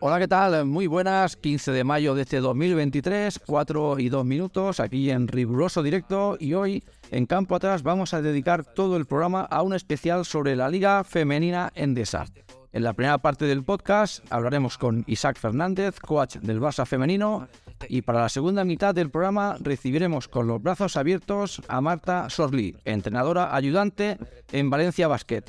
Hola, ¿qué tal? Muy buenas, 15 de mayo de este 2023, 4 y 2 minutos, aquí en riguroso directo y hoy en Campo Atrás vamos a dedicar todo el programa a un especial sobre la Liga Femenina Endesa. En la primera parte del podcast hablaremos con Isaac Fernández, coach del Barça femenino, y para la segunda mitad del programa recibiremos con los brazos abiertos a Marta Sorli, entrenadora ayudante en Valencia Basket,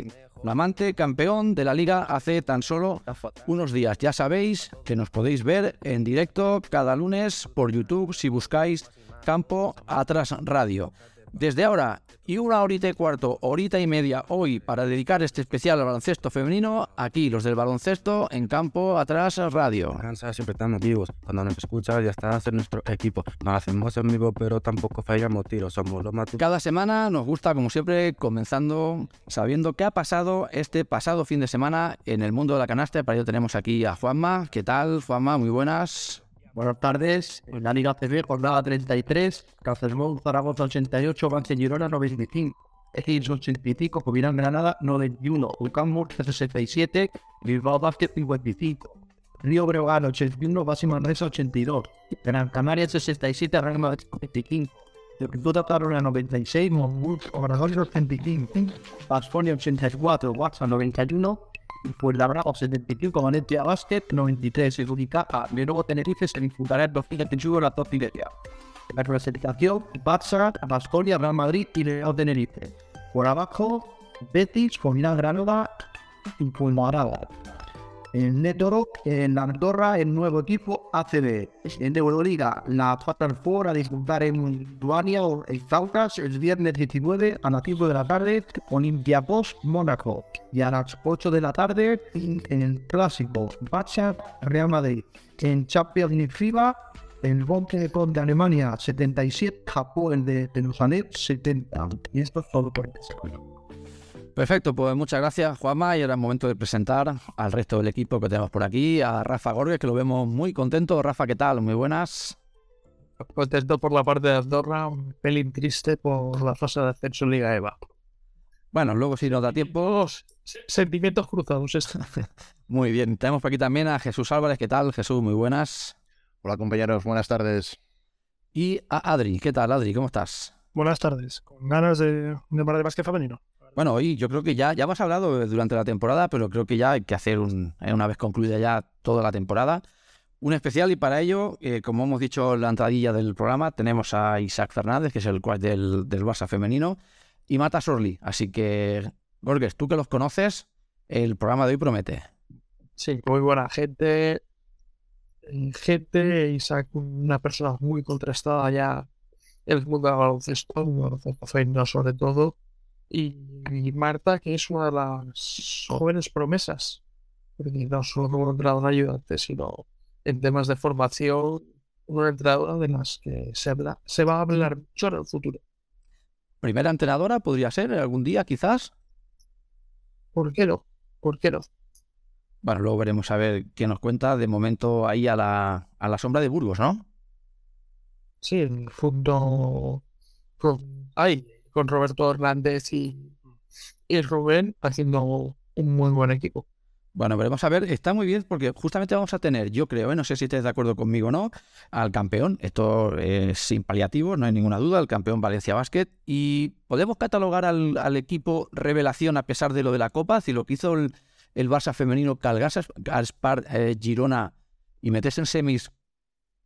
amante campeón de la liga hace tan solo unos días. Ya sabéis que nos podéis ver en directo cada lunes por YouTube si buscáis Campo Atrás Radio. Desde ahora y una horita y cuarto, horita y media hoy para dedicar este especial al baloncesto femenino, aquí los del baloncesto en campo atrás radio. siempre estamos vivos, cuando nos escucha ya está hacer nuestro equipo. No hacemos en vivo, pero tampoco fallamos tiros, somos los más... Cada semana nos gusta, como siempre, comenzando sabiendo qué ha pasado este pasado fin de semana en el mundo de la canasta. Para ello tenemos aquí a Juanma. ¿Qué tal, Juanma? Muy buenas. Buenas tardes. En la Liga CB, jornada 33, Cacermón, Zaragoza 88, Vance Girona 95. Egils 85, Covirán Granada 91, Ulcán Murcia 67, Bilbao Basket 55. Río Breogán 81, Basi Manresa 82, Gran Canaria 67, Real Madrid 85. Virtude Tarragona 96, Monbus Obradores 85, Basfonia 84, Watson 91, pues la Bravo 75, Valencia Basket 93, el Unicaja, luego Tenerife se disputará el 2021 la top media. La clasificación, Barça, Basconia, Real Madrid y Real Tenerife. Por abajo, Betis, Comunidad Granada y Pulmarada. En Netoro, en Andorra, el nuevo equipo ACB. En Euroliga, la Final Four a disputar en Duania o en Zaucas el viernes 19 a las 5 de la tarde, Olympiacos Mónaco. Y a las 8 de la tarde, en el clásico, Bacha Real Madrid. En Champions FIBA, el Bonte de Alemania 77, Japón de, Los 70. Y esto es todo por este Perfecto, pues muchas gracias Juanma y ahora es momento de presentar al resto del equipo que tenemos por aquí, a Rafa Gorges, que lo vemos muy contento. Rafa, ¿qué tal? Muy buenas. Contento por la parte de Andorra, un pelín triste por la fase de ascenso Liga EVA. Bueno, luego si nos da tiempo... Sentimientos cruzados. muy bien, tenemos por aquí también a Jesús Álvarez, ¿qué tal? Jesús, muy buenas. Hola compañeros, buenas tardes. Y a Adri, ¿qué tal Adri? ¿Cómo estás? Buenas tardes, con ganas de, de hablar de básquet femenino. Bueno, hoy yo creo que ya, ya hemos hablado durante la temporada, pero creo que ya hay que hacer, un, eh, una vez concluida ya toda la temporada, un especial y para ello, eh, como hemos dicho en la entradilla del programa, tenemos a Isaac Fernández, que es el coach del, del Barça femenino, y Mata Sorli. Así que, Gorges, tú que los conoces, el programa de hoy promete. Sí, muy buena gente. Eh, gente, Isaac, una persona muy contrastada ya en el mundo del baloncesto, sobre todo y, Marta, que es una de las jóvenes promesas, porque no solo como entrenadora ayudante, sino en temas de formación, una entrenadora de las que se, se va a hablar mucho en el futuro. ¿Primera entrenadora podría ser algún día, quizás? ¿Por qué no? ¿Por qué no? Bueno, luego veremos a ver qué nos cuenta. De momento ahí a la, a la sombra de Burgos, ¿no? Sí, en fondo. Ahí, con Roberto Hernández y, y Rubén haciendo un muy buen equipo. Bueno, veremos a ver, está muy bien porque justamente vamos a tener, yo creo, ¿eh? no sé si estáis de acuerdo conmigo o no, al campeón, esto es sin paliativos, no hay ninguna duda, el campeón Valencia Basket, y podemos catalogar al, equipo revelación a pesar de lo de la Copa, si lo que hizo el, Barça femenino calgarse al Spar eh, Girona y meterse en semis,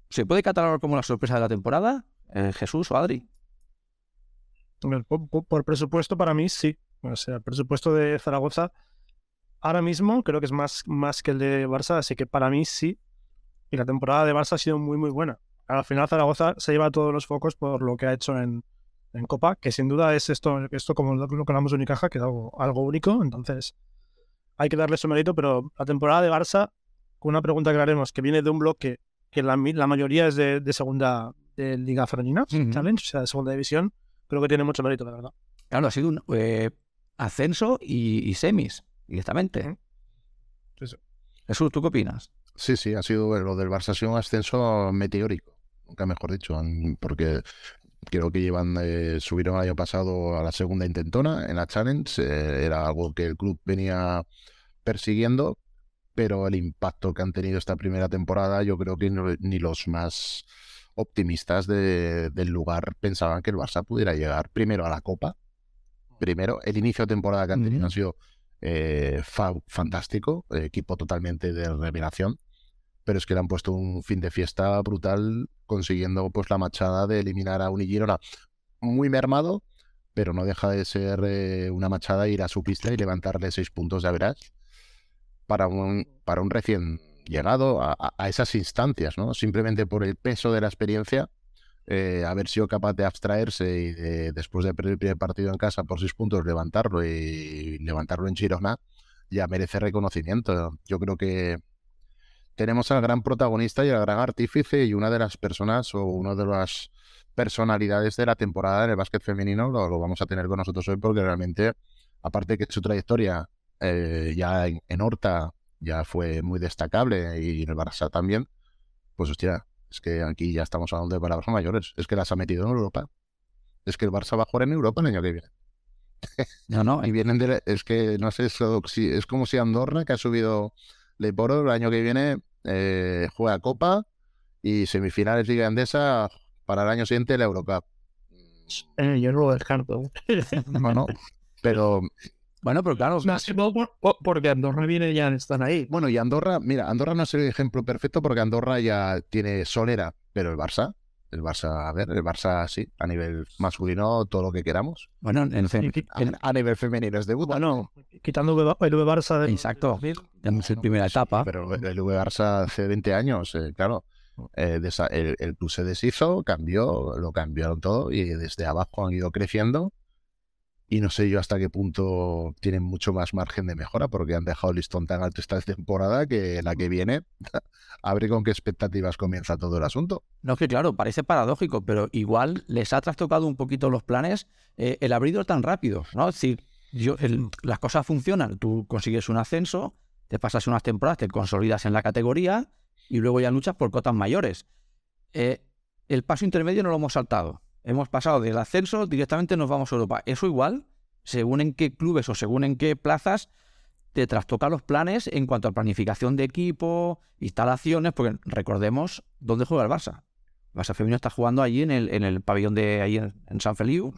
¿se puede catalogar como la sorpresa de la temporada? Eh, Jesús o Adri. Por, presupuesto, para mí sí. O sea, el presupuesto de Zaragoza ahora mismo creo que es más, más que el de Barça, así que para mí sí. Y la temporada de Barça ha sido muy, muy buena. Al final Zaragoza se lleva todos los focos por lo que ha hecho en, en Copa, que sin duda es esto, esto como lo que hablamos de Unicaja, que es algo, algo único. Entonces hay que darle su mérito, pero la temporada de Barça, con una pregunta que haremos, que viene de un bloque que la, la mayoría es de, de segunda de Liga Femenina, Challenge, o sea, de segunda división creo que tiene mucho mérito, la verdad. Claro, ha sido un eh, ascenso y, semis, directamente. Jesús, ¿tú qué opinas? Sí, sí, ha sido lo del Barça ha sido un ascenso meteórico, nunca mejor dicho, porque creo que llevan, eh, subieron el año pasado a la segunda intentona en la Challenge, eh, era algo que el club venía persiguiendo pero el impacto que han tenido esta primera temporada, yo creo que no- ni los más optimistas de- del lugar pensaban que el Barça pudiera llegar primero a la Copa. Primero, el inicio de temporada que han tenido ha sido eh, fa- fantástico, equipo totalmente de revelación, pero es que le han puesto un fin de fiesta brutal consiguiendo pues la machada de eliminar a un Girona. Muy mermado, pero no deja de ser eh, una machada ir a su pista y levantarle seis puntos, ya verás, para un, para un recién llegado a, esas instancias, ¿no? Simplemente por el peso de la experiencia, eh, haber sido capaz de abstraerse y de, después de perder el primer partido en casa por seis puntos, levantarlo y levantarlo en Girona, ya merece reconocimiento. Yo creo que tenemos al gran protagonista y al gran artífice y una de las personas o una de las personalidades de la temporada en el básquet femenino lo, vamos a tener con nosotros hoy porque realmente, aparte que su trayectoria eh, ya en Horta ya fue muy destacable y en el Barça también, pues hostia, es que aquí ya estamos hablando de palabras mayores. Es que las ha metido en Europa. Es que el Barça va a jugar en Europa el año que viene. No, no, Y vienen de... Es que no sé, eso, si, es como si Andorra, que ha subido Leporo, el año que viene eh, juega Copa y semifinales Liga Endesa para el año siguiente la Eurocup. Eh, yo no lo descarto. Bueno, pero bueno, pero claro, porque Andorra viene ya están ahí. bueno, y Andorra, mira, Andorra no es el ejemplo perfecto porque Andorra ya tiene solera, pero el Barça, el Barça, a ver, el Barça sí, a nivel masculino, todo lo que queramos. bueno, en, en- a nivel femenino es debut. Bueno, quitando el V Barça de Exacto. 2000, en su primera etapa. Pero el V Barça hace 20 años, eh, claro. eh, el, el club se deshizo, cambió, lo cambiaron todo y desde abajo han ido creciendo. Y no sé yo hasta qué punto tienen mucho más margen de mejora porque han dejado el listón tan alto esta temporada que la que viene, abre con qué expectativas comienza todo el asunto. No, es que claro, parece paradójico, pero igual les ha trastocado un poquito los planes eh, el abrirlo tan rápido, ¿no? Es decir, yo, el- las cosas funcionan, tú consigues un ascenso, te pasas unas temporadas, te consolidas en la categoría y luego ya luchas por cotas mayores. Eh, el paso intermedio no lo hemos saltado. Hemos pasado del ascenso, directamente nos vamos a Europa. Eso igual, según en qué clubes o según en qué plazas, te trastoca los planes en cuanto a planificación de equipo, instalaciones, porque recordemos dónde juega el Barça. El Barça femenino está jugando allí en el, en el pabellón de ahí en, en San Feliu,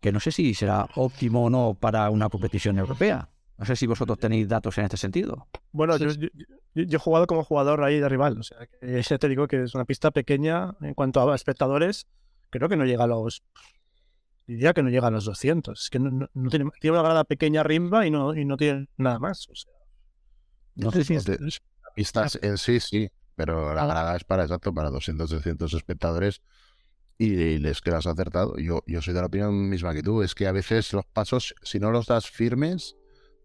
que no sé si será óptimo o no para una competición europea. No sé si vosotros tenéis datos en este sentido. Bueno, yo, yo- yo- yo he jugado como jugador ahí de rival. O sea, que ya te digo que es una pista pequeña en cuanto a espectadores. Creo que no llega a los. Diría que no llega a los 200. Es que no, no- no tiene, tiene una grada pequeña rimba y no, y no tiene nada más. O sea, No sé si es- De- la pista en sí, sí, pero la grada es para exacto, para 200, 300 espectadores y les quedas acertado. Yo, yo soy de la opinión misma que tú, es que a veces los pasos, si no los das firmes,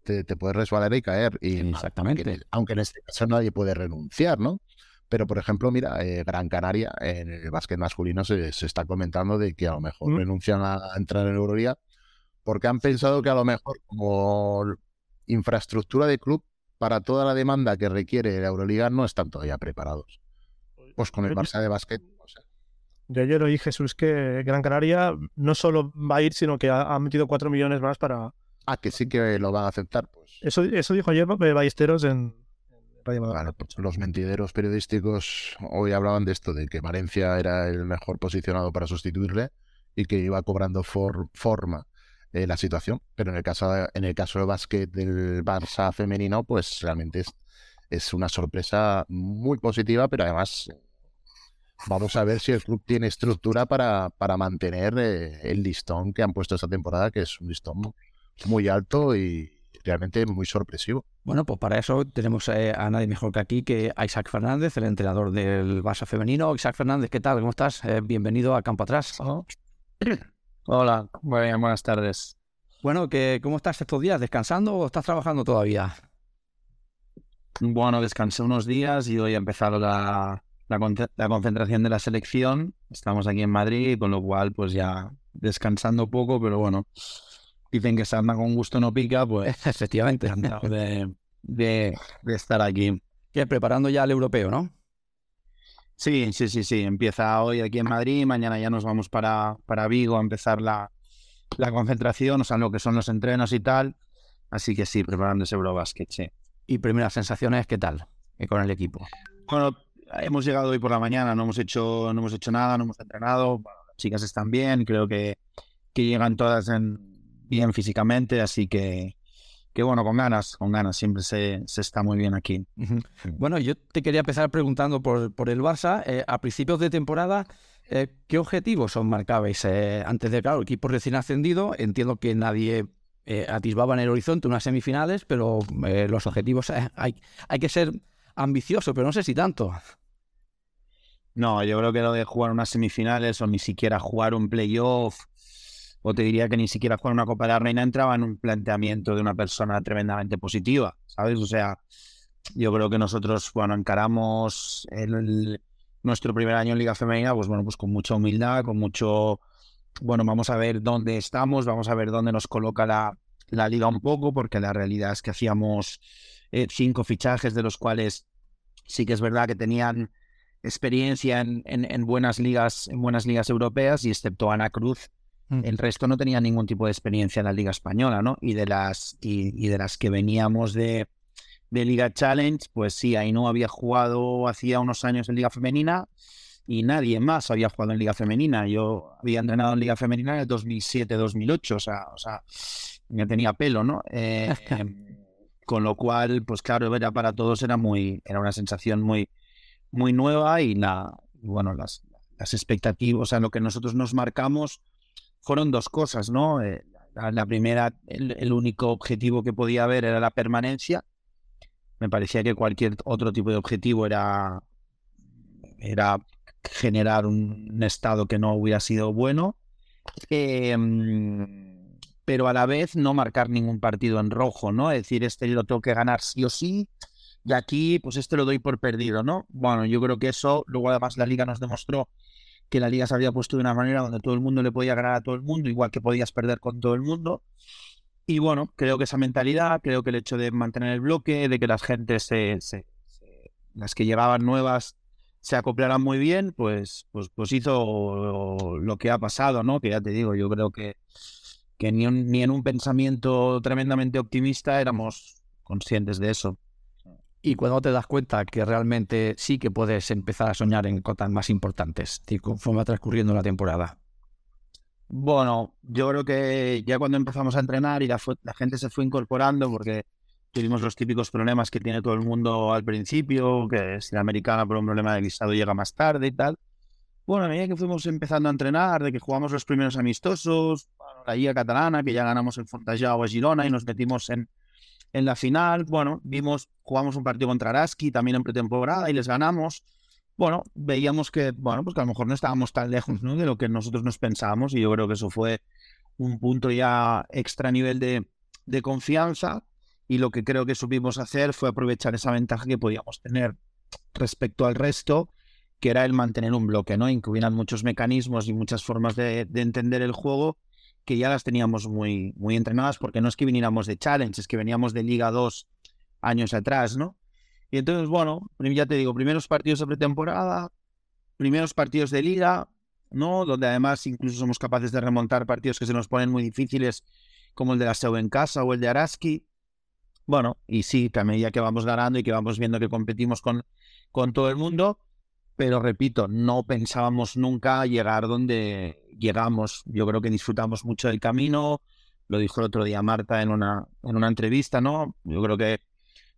te, te puedes resbalar y caer. Y Exactamente. Aunque, aunque en este caso nadie puede renunciar, ¿no? Pero, por ejemplo, mira, eh, Gran Canaria, en el básquet masculino se, se está comentando de que a lo mejor Mm. renuncian a entrar en Euroliga porque han pensado que a lo mejor como infraestructura de club para toda la demanda que requiere la Euroliga no están todavía preparados. Pues con el Barça de básquet, no sé. yo ayer oí Jesús que Gran Canaria no solo va a ir, sino que ha, ha metido 4 millones más para. Ah, que sí que lo van a aceptar, pues. Eso, eso dijo ayer Ballesteros en Los mentideros periodísticos hoy hablaban de esto, de que Valencia era el mejor posicionado para sustituirle y que iba cobrando for- forma eh, la situación. Pero en el caso en el caso del básquet del Barça femenino, pues realmente es, es una sorpresa muy positiva, pero además vamos a ver si el club tiene estructura para, para mantener eh, el listón que han puesto esta temporada, que es un listón muy alto y realmente muy sorpresivo. Bueno, pues para eso tenemos eh, a nadie mejor que aquí que a Isaac Fernández, el entrenador del Barça femenino. Isaac Fernández, ¿qué tal? ¿Cómo estás? Eh, bienvenido a Campo Atrás. Hola, muy bien, buenas tardes. Bueno, que, ¿cómo estás estos días? ¿Descansando o estás trabajando todavía? Bueno, descansé unos días y hoy ha empezado la, la concentración de la selección. Estamos aquí en Madrid, con lo cual pues ya descansando poco, pero bueno, dicen que sarna con gusto no pica, pues Efectivamente. encantado de, de, de estar aquí. Que preparando ya el europeo, ¿no? Sí, sí, sí, sí. Empieza hoy aquí en Madrid, mañana ya nos vamos para, para Vigo a empezar la, la concentración, o sea, lo que son los entrenos y tal. Así que sí, preparando ese Eurobasket, sí. Y primeras sensaciones, ¿qué tal eh, con el equipo? Bueno, hemos llegado hoy por la mañana, no hemos hecho, no hemos hecho nada, no hemos entrenado. Bueno, las chicas están bien, creo que, que llegan todas en, bien físicamente, así que, que bueno, con ganas, con ganas, siempre se, se está muy bien aquí. Bueno, yo te quería empezar preguntando por, por el Barça. Eh, a principios de temporada, eh, ¿qué objetivos os marcabais? Eh, antes de, claro, equipo recién ascendido, entiendo que nadie atisbaba en el horizonte unas semifinales, pero los objetivos hay, hay que ser ambicioso, pero no sé si tanto. No, yo creo que lo de jugar unas semifinales o ni siquiera jugar un playoff, o te diría que ni siquiera jugar una Copa de la Reina entraba en un planteamiento de una persona tremendamente positiva, ¿sabes? O sea, yo creo que nosotros, bueno, encaramos nuestro primer año en Liga Femenina, pues bueno, pues con mucha humildad, con mucho, bueno, vamos a ver dónde estamos, vamos a ver dónde nos coloca la, la liga un poco, porque la realidad es que hacíamos eh, cinco fichajes, de los cuales sí que es verdad que tenían experiencia en, en- en buenas ligas, en buenas ligas europeas, y excepto Ana Cruz. El resto no tenía ningún tipo de experiencia en la liga española, ¿no? Y de las, y, y de las que veníamos de, de Liga Challenge, pues sí, ahí no había jugado hacía unos años en Liga Femenina y nadie más había jugado en Liga Femenina. Yo había entrenado en Liga Femenina en el 2007-2008, o sea, o sea, ya tenía pelo, ¿no? Eh, con lo cual, pues claro, era para todos era muy, era una sensación muy, muy nueva y la, bueno, las, las expectativas, o sea, lo que nosotros nos marcamos fueron dos cosas, ¿no? Eh, la, primera, el, único objetivo que podía haber era la permanencia. Me parecía que cualquier otro tipo de objetivo era, era generar un, estado que no hubiera sido bueno. Mm, pero a la vez no marcar ningún partido en rojo, ¿no? Es decir, este lo tengo que ganar sí o sí, y aquí, pues este lo doy por perdido, ¿no? Bueno, yo creo que eso, luego además la liga nos demostró que la liga se había puesto de una manera donde todo el mundo le podía ganar a todo el mundo, igual que podías perder con todo el mundo. Y bueno, creo que esa mentalidad, creo que el hecho de mantener el bloque, de que las gentes se, se- las que llegaban nuevas se acoplaran muy bien, pues, pues, pues hizo lo que ha pasado, ¿no? Que ya te digo, yo creo que, que ni, ni en un pensamiento tremendamente optimista éramos conscientes de eso. Y cuando te das cuenta que realmente sí que puedes empezar a soñar en cotas más importantes, y conforme va transcurriendo la temporada. Bueno, yo creo que ya cuando empezamos a entrenar y la, la gente se fue incorporando, porque tuvimos los típicos problemas que tiene todo el mundo al principio, que si la americana por un problema de visado llega más tarde y tal. Bueno, a medida que fuimos empezando a entrenar, de que jugamos los primeros amistosos, bueno, la Liga Catalana, que ya ganamos el Fontajau a Girona y nos metimos en, en la final, bueno, vimos, jugamos un partido contra Araski también en pretemporada y les ganamos. Bueno, veíamos que, bueno, pues que a lo mejor no estábamos tan lejos, ¿no? de lo que nosotros nos pensábamos y yo creo que eso fue un punto ya extra nivel de, confianza y lo que creo que supimos hacer fue aprovechar esa ventaja que podíamos tener respecto al resto, que era el mantener un bloque, ¿no? En que hubieran muchos mecanismos y muchas formas de entender el juego que ya las teníamos muy, muy entrenadas, porque no es que viniéramos de Challenge, es que veníamos de Liga 2 años atrás, ¿no? Y entonces, bueno, ya te digo, primeros partidos de pretemporada, primeros partidos de liga, ¿no? Donde además incluso somos capaces de remontar partidos que se nos ponen muy difíciles, como el de la SEO en casa o el de Araski. Bueno, y sí, que a medida que vamos ganando y que vamos viendo que competimos con, con todo el mundo, pero repito, no pensábamos nunca llegar donde llegamos. Yo creo que disfrutamos mucho del camino, lo dijo el otro día Marta en una, en una entrevista, ¿no? Yo creo que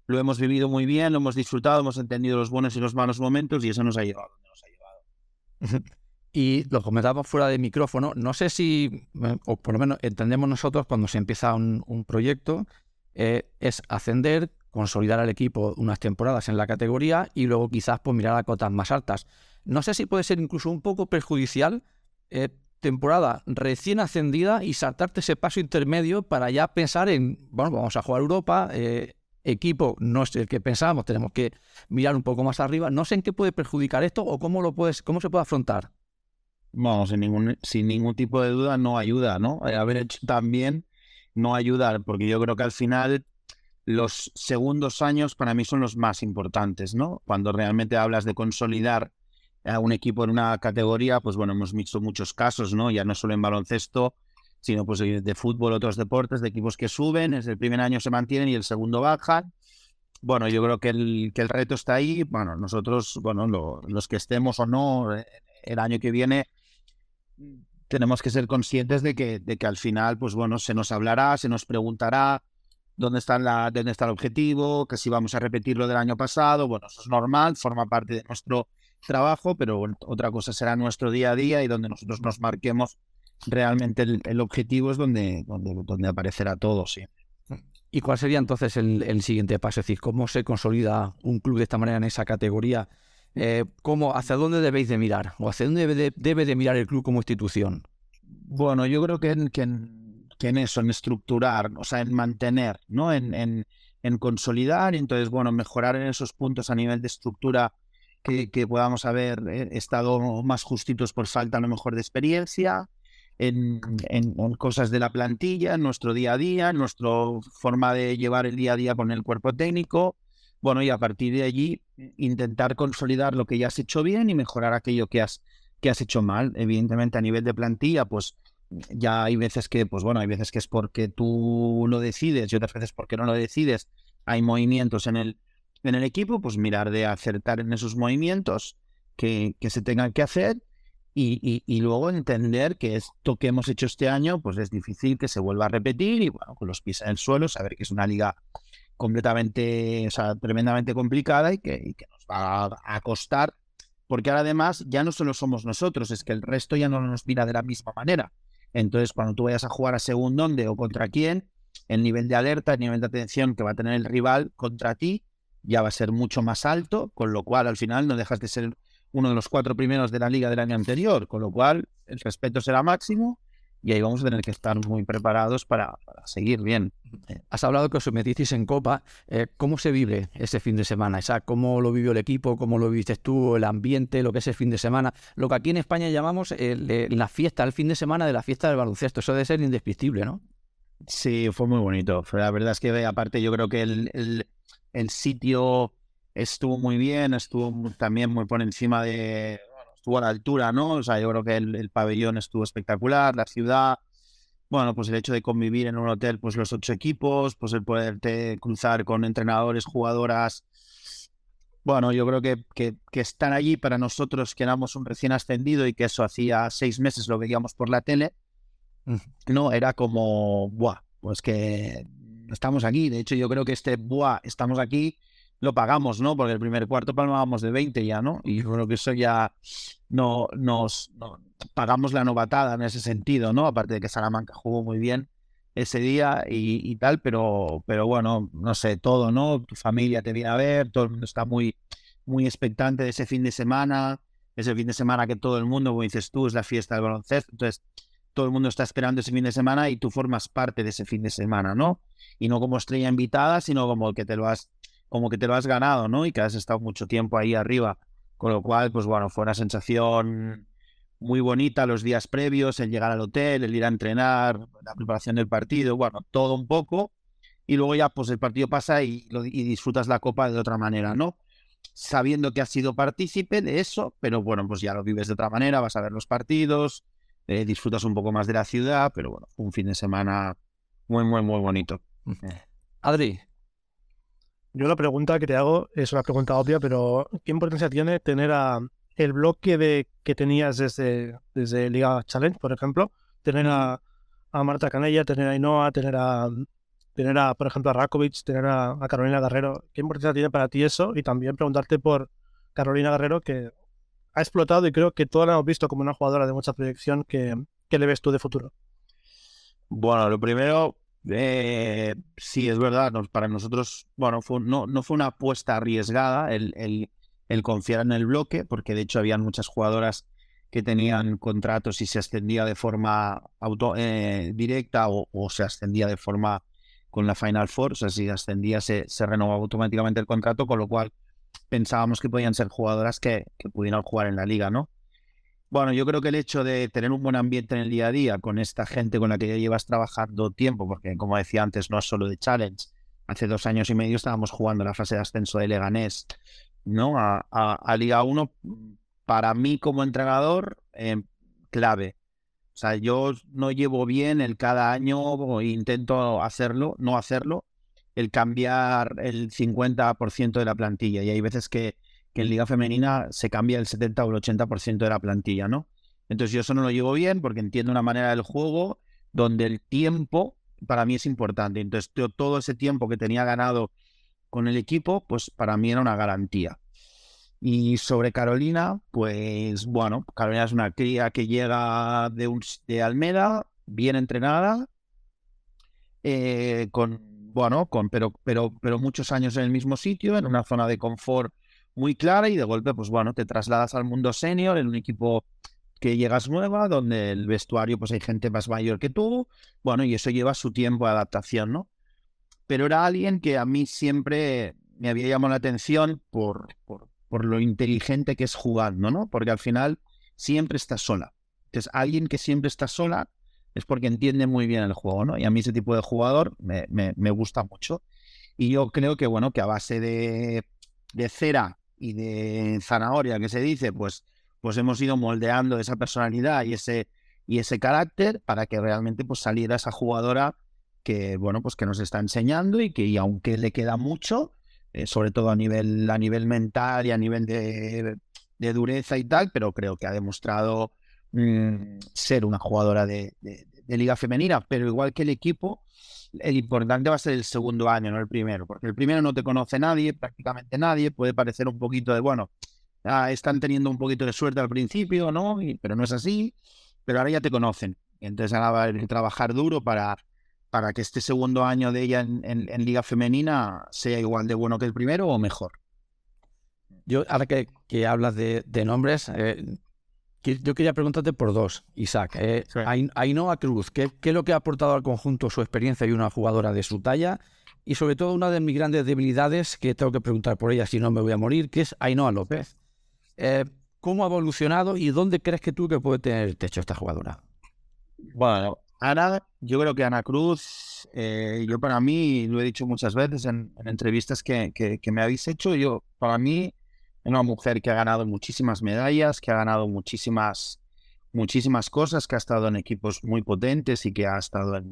lo hemos vivido muy bien, lo hemos disfrutado, hemos entendido los buenos y los malos momentos y eso nos ha llevado donde nos ha llevado. Y lo comentamos fuera de micrófono. No sé si, eh, o por lo menos entendemos nosotros cuando se empieza un, un proyecto, eh, es ascender, consolidar al equipo unas temporadas en la categoría y luego quizás pues, mirar a cotas más altas. No sé si puede ser incluso un poco perjudicial eh, temporada recién ascendida y saltarte ese paso intermedio para ya pensar en, bueno, vamos a jugar Europa, eh, equipo no es el que pensábamos, tenemos que mirar un poco más arriba. No sé en qué puede perjudicar esto o cómo lo puedes, cómo se puede afrontar. Vamos, sin ningún, sin ningún tipo de duda no ayuda, ¿no? Eh, Haber hecho también no ayuda, porque yo creo que al final los segundos años para mí son los más importantes, ¿no? Cuando realmente hablas de consolidar a un equipo en una categoría, pues bueno, hemos visto muchos casos, ¿no? Ya no solo en baloncesto, sino pues de fútbol, otros deportes, de equipos que suben, es el primer año se mantienen y el segundo bajan. bueno, yo creo que el, que el reto está ahí. Bueno, nosotros, bueno, los que estemos o no eh, el año que viene, tenemos que ser conscientes de que, de que al final, pues bueno, se nos hablará, se nos preguntará dónde está, la, dónde está el objetivo, que si vamos a repetir lo del año pasado. Bueno, eso es normal, forma parte de nuestro trabajo, pero otra cosa será nuestro día a día y donde nosotros nos marquemos realmente el, objetivo es donde, donde, donde aparecerá todo, sí. ¿Y cuál sería entonces el, siguiente paso? Es decir, ¿cómo se consolida un club de esta manera en esa categoría? Eh, ¿cómo, ¿Hacia dónde debéis de mirar? ¿O hacia dónde debe de, mirar el club como institución? Bueno, yo creo que en, que en, eso, en estructurar, o sea, en mantener, ¿no? En, en, en consolidar y entonces, bueno, mejorar en esos puntos a nivel de estructura que, que podamos haber eh, estado más justitos por falta a lo mejor de experiencia, en, cosas de la plantilla, en nuestro día a día, en nuestra forma de llevar el día a día con el cuerpo técnico. Bueno, y a partir de allí intentar consolidar lo que ya has hecho bien y mejorar aquello que has, que has hecho mal. Evidentemente, a nivel de plantilla, pues ya hay veces que, pues bueno, hay veces que es porque tú lo decides y otras veces porque no lo decides. Hay movimientos en el, en el equipo, pues mirar de acertar en esos movimientos que, que se tengan que hacer y, luego entender que esto que hemos hecho este año, pues es difícil que se vuelva a repetir y bueno, con los pies en el suelo, saber que es una liga completamente, o sea, tremendamente complicada y que, nos va a, costar, porque ahora además ya no solo somos nosotros, es que el resto ya no nos mira de la misma manera. Entonces, cuando tú vayas a jugar a según dónde o contra quién, el nivel de alerta, el nivel de atención que va a tener el rival contra ti ya va a ser mucho más alto, con lo cual al final no dejas de ser uno de los cuatro primeros de la liga del año anterior, con lo cual el respeto será máximo y ahí vamos a tener que estar muy preparados para, seguir bien. Has hablado que os metisteis en Copa. Eh, ¿Cómo se vive ese fin de semana? O ¿Cómo lo vivió el equipo? ¿Cómo lo viviste tú? El ambiente, lo que es el fin de semana. Lo que aquí en España llamamos la fiesta, el fin de semana de la fiesta del baloncesto. Eso debe ser indescriptible, ¿no? Sí, fue muy bonito. La verdad es que aparte yo creo que el, el sitio estuvo muy bien, estuvo también muy por encima de, estuvo a la altura, ¿no? O sea, yo creo que el, pabellón estuvo espectacular, la ciudad, bueno, pues el hecho de convivir en un hotel, pues los ocho equipos, pues el poderte cruzar con entrenadores, jugadoras, bueno, yo creo que, que, que están allí para nosotros que éramos un recién ascendido y que eso hacía seis meses lo veíamos por la tele, no, era como, buah, pues que estamos aquí, de hecho yo creo que este, buah, estamos aquí, lo pagamos, ¿no? Porque el primer cuarto palmábamos de 20 ya, ¿no? Y yo creo que eso ya no nos pagamos la novatada en ese sentido, ¿no? Aparte de que Salamanca jugó muy bien ese día y, tal, pero, pero bueno, no sé, todo, ¿no? Tu familia te viene a ver, todo el mundo está muy, muy expectante de ese fin de semana, ese fin de semana que todo el mundo, como dices tú, es la fiesta del baloncesto, entonces todo el mundo está esperando ese fin de semana y tú formas parte de ese fin de semana, ¿no? Y no como estrella invitada, sino como que te lo has como que te lo has ganado, ¿no? Y que has estado mucho tiempo ahí arriba. Con lo cual, pues bueno, fue una sensación muy bonita los días previos, el llegar al hotel, el ir a entrenar, la preparación del partido, bueno, todo un poco. Y luego ya, pues el partido pasa y, disfrutas la copa de otra manera, ¿no? Sabiendo que has sido partícipe de eso, pero bueno, pues ya lo vives de otra manera, vas a ver los partidos, eh, disfrutas un poco más de la ciudad, pero bueno, un fin de semana muy, muy, muy bonito. Adri, yo la pregunta que te hago es una pregunta obvia, pero ¿qué importancia tiene tener a el bloque de que tenías desde, desde Liga Challenge, por ejemplo? Tener a, Marta Canella, tener a Inoa, tener a, tener a, por ejemplo, a Rakovic, tener a, Carolina Guerrero. ¿Qué importancia tiene para ti eso? Y también preguntarte por Carolina Guerrero, que ha explotado y creo que todos la hemos visto como una jugadora de mucha proyección. que ¿Qué le ves tú de futuro? Bueno, lo primero, eh, sí, es verdad, para nosotros, bueno, fue, no, no fue una apuesta arriesgada el, el, confiar en el bloque, porque de hecho habían muchas jugadoras que tenían contratos y se ascendía de forma auto, eh, directa o, se ascendía de forma con la Final Four, o sea, si ascendía se, se renovaba automáticamente el contrato, con lo cual pensábamos que podían ser jugadoras que, que pudieran jugar en la liga, ¿no? Bueno, yo creo que el hecho de tener un buen ambiente en el día a día con esta gente con la que llevas trabajando tiempo, porque como decía antes, no es solo de challenge. Hace dos años y medio estábamos jugando la fase de ascenso de Leganés, ¿no? A, Liga 1, para mí como entrenador, eh, clave. O sea, yo no llevo bien el cada año, intento hacerlo, no hacerlo, el cambiar el 50% de la plantilla y hay veces que, que en Liga Femenina se cambia el 70 o el 80% de la plantilla, ¿no? Entonces yo eso no lo llevo bien porque entiendo una manera del juego donde el tiempo para mí es importante. Entonces todo ese tiempo que tenía ganado con el equipo, pues para mí era una garantía. Y sobre Carolina, pues bueno, Carolina es una cría que llega de, un, Almeda, bien entrenada, eh, con, bueno, con, pero, pero, pero muchos años en el mismo sitio, en una zona de confort muy clara y de golpe, pues bueno, te trasladas al mundo senior en un equipo que llegas nueva, donde el vestuario, pues hay gente más mayor que tú, bueno, y eso lleva su tiempo de adaptación, ¿no? Pero era alguien que a mí siempre me había llamado la atención por, por, por lo inteligente que es jugando, ¿no? Porque al final siempre está sola. Entonces, alguien que siempre está sola es porque entiende muy bien el juego, ¿no? Y a mí ese tipo de jugador me, me, gusta mucho. Y yo creo que, bueno, que a base de, de, cera y de zanahoria, que se dice, pues, pues hemos ido moldeando esa personalidad y ese, y ese carácter para que realmente pues, saliera esa jugadora que, bueno, pues que nos está enseñando y que y aunque le queda mucho, eh, sobre todo a nivel, a nivel mental y a nivel de, dureza y tal, pero creo que ha demostrado mm, ser una jugadora de, liga femenina, pero igual que el equipo, el importante va a ser el segundo año, no el primero, porque el primero no te conoce nadie, prácticamente nadie, puede parecer un poquito de, bueno, están teniendo un poquito de suerte al principio, ¿no? pero no es así, pero ahora ya te conocen. Entonces ahora va a trabajar duro para, para que este segundo año de ella en, Liga Femenina sea igual de bueno que el primero o mejor. Yo, ahora que, hablas de, nombres, eh, yo quería preguntarte por dos, Isaac. Eh, Ainhoa Cruz, ¿qué, es lo que ha aportado al conjunto su experiencia y una jugadora de su talla? Y sobre todo una de mis grandes debilidades, que tengo que preguntar por ella si no me voy a morir, que es Ainhoa López. Eh, ¿Cómo ha evolucionado y dónde crees que tú que puede tener el techo esta jugadora? Bueno, Ana, yo creo que Ana Cruz, eh, yo para mí, lo he dicho muchas veces en, entrevistas que, me habéis hecho, yo para mí una mujer que ha ganado muchísimas medallas, que ha ganado muchísimas, muchísimas cosas, que ha estado en equipos muy potentes y que ha estado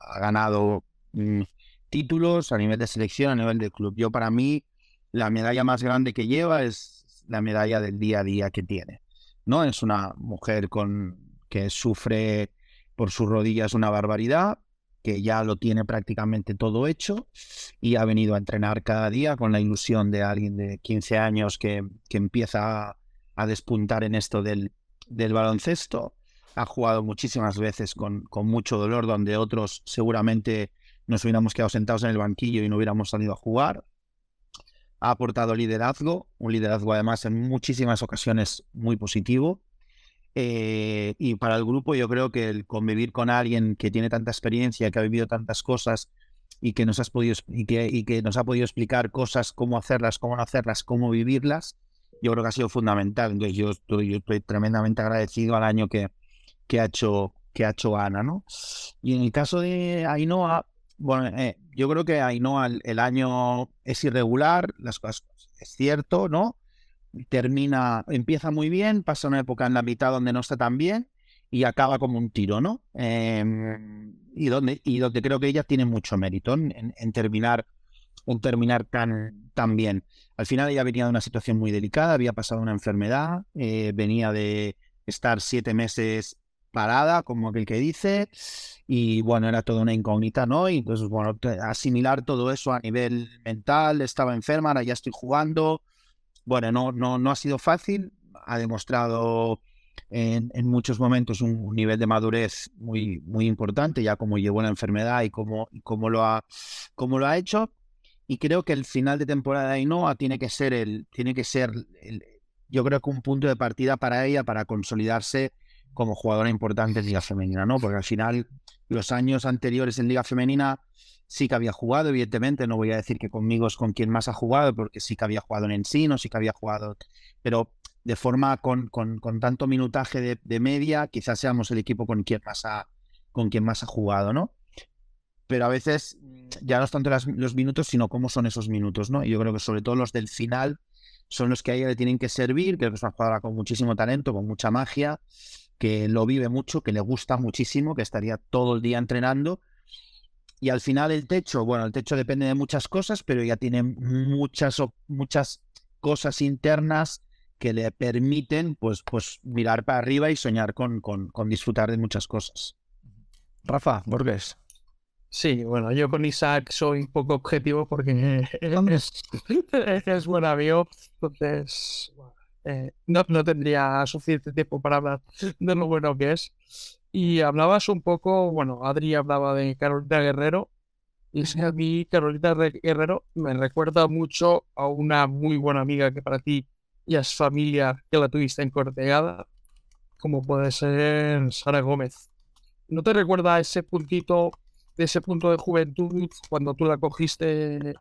ha ganado mm, títulos a nivel de selección, a nivel de club. Yo para mí la medalla más grande que lleva es la medalla del día a día que tiene. ¿no? Es una mujer con, que sufre por sus rodillas una barbaridad, que ya lo tiene prácticamente todo hecho y ha venido a entrenar cada día con la ilusión de alguien de 15 años que, que empieza a, despuntar en esto del, del, baloncesto. Ha jugado muchísimas veces con, con mucho dolor, donde otros seguramente nos hubiéramos quedado sentados en el banquillo y no hubiéramos salido a jugar. Ha aportado liderazgo, un liderazgo además en muchísimas ocasiones muy positivo eh, y para el grupo yo creo que el convivir con alguien que tiene tanta experiencia, que ha vivido tantas cosas y que nos, has podido, y que, y que nos ha podido explicar cosas, cómo hacerlas, cómo no hacerlas, cómo vivirlas, yo creo que ha sido fundamental. Entonces yo estoy, yo estoy tremendamente agradecido al año que, que, ha hecho, que ha hecho Ana. ¿no? Y en el caso de Ainhoa, bueno, eh, yo creo que Ainhoa el, el año es irregular, las cosas es cierto, ¿no? Termina, empieza muy bien, pasa una época en la mitad donde no está tan bien y acaba como un tiro, ¿no? Em, y, donde, y donde creo que ella tiene mucho mérito en, terminar, en terminar tan, tan bien. Al final ella venía de una situación muy delicada, había pasado una enfermedad, eh, venía de estar siete meses parada, como aquel que dice, y bueno, era toda una incógnita, ¿no? Y entonces, bueno, asimilar todo eso a nivel mental, estaba enferma, ahora ya estoy jugando, bueno, no, no, no ha sido fácil, ha demostrado en, muchos momentos un, nivel de madurez muy, muy importante, ya como llevó la enfermedad y cómo, cómo, lo, ha, cómo lo ha hecho. Y creo que el final de temporada de Ainhoa tiene que ser el, tiene que ser el, yo creo que un punto de partida para ella para consolidarse como jugadora importante en Liga Femenina, ¿no? Porque al final, los años anteriores en Liga Femenina sí que había jugado, evidentemente, no voy a decir que conmigo es con quien más ha jugado, porque sí que había jugado en Ensino, sí que había jugado, pero de forma con, con, tanto minutaje de, media, quizás seamos el equipo con quien más ha, con quien más ha jugado, ¿no? Pero a veces ya no es tanto los minutos, sino cómo son esos minutos, ¿no? Y yo creo que sobre todo los del final son los que a ella le tienen que servir, que es una jugadora con muchísimo talento, con mucha magia, que lo vive mucho, que le gusta muchísimo, que estaría todo el día entrenando y al final el techo, bueno, el techo depende de muchas cosas, pero ya tiene muchas, muchas cosas internas que le permiten pues, pues mirar para arriba y soñar con, con, con disfrutar de muchas cosas. Rafa, Borges. Sí, bueno, yo con Isaac soy un poco objetivo porque es, es buen amigo, entonces eh, no, no tendría suficiente tiempo para hablar de lo bueno que es. Y hablabas un poco, bueno, Adri hablaba de Carolina Guerrero, y es que a mí Carolina Guerrero me recuerda mucho a una muy buena amiga que para ti ya es familia que la tuviste en Cortegada, como puede ser Sara Gómez. ¿No te recuerda ese puntito de ese punto de juventud cuando tú la cogiste.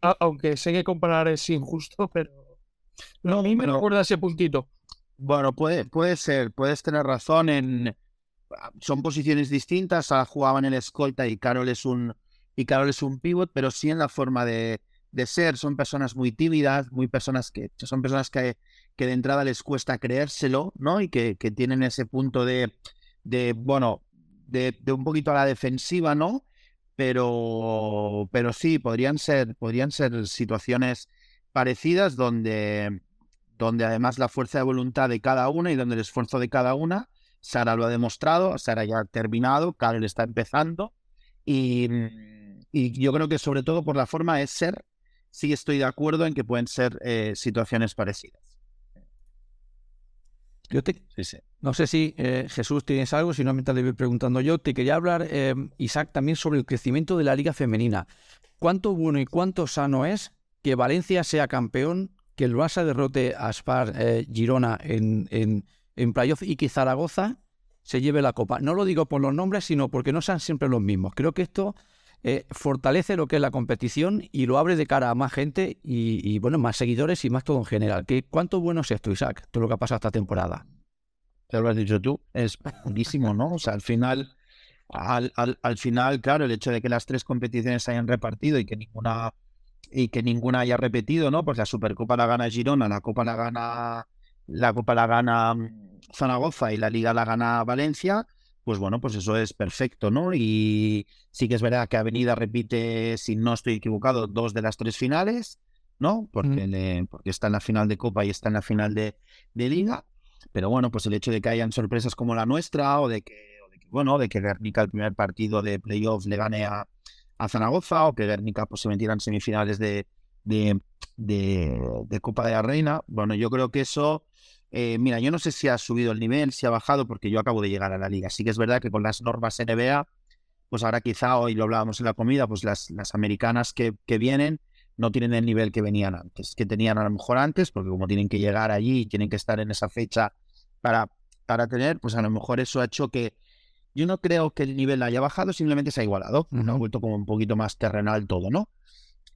aunque sé que comparar es injusto, pero. No, a mí me recuerda ese puntito. Bueno, puede, puede ser, puedes tener razón en. Son posiciones distintas. jugaban en el escolta y Carol es un. Y Carol es un pivot, pero sí en la forma de, de ser. Son personas muy tímidas, muy personas que. Son personas que, que de entrada les cuesta creérselo, ¿no? Y que, que tienen ese punto de. de bueno, de, un poquito a la defensiva, ¿no? Pero, pero sí, podrían ser, podrían ser situaciones parecidas donde, donde además la fuerza de voluntad de cada una y donde el esfuerzo de cada una, Sara lo ha demostrado, Sara ya ha terminado, Karel está empezando y, y, yo creo que sobre todo por la forma de ser, sí estoy de acuerdo en que pueden ser eh, situaciones parecidas. Yo te, no sé si eh, Jesús tienes algo, si no, mientras le voy preguntando yo. Te quería hablar, eh, Isaac, también sobre el crecimiento de la liga femenina. ¿Cuánto bueno y cuánto sano es que Valencia sea campeón, que el Barça derrote a Spar eh, Girona en, en, en playoff y que Zaragoza se lleve la copa? No lo digo por los nombres, sino porque no sean siempre los mismos. Creo que esto eh, fortalece lo que es la competición y lo abre de cara a más gente y, bueno, más seguidores y más todo en general. ¿Qué, ¿Cuánto bueno es esto, Isaac? Todo lo que ha pasado esta temporada. Te lo has dicho tú, es buenísimo, ¿no? O sea, al final, al, al, final, claro, el hecho de que las tres competiciones se hayan repartido y que ninguna y que ninguna haya repetido, ¿no? Pues la Supercopa la gana Girona, la Copa la gana la Copa la gana mm, Zaragoza y la Liga la gana Valencia, pues bueno, pues eso es perfecto, ¿no? Y sí que es verdad que Avenida repite, si no estoy equivocado, dos de las tres finales, ¿no? Porque, porque está en la final de Copa y está en la final de, de, Liga. Pero bueno, pues el hecho de que hayan sorpresas como la nuestra o de que, bueno, de que Guernica el primer partido de playoffs le gane a, a Zaragoza o que Guernica pues se metiera en semifinales de, de, Copa de la Reina, bueno, yo creo que eso eh, mira, yo no sé si ha subido el nivel, si ha bajado, porque yo acabo de llegar a la liga. Sí que es verdad que con las normas NBA, pues ahora quizá, hoy lo hablábamos en la comida, pues las, las americanas que, que vienen no tienen el nivel que venían antes, que tenían a lo mejor antes, porque como tienen que llegar allí tienen que estar en esa fecha para, para tener, pues a lo mejor eso ha hecho que yo no creo que el nivel haya bajado, simplemente se ha igualado, no ha vuelto como un poquito más terrenal todo, ¿no?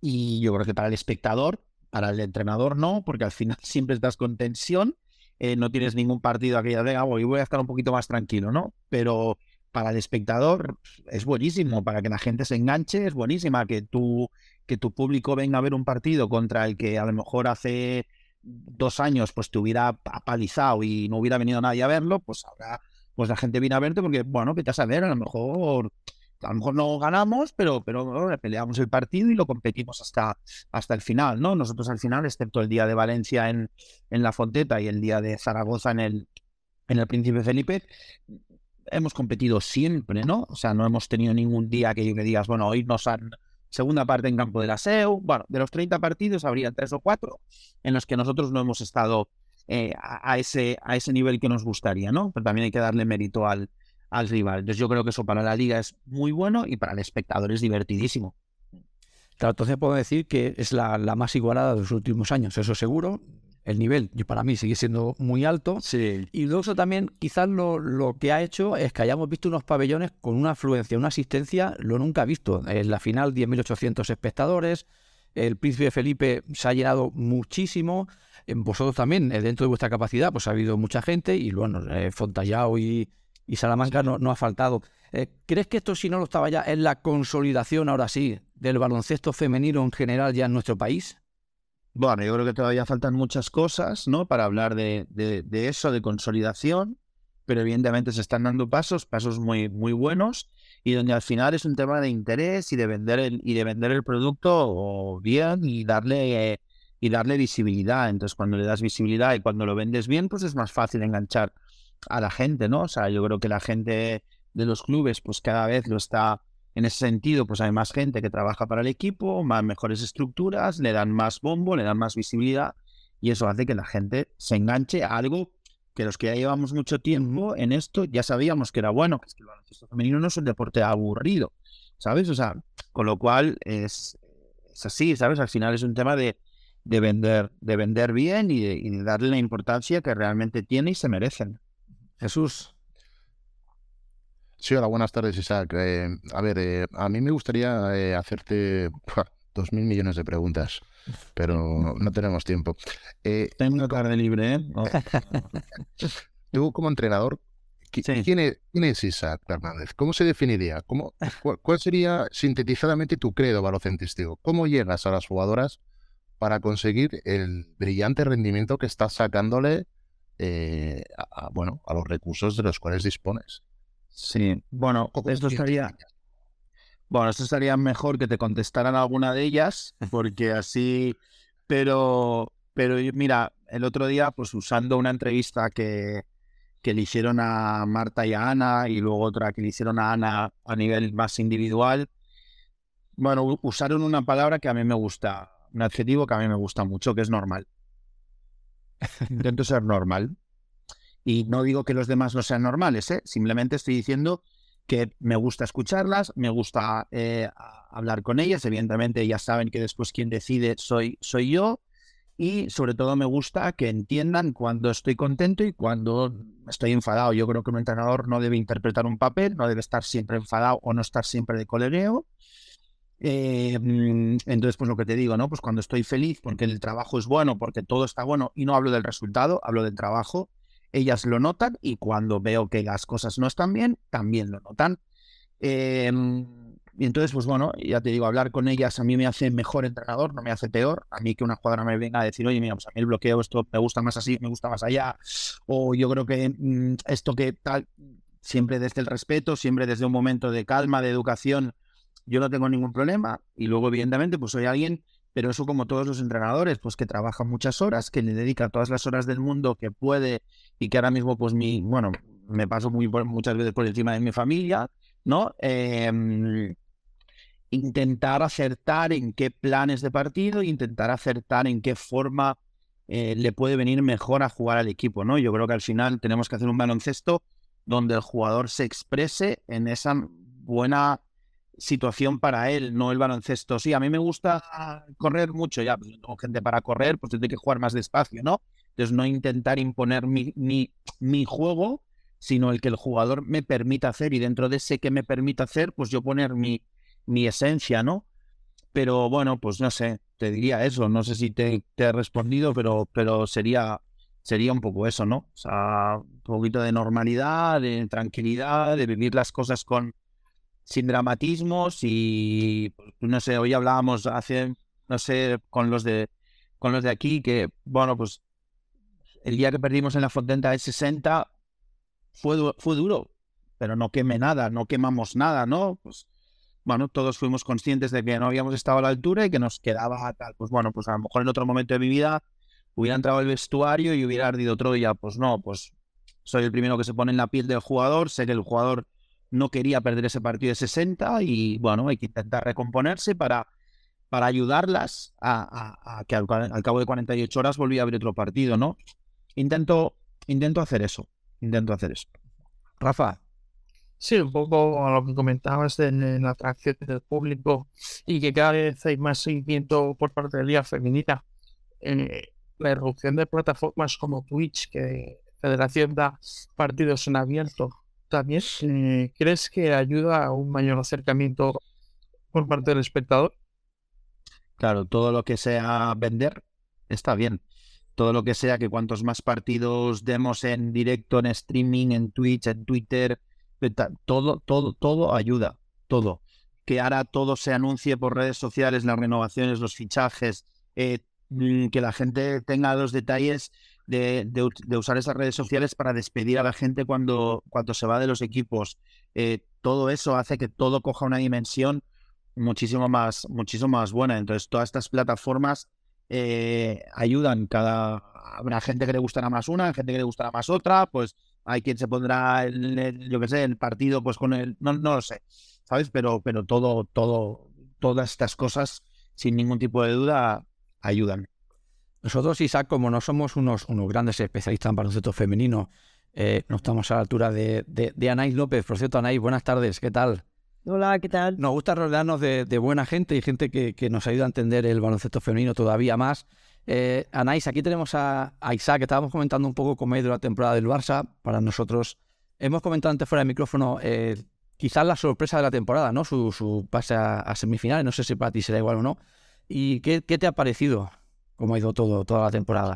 Y yo creo que para el espectador, para el entrenador no, porque al final siempre estás con tensión eh, no tienes ningún partido aquella de, ah, voy a estar un poquito más tranquilo, ¿no? Pero para el espectador es buenísimo, para que la gente se enganche es buenísima, que tu, que tu público venga a ver un partido contra el que a lo mejor hace dos años pues te hubiera apalizado y no hubiera venido nadie a verlo, pues ahora pues la gente viene a verte porque, bueno, que te vas a ver, a lo mejor a lo mejor no ganamos, pero, pero peleamos el partido y lo competimos hasta, hasta el final, ¿no? Nosotros al final, excepto el día de Valencia en, en la Fonteta y el día de Zaragoza en el, en el Príncipe Felipe, hemos competido siempre, ¿no? O sea, no hemos tenido ningún día que, que digas, bueno, hoy nos han segunda parte en campo de la SEU. Bueno, de los 30 partidos habría tres o cuatro en los que nosotros no hemos estado eh, a, ese, a ese nivel que nos gustaría, ¿no? Pero también hay que darle mérito al, al rival. Entonces yo creo que eso para la liga es muy bueno y para el espectador es divertidísimo. Claro, entonces puedo decir que es la, más igualada de los últimos años, eso seguro. El nivel, yo para mí, sigue siendo muy alto. Sí. Y luego también, quizás lo, lo, que ha hecho es que hayamos visto unos pabellones con una afluencia, una asistencia, lo nunca visto. En la final, 10.800 espectadores. El Príncipe Felipe se ha llenado muchísimo. Vosotros también, eh, dentro de vuestra capacidad, pues ha habido mucha gente. Y bueno, eh, Fontallao y, y Salamanca no, no ha faltado. Eh, ¿Crees que esto, si no lo estaba ya, es la consolidación ahora sí del baloncesto femenino en general ya en nuestro país? Bueno, yo creo que todavía faltan muchas cosas, ¿no? Para hablar de, de, eso, de consolidación. pero evidentemente se están dando pasos, pasos muy, muy buenos y donde al final es un tema de interés y de vender el, y de vender el producto bien y darle, y darle visibilidad. Entonces, cuando le das visibilidad y cuando lo vendes bien, pues es más fácil enganchar a la gente, ¿no? O sea, yo creo que la gente de los clubes, pues cada vez lo está en ese sentido, pues hay más gente que trabaja para el equipo, más mejores estructuras, le dan más bombo, le dan más visibilidad y eso hace que la gente se enganche a algo que los que ya llevamos mucho tiempo en esto ya sabíamos que era bueno, que es que el baloncesto femenino no es un deporte aburrido, ¿sabes? O sea, con lo cual es, así, ¿sabes? Al final es un tema de, de vender, de vender bien y de, darle la importancia que realmente tiene y se merecen. Jesús. Sí, hola, buenas tardes, Isaac. Eh, a ver, eh, a mí me gustaría eh, hacerte dos mil millones de preguntas pero no tenemos tiempo. Tengo una tarde libre, ¿eh? Tú como entrenador, ¿quién, es, Isaac Hernández? ¿Cómo se definiría? ¿Cómo, cuál, sería sintetizadamente tu credo balocentístico? ¿Cómo llegas a las jugadoras para conseguir el brillante rendimiento que estás sacándole eh, a, bueno, a los recursos de los cuales dispones? Sí, bueno, esto estaría, bueno, esto estaría mejor que te contestaran alguna de ellas, porque así. Pero, pero mira, el otro día, pues usando una entrevista que, que le hicieron a Marta y a Ana, y luego otra que le hicieron a Ana a nivel más individual, bueno, usaron una palabra que a mí me gusta, un adjetivo que a mí me gusta mucho, que es normal. Intento ser normal. Y no digo que los demás no sean normales, ¿eh? simplemente estoy diciendo que me gusta escucharlas, me gusta eh, hablar con ellas, evidentemente ellas saben que después quien decide soy, soy yo, y sobre todo me gusta que entiendan cuando estoy contento y cuando estoy enfadado. Yo creo que un entrenador no debe interpretar un papel, no debe estar siempre enfadado o no estar siempre de colegueo. Eh, mm, entonces, pues lo que te digo, ¿no? Pues cuando estoy feliz porque el trabajo es bueno, porque todo está bueno, y no hablo del resultado, hablo del trabajo, ellas lo notan y cuando veo que las cosas no están bien, también lo notan. Em, y entonces, pues bueno, ya te digo, hablar con ellas a mí me hace mejor entrenador, no me hace peor. A mí que una jugadora me venga a decir, oye, mira, pues a mí el bloqueo, esto me gusta más así, me gusta más allá. O yo creo que mm, esto que tal, siempre desde el respeto, siempre desde un momento de calma, de educación, yo no tengo ningún problema. Y luego, evidentemente, pues soy alguien pero eso como todos los entrenadores, pues que trabaja muchas horas, que le dedica todas las horas del mundo que puede y que ahora mismo pues mi, bueno, me paso muy muchas veces por encima de mi familia, ¿no? Em, intentar acertar en qué planes de partido, intentar acertar en qué forma eh, le puede venir mejor a jugar al equipo, ¿no? Yo creo que al final tenemos que hacer un baloncesto donde el jugador se exprese en esa buena situación para él, no el baloncesto. Sí, a mí me gusta correr mucho, ya, tengo gente para correr, pues tengo que jugar más despacio, ¿no? Entonces no intentar imponer mi, mi, mi, juego, sino el que el jugador me permita hacer y dentro de ese que me permita hacer, pues yo poner mi, mi esencia, ¿no? Pero bueno, pues no sé, te diría eso, no sé si te, te he respondido, pero, pero sería, sería un poco eso, ¿no? O sea, un poquito de normalidad, de tranquilidad, de vivir las cosas con, sin dramatismos y pues, no sé, hoy hablábamos hace, no sé, con los de con los de aquí que, bueno, pues el día que perdimos en la Fontenta de 60 fue, fue duro, pero no quemé nada, no quemamos nada, ¿no? Pues bueno, todos fuimos conscientes de que no habíamos estado a la altura y que nos quedaba tal. Pues bueno, pues a lo mejor en otro momento de mi vida hubiera entrado al vestuario y hubiera ardido Troya. Pues no, pues soy el primero que se pone en la piel del jugador, sé que el jugador no quería perder ese partido de 60 y bueno, hay que intentar recomponerse para, para ayudarlas a, que al, cabo de 48 horas volvía a haber otro partido, ¿no? Intento, intento hacer eso, intento hacer eso. Rafa. Sí, un poco a lo que comentabas de, la atracción del público y que cada vez hay más seguimiento por parte de la Liga. Eh, la erupción de plataformas como Twitch, que Federación da partidos en abierto también eh, crees que ayuda a un mayor acercamiento por parte del espectador? Claro, todo lo que sea vender está bien. Todo lo que sea que cuantos más partidos demos en directo, en streaming, en Twitch, en Twitter, todo, todo, todo ayuda, todo. Que ahora todo se anuncie por redes sociales, las renovaciones, los fichajes, eh, mm, que la gente tenga los detalles de, de usar esas redes sociales para despedir a la gente cuando, cuando se va de los equipos. Eh, todo eso hace que todo coja una dimensión muchísimo más, muchísimo más buena. Entonces, todas estas plataformas eh, ayudan. Cada habrá gente que le gustará más una, gente que le gustará más otra. Pues hay quien se pondrá el, el- yo qué sé, el partido, pues con el, no, no lo sé, ¿sabes? Pero, pero todo, todo, todas estas cosas, sin ningún tipo de duda, ayudan. Nosotros, Isaac, como no somos unos, unos grandes especialistas en baloncesto femenino, eh, no estamos a la altura de, de, de Anaís López. Por cierto, Anaís, buenas tardes, ¿qué tal? Hola, ¿qué tal? Nos gusta rodearnos de, de buena gente y gente que, que nos ayuda a entender el baloncesto femenino todavía más. Eh, Anaís, aquí tenemos a, a Isaac, que estábamos comentando un poco cómo ha ido la temporada del Barça. Para nosotros, hemos comentado antes fuera del micrófono, eh, quizás la sorpresa de la temporada, ¿no? Su, su pase a, a semifinales, no sé si para ti será igual o no. ¿Y qué, qué te ha parecido? ¿Cómo ha ido todo, toda la temporada?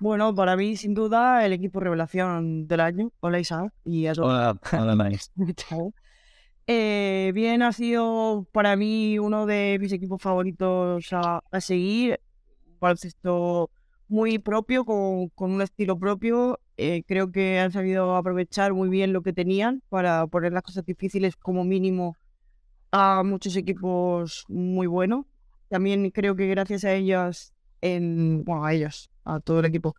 Bueno, para mí, sin duda, el equipo revelación del año. Hola, Isaac. Y a todos. Hola, hola, nice. Chao. Eh, bien, ha sido para mí uno de mis equipos favoritos a, a seguir. Baloncesto muy propio, con, con un estilo propio. Eh, creo que han sabido aprovechar muy bien lo que tenían para poner las cosas difíciles como mínimo a muchos equipos muy buenos. También creo que gracias a ellas, en, bueno, a ellos, a todo el equipo,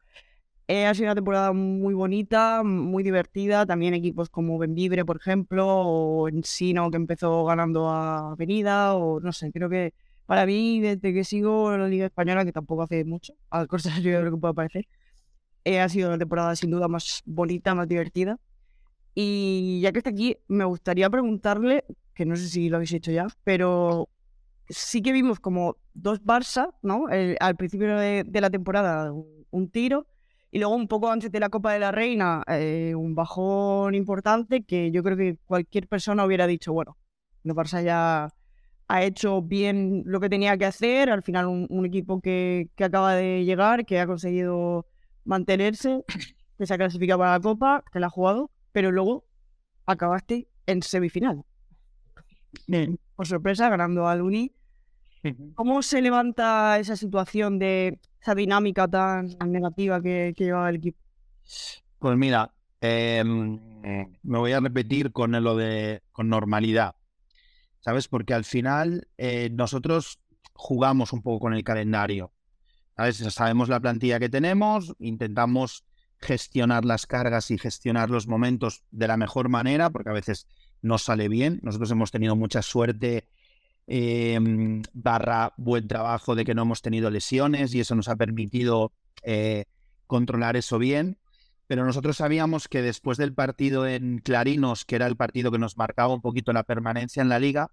eh, ha sido una temporada muy bonita, muy divertida. También equipos como Benvibre, por ejemplo, o Ensino, que empezó ganando a Avenida, o no sé, creo que para mí, desde que sigo la Liga Española, que tampoco hace mucho, al contrario de lo que pueda parecer, eh, ha sido una temporada sin duda más bonita, más divertida. Y ya que está aquí, me gustaría preguntarle, que no sé si lo habéis hecho ya, pero sí que vimos como dos Barça, ¿no? El- al principio de, de la temporada, un, tiro, y luego un poco antes de la Copa de la Reina, eh, un bajón importante que yo creo que cualquier persona hubiera dicho, bueno, el Barça ya ha hecho bien lo que tenía que hacer, al final un, un equipo que, que acaba de llegar, que ha conseguido mantenerse, que se ha clasificado para la Copa, que la ha jugado, pero luego acabaste en semifinal. Bien, por sorpresa, ganando al Uni. ¿Cómo se levanta esa situación de esa dinámica tan negativa que, que llevaba el equipo? Pues mira, em, me voy a repetir con lo de con normalidad, ¿sabes? Porque al final eh, nosotros jugamos un poco con el calendario, ¿sabes? Sabemos la plantilla que tenemos, intentamos gestionar las cargas y gestionar los momentos de la mejor manera, porque a veces no sale bien. Nosotros hemos tenido mucha suerte em, barra buen trabajo de que no hemos tenido lesiones y eso nos ha permitido eh, controlar eso bien pero nosotros sabíamos que después del partido en Clarinos, que era el partido que nos marcaba un poquito la permanencia en la liga,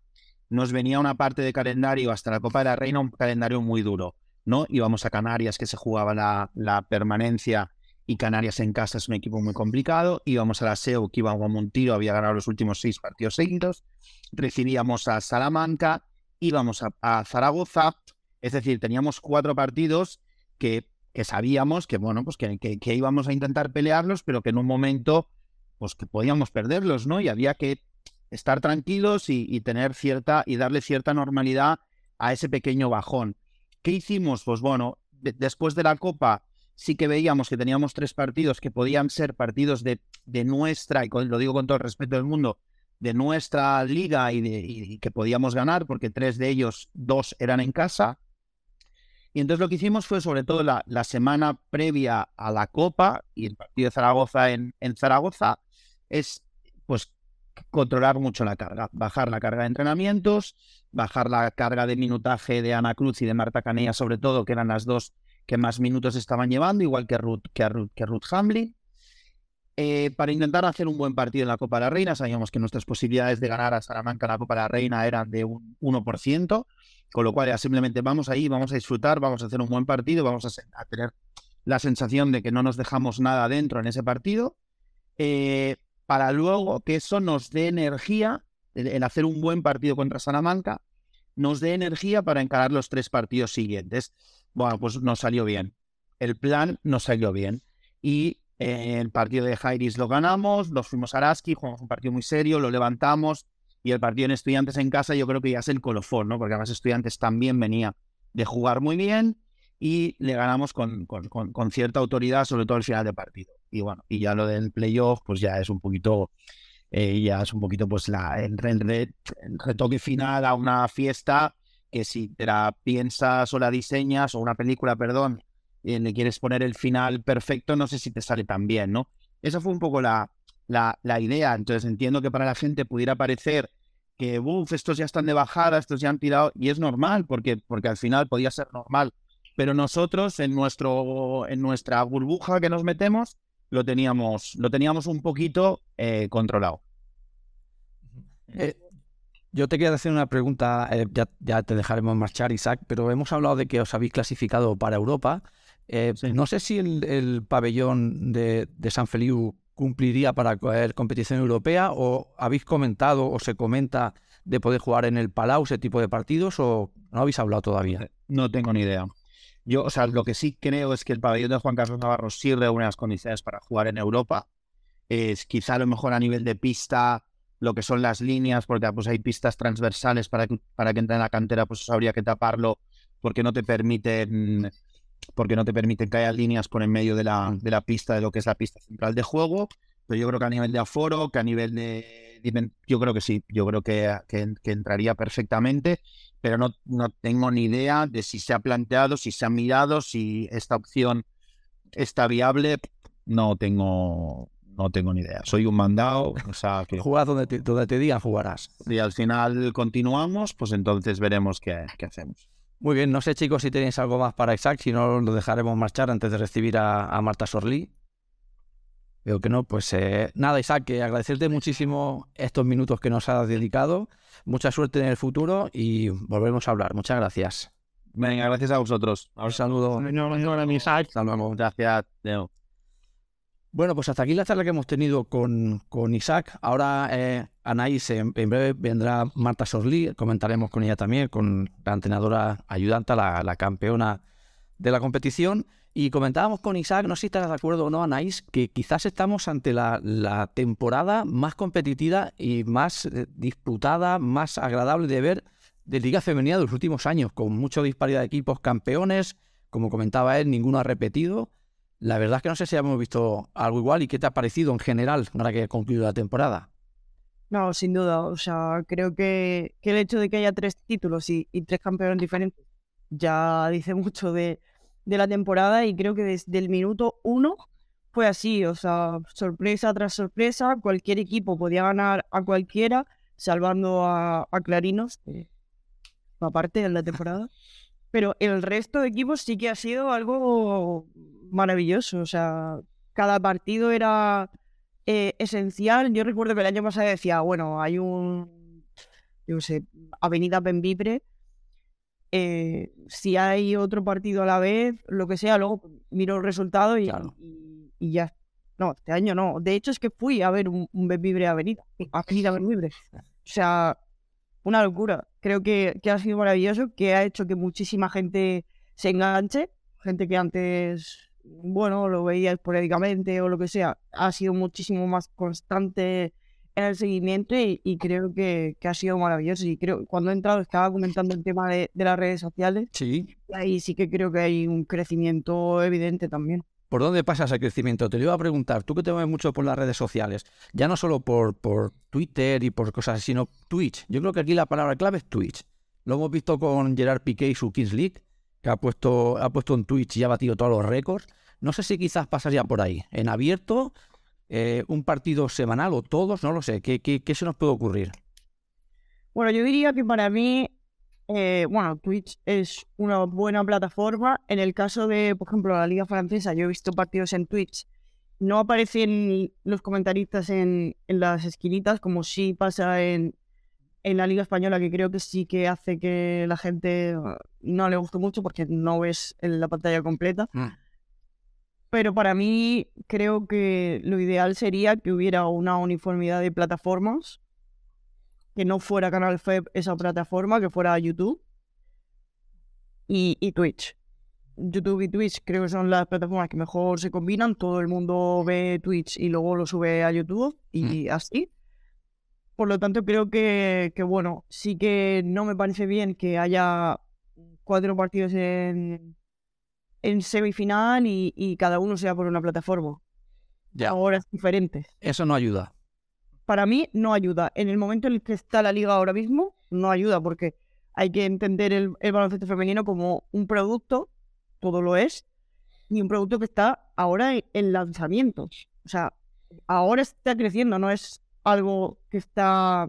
nos venía una parte de calendario hasta la Copa de la Reina, un calendario muy duro, ¿no? Íbamos a Canarias, que se jugaba la, la permanencia, y Canarias en casa es un equipo muy complicado, íbamos a la SEO, que iba como un tiro, había ganado los últimos seis partidos seguidos, recibíamos a Salamanca, íbamos a, a Zaragoza, es decir, teníamos cuatro partidos que que sabíamos que, bueno, pues que, que, íbamos a intentar pelearlos, pero que en un momento, pues que podíamos perderlos, ¿no? Y había que estar tranquilos y, tener cierta, y darle cierta normalidad a ese pequeño bajón. ¿Qué hicimos? Pues bueno, de, después de la Copa sí que veíamos que teníamos tres partidos que podían ser partidos de, de nuestra, y con, lo digo con todo el respeto del mundo, de nuestra liga y, de, que podíamos ganar, porque tres de ellos, dos eran en casa, y entonces lo que hicimos fue, sobre todo la, la, semana previa a la Copa y el partido de Zaragoza en, en, Zaragoza, es pues controlar mucho la carga, bajar la carga de entrenamientos, bajar la carga de minutaje de Ana Cruz y de Marta Canella, sobre todo, que eran las dos que más minutos estaban llevando, igual que Ruth, que Ruth, Ruth Hamlin. Eh, para intentar hacer un buen partido en la Copa de la Reina, sabíamos que nuestras posibilidades de ganar a Salamanca en la Copa de la Reina eran de un 1%, con lo cual ya simplemente vamos ahí, vamos a disfrutar, vamos a hacer un buen partido, vamos a, a tener la sensación de que no nos dejamos nada dentro en ese partido, eh, para luego que eso nos dé energía, el, el, hacer un buen partido contra Salamanca, nos dé energía para encarar los tres partidos siguientes. Bueno, pues nos salió bien. El plan nos salió bien. Y eh, el partido de Jairis lo ganamos, nos fuimos a Araski, jugamos un partido muy serio, lo levantamos, y el partido en Estudiantes en casa yo creo que ya es el colofón, ¿no? Porque además Estudiantes también venía de jugar muy bien y le ganamos con, con, con- cierta autoridad, sobre todo al final de partido. Y bueno, y ya lo del playoff, pues ya es un poquito, eh, ya es un poquito pues la, el, el retoque final a una fiesta que si te la piensas o la diseñas, o una película, perdón, y le quieres poner el final perfecto, no sé si te sale tan bien, ¿no? Esa fue un poco la, la, la idea. Entonces entiendo que para la gente pudiera parecer que, uff, estos ya están de bajada, estos ya han tirado, y es normal, porque, porque al final podía ser normal. Pero nosotros, en, nuestro, en nuestra burbuja que nos metemos, lo teníamos, lo teníamos un poquito eh, controlado. Eh, yo te quería hacer una pregunta, eh, ya, ya te dejaremos marchar, Isaac, pero hemos hablado de que os habéis clasificado para Europa. Eh, Sí. No sé si el, el pabellón de, de San Feliu cumpliría para coger competición europea o habéis comentado o se comenta de poder jugar en el Palau ese tipo de partidos o no habéis hablado todavía. No tengo ni idea. Yo, o sea, lo que sí creo es que el pabellón de Juan Carlos Navarro sí reúne las condiciones para jugar en Europa. Es quizá a lo mejor a nivel de pista, lo que son las líneas, porque pues hay pistas transversales para que, para que entre en la cantera, pues habría que taparlo, porque no te permiten, porque no te permiten que haya líneas por en medio de la, de la pista, de lo que es la pista central de juego. Pero yo creo que a nivel de aforo, que a nivel de. Yo creo que sí, yo creo que, que, que entraría perfectamente pero no, no tengo ni idea de si se ha planteado, si se ha mirado, si esta opción está viable. No tengo, no tengo ni idea. Soy un mandado, o sea que donde te, donde te digan jugarás. si al final continuamos, pues entonces veremos qué, qué hacemos. Muy bien, no sé chicos si tenéis algo más para Isaac, si no lo dejaremos marchar antes de recibir a, a Marta Sorlí. Veo que no, pues eh, nada Isaac, que agradecerte muchísimo estos minutos que nos has dedicado, mucha suerte en el futuro y volveremos a hablar. Muchas gracias. Venga, gracias a vosotros. Un saludo. No, no, no, ni Isaac. Hasta luego. Gracias. Leo. Bueno, pues hasta aquí la charla que hemos tenido con, con Isaac. Ahora, eh, Anaís, en, en breve vendrá Marta Sorlí, comentaremos con ella también, con la entrenadora ayudante, la, la campeona de la competición. Y comentábamos con Isaac, no sé si estarás de acuerdo o no, Anaís, que quizás estamos ante la, la temporada más competitiva y más eh, disputada, más agradable de ver de Liga Femenina de los últimos años, con mucha disparidad de equipos campeones. Como comentaba él, ninguno ha repetido. La verdad es que no sé si hemos visto algo igual y qué te ha parecido en general ahora que ha concluido la temporada. No, sin duda. O sea, creo que, que el hecho de que haya tres títulos y, y tres campeones diferentes ya dice mucho de, de la temporada y creo que desde el minuto uno fue así. O sea, sorpresa tras sorpresa, cualquier equipo podía ganar a cualquiera, salvando a, a Clarinos, aparte de la temporada. Pero el resto de equipos sí que ha sido algo maravilloso. O sea, cada partido era eh, esencial. Yo recuerdo que el año pasado decía, bueno, hay un, yo qué sé, Avenida Benvibre. eh, si hay otro partido a la vez, lo que sea, luego miro el resultado y, Claro. y, y ya. No, este año no. De hecho, es que fui a ver un, un Benvibre Avenida. Avenida Benvibre. O sea, una locura. Creo que, que ha sido maravilloso, que ha hecho que muchísima gente se enganche. Gente que antes, bueno, lo veía esporádicamente o lo que sea, ha sido muchísimo más constante en el seguimiento y, y creo que, que ha sido maravilloso. Y creo cuando he entrado estaba comentando el tema de, de las redes sociales Sí. y ahí sí que creo que hay un crecimiento evidente también. ¿Por dónde pasa ese crecimiento? Te lo iba a preguntar. Tú que te mueves mucho por las redes sociales, ya no solo por, por Twitter y por cosas así, sino Twitch. Yo creo que aquí la palabra clave es Twitch. Lo hemos visto con Gerard Piqué y su Kings League, que ha puesto, ha puesto en Twitch y ha batido todos los récords. No sé si quizás pasaría por ahí. En abierto, eh, un partido semanal o todos, no lo sé. ¿Qué, qué, qué se nos puede ocurrir? Bueno, yo diría que para mí, eh, bueno, Twitch es una buena plataforma. En el caso de, por ejemplo, la Liga Francesa, yo he visto partidos en Twitch. No aparecen los comentaristas en, en las esquinitas, como sí pasa en, en la Liga Española, que creo que sí que hace que la gente no le guste mucho porque no ves en la pantalla completa. Mm. Pero para mí creo que lo ideal sería que hubiera una uniformidad de plataformas que no fuera Canal FEB esa plataforma, que fuera YouTube y, y Twitch. YouTube y Twitch creo que son las plataformas que mejor se combinan. Todo el mundo ve Twitch y luego lo sube a YouTube y así. Por lo tanto, creo que, que, bueno, sí que no me parece bien que haya cuatro partidos en, en semifinal y, y cada uno sea por una plataforma. Ya. Ahora es diferente. Eso no ayuda. Para mí no ayuda. En el momento en el que está la liga ahora mismo, no ayuda porque hay que entender el, el baloncesto femenino como un producto, todo lo es, y un producto que está ahora en, en lanzamiento. O sea, ahora está creciendo, no es algo que está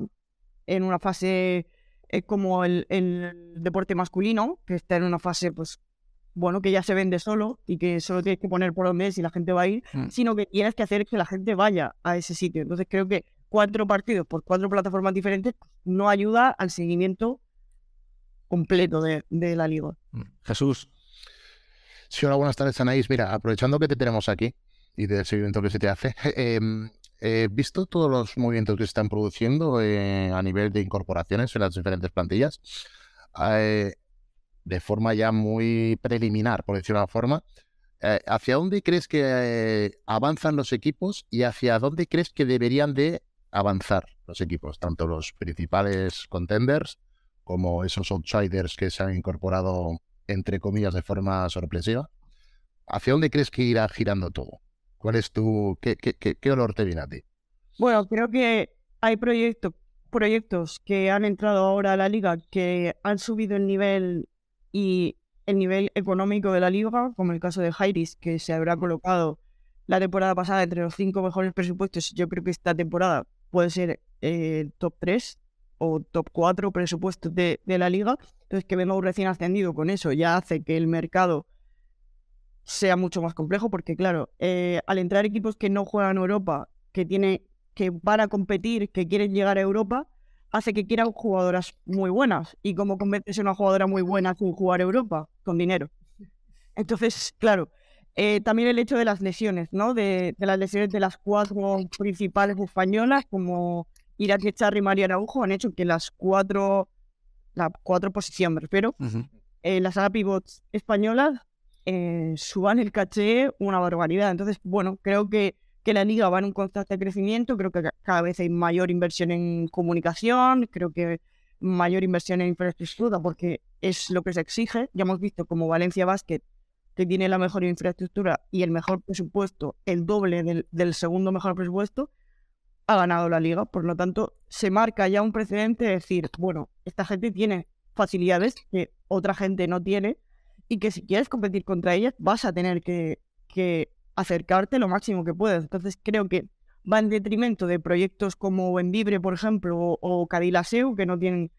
en una fase eh, como el, el deporte masculino, que está en una fase, pues, bueno, que ya se vende solo y que solo tienes que poner por donde es y la gente va a ir, Mm. sino que tienes que hacer que la gente vaya a ese sitio. Entonces creo que cuatro partidos por cuatro plataformas diferentes no ayuda al seguimiento completo de, de la liga. Mm. Jesús, Sí, hola, buenas tardes, Anaís. Mira, aprovechando que te tenemos aquí y del seguimiento que se te hace, eh, eh, visto todos los movimientos que se están produciendo eh, a nivel de incorporaciones en las diferentes plantillas, eh, de forma ya muy preliminar, por decirlo de una forma, eh, ¿hacia dónde crees que avanzan los equipos y hacia dónde crees que deberían de avanzar los equipos, tanto los principales contenders como esos outsiders que se han incorporado entre comillas, de forma sorpresiva. ¿Hacia dónde crees que irá girando todo? ¿Cuál es tu. ¿Qué, qué, qué, olor te viene a ti? Bueno, creo que hay proyectos, proyectos que han entrado ahora a la liga que han subido el nivel y el nivel económico de la liga, como el caso de Jairis, que se habrá colocado la temporada pasada entre los cinco mejores presupuestos. Yo creo que esta temporada puede ser eh, top 3 o top 4 presupuestos de, la liga. Entonces, que venga un recién ascendido con eso ya hace que el mercado sea mucho más complejo, porque claro, eh, al entrar equipos que no juegan Europa, que tiene, que van a competir, que quieren llegar a Europa, hace que quieran jugadoras muy buenas. ¿Y cómo convences a una jugadora muy buena sin jugar Europa? Con dinero. Entonces, claro, eh, también el hecho de las lesiones, ¿no? De, de las lesiones de las cuatro principales españolas, como Irak Echarri y María Araujo, han hecho que las cuatro, las cuatro posiciones, me refiero, Ujú. eh, las ala pivots españolas eh, suban el caché una barbaridad. Entonces, bueno, creo que, que la liga va en un constante crecimiento, creo que ca- cada vez hay mayor inversión en comunicación, creo que mayor inversión en infraestructura, porque es lo que se exige. Ya hemos visto como Valencia Basket, que tiene la mejor infraestructura y el mejor presupuesto, el doble del, del segundo mejor presupuesto, ha ganado la liga. Por lo tanto, se marca ya un precedente de decir, bueno, esta gente tiene facilidades que otra gente no tiene y que si quieres competir contra ellas vas a tener que, que acercarte lo máximo que puedas. Entonces creo que va en detrimento de proyectos como Envibre, por ejemplo, o, o Cadilaseu, que no tienen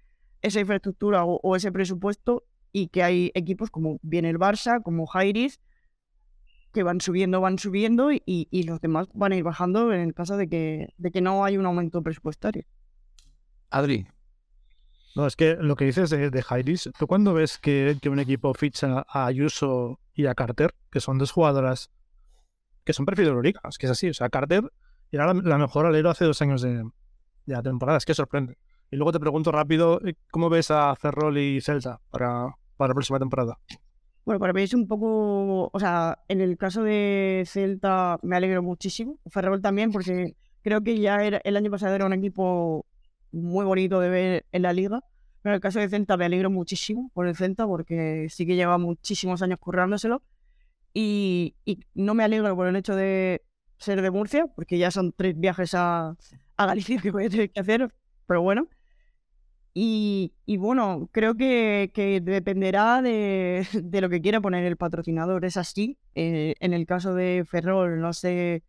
esa infraestructura o ese presupuesto y que hay equipos como viene el Barça, como Jairis, que van subiendo, van subiendo y, y los demás van a ir bajando en el caso de que, de que no hay un aumento presupuestario. Adri, No, es que lo que dices de, de Jairis, ¿tú cuando ves que, que un equipo ficha a Ayuso y a Carter, que son dos jugadoras que son perfil de Euroliga, es que es así, o sea, Carter era la, la mejor alero hace dos años de, de la temporada, es que sorprende. Y luego te pregunto rápido, eh, ¿cómo ves a Ferrol y Celta para, para la próxima temporada? Bueno, para mí es un poco, o sea, en el caso de Celta me alegro muchísimo, Ferrol también, porque creo que ya era, el año pasado era un equipo muy bonito de ver en la liga, pero en el caso de Celta me alegro muchísimo por el Celta, porque sí que lleva muchísimos años currándoselo, y, y no me alegro por el hecho de ser de Murcia, porque ya son tres viajes a, a Galicia que voy a tener que hacer, pero bueno. Y, bueno, creo que, dependerá de, de lo que quiera poner el patrocinador. Es así. eh, en el caso de Ferrol, no sé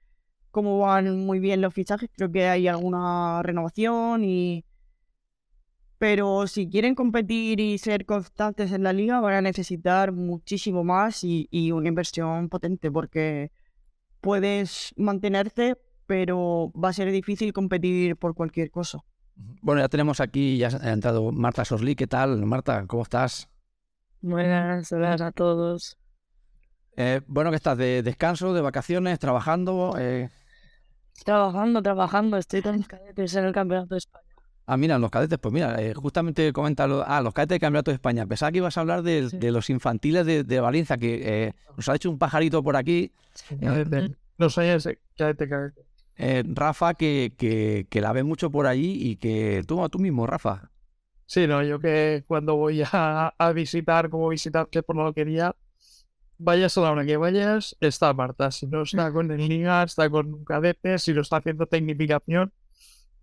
cómo van muy bien los fichajes. Creo que hay alguna renovación y. Pero si quieren competir y ser constantes en la liga, van a necesitar muchísimo más y, y una inversión potente, porque puedes mantenerte, pero va a ser difícil competir por cualquier cosa. Bueno, ya tenemos aquí, ya ha entrado Marta Sosli. ¿Qué tal, Marta? ¿Cómo estás? Buenas, hola a todos. Eh, bueno, que estás de descanso, de vacaciones, trabajando. eh, Trabajando, trabajando, estoy con mis cadetes en el Campeonato de España. Ah, mira, los cadetes, pues mira, eh, justamente comenta lo- ah, los cadetes del Campeonato de España. Pensaba que ibas a hablar Sí. de los infantiles de, de Valencia, que eh, nos ha hecho un pajarito por aquí. Cadete. No soy ese. Cadete, cadete. Eh, Rafa, que, que, que la ve mucho por allí y que tú, tú mismo, Rafa. Sí, no, yo que cuando voy a, a visitar, como visitar, que por no lo quería, vayas a la hora que vayas, está Marta. Si no está con el liga, está con cadetes, si lo está haciendo tecnificación.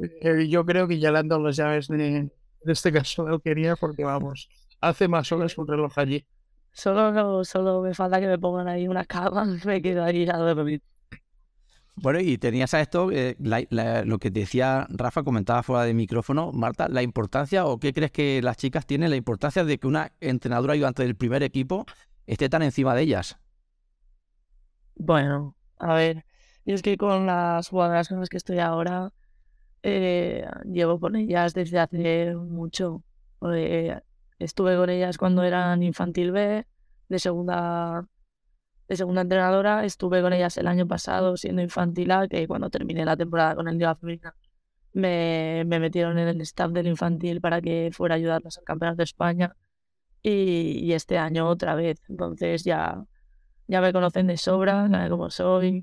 eh, yo creo que ya le han dado las llaves de, de este caso de alquería porque vamos, hace más horas que un reloj allí. Solo, solo me falta que me pongan ahí una cama, me quedo ahí a dormir. Bueno, y tenías a esto, eh, lo que decía Rafa, comentaba fuera de micrófono, Marta, la importancia, o qué crees que las chicas tienen, la importancia de que una entrenadora ayudante del primer equipo esté tan encima de ellas. Bueno, a ver, yo es que con las jugadoras con las que estoy ahora, eh, llevo con ellas desde hace mucho. Eh, estuve con ellas cuando eran infantil B, de segunda, de segunda entrenadora, estuve con ellas el año pasado siendo infantil A, que cuando terminé la temporada con el Liga Femenina me, me metieron en el staff del infantil para que fuera a ayudarlas al Campeonato de España y, este año otra vez. Entonces ya ya me conocen de sobra, saben cómo soy,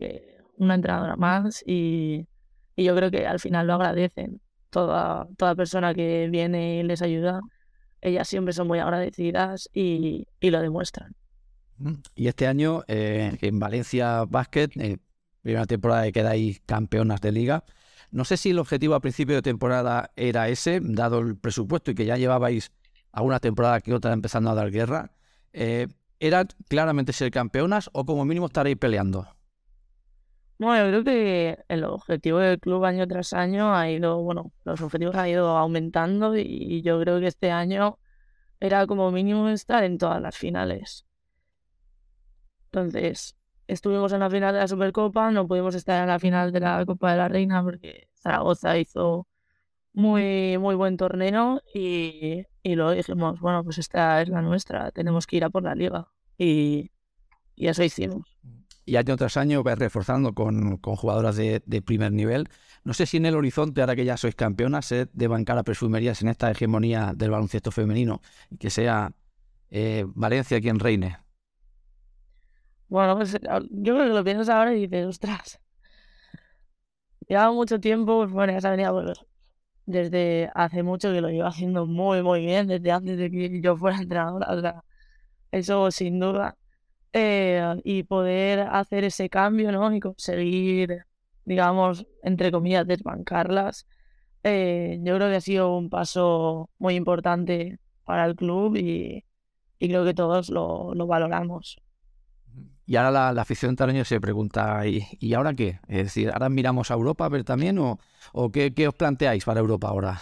una entrenadora más y, y yo creo que al final lo agradecen. Toda, toda persona que viene y les ayuda, ellas siempre son muy agradecidas y, y lo demuestran. Y este año eh, en Valencia Basket, eh, primera temporada que quedáis campeonas de liga. No sé si el objetivo a principio de temporada era ese, dado el presupuesto y que ya llevabais alguna temporada que otra empezando a dar guerra. Eh, ¿Era claramente ser campeonas o como mínimo estaréis peleando? No, yo creo que el objetivo del club año tras año ha ido, bueno, los objetivos han ido aumentando y, y yo creo que este año era como mínimo estar en todas las finales. Entonces, estuvimos en la final de la Supercopa, no pudimos estar en la final de la Copa de la Reina porque Zaragoza hizo muy, muy buen torneo y, y luego dijimos, bueno, pues esta es la nuestra, tenemos que ir a por la liga. Y, y eso hicimos. Y año tras año vais reforzando con, con jugadoras de, primer nivel. No sé si en el horizonte, ahora que ya sois campeonas, se de bancar a perfumerías en esta hegemonía del baloncesto femenino que sea eh, Valencia quien reine. Bueno, pues eh, yo creo que lo piensas ahora y dices, ostras, lleva mucho tiempo, pues bueno, ya se venía pues, desde hace mucho que lo llevo haciendo muy, muy bien, desde antes de que yo fuera entrenadora, o sea, eso sin duda. Eh, y poder hacer ese cambio, ¿no? Y conseguir, digamos, entre comillas, desbancarlas, eh, yo creo que ha sido un paso muy importante para el club y, y creo que todos lo, lo valoramos. Y ahora la, la afición tareño se pregunta, ¿y, ¿y ahora qué? Es decir, ¿ahora miramos a Europa a ver también o, o qué, qué os planteáis para Europa ahora?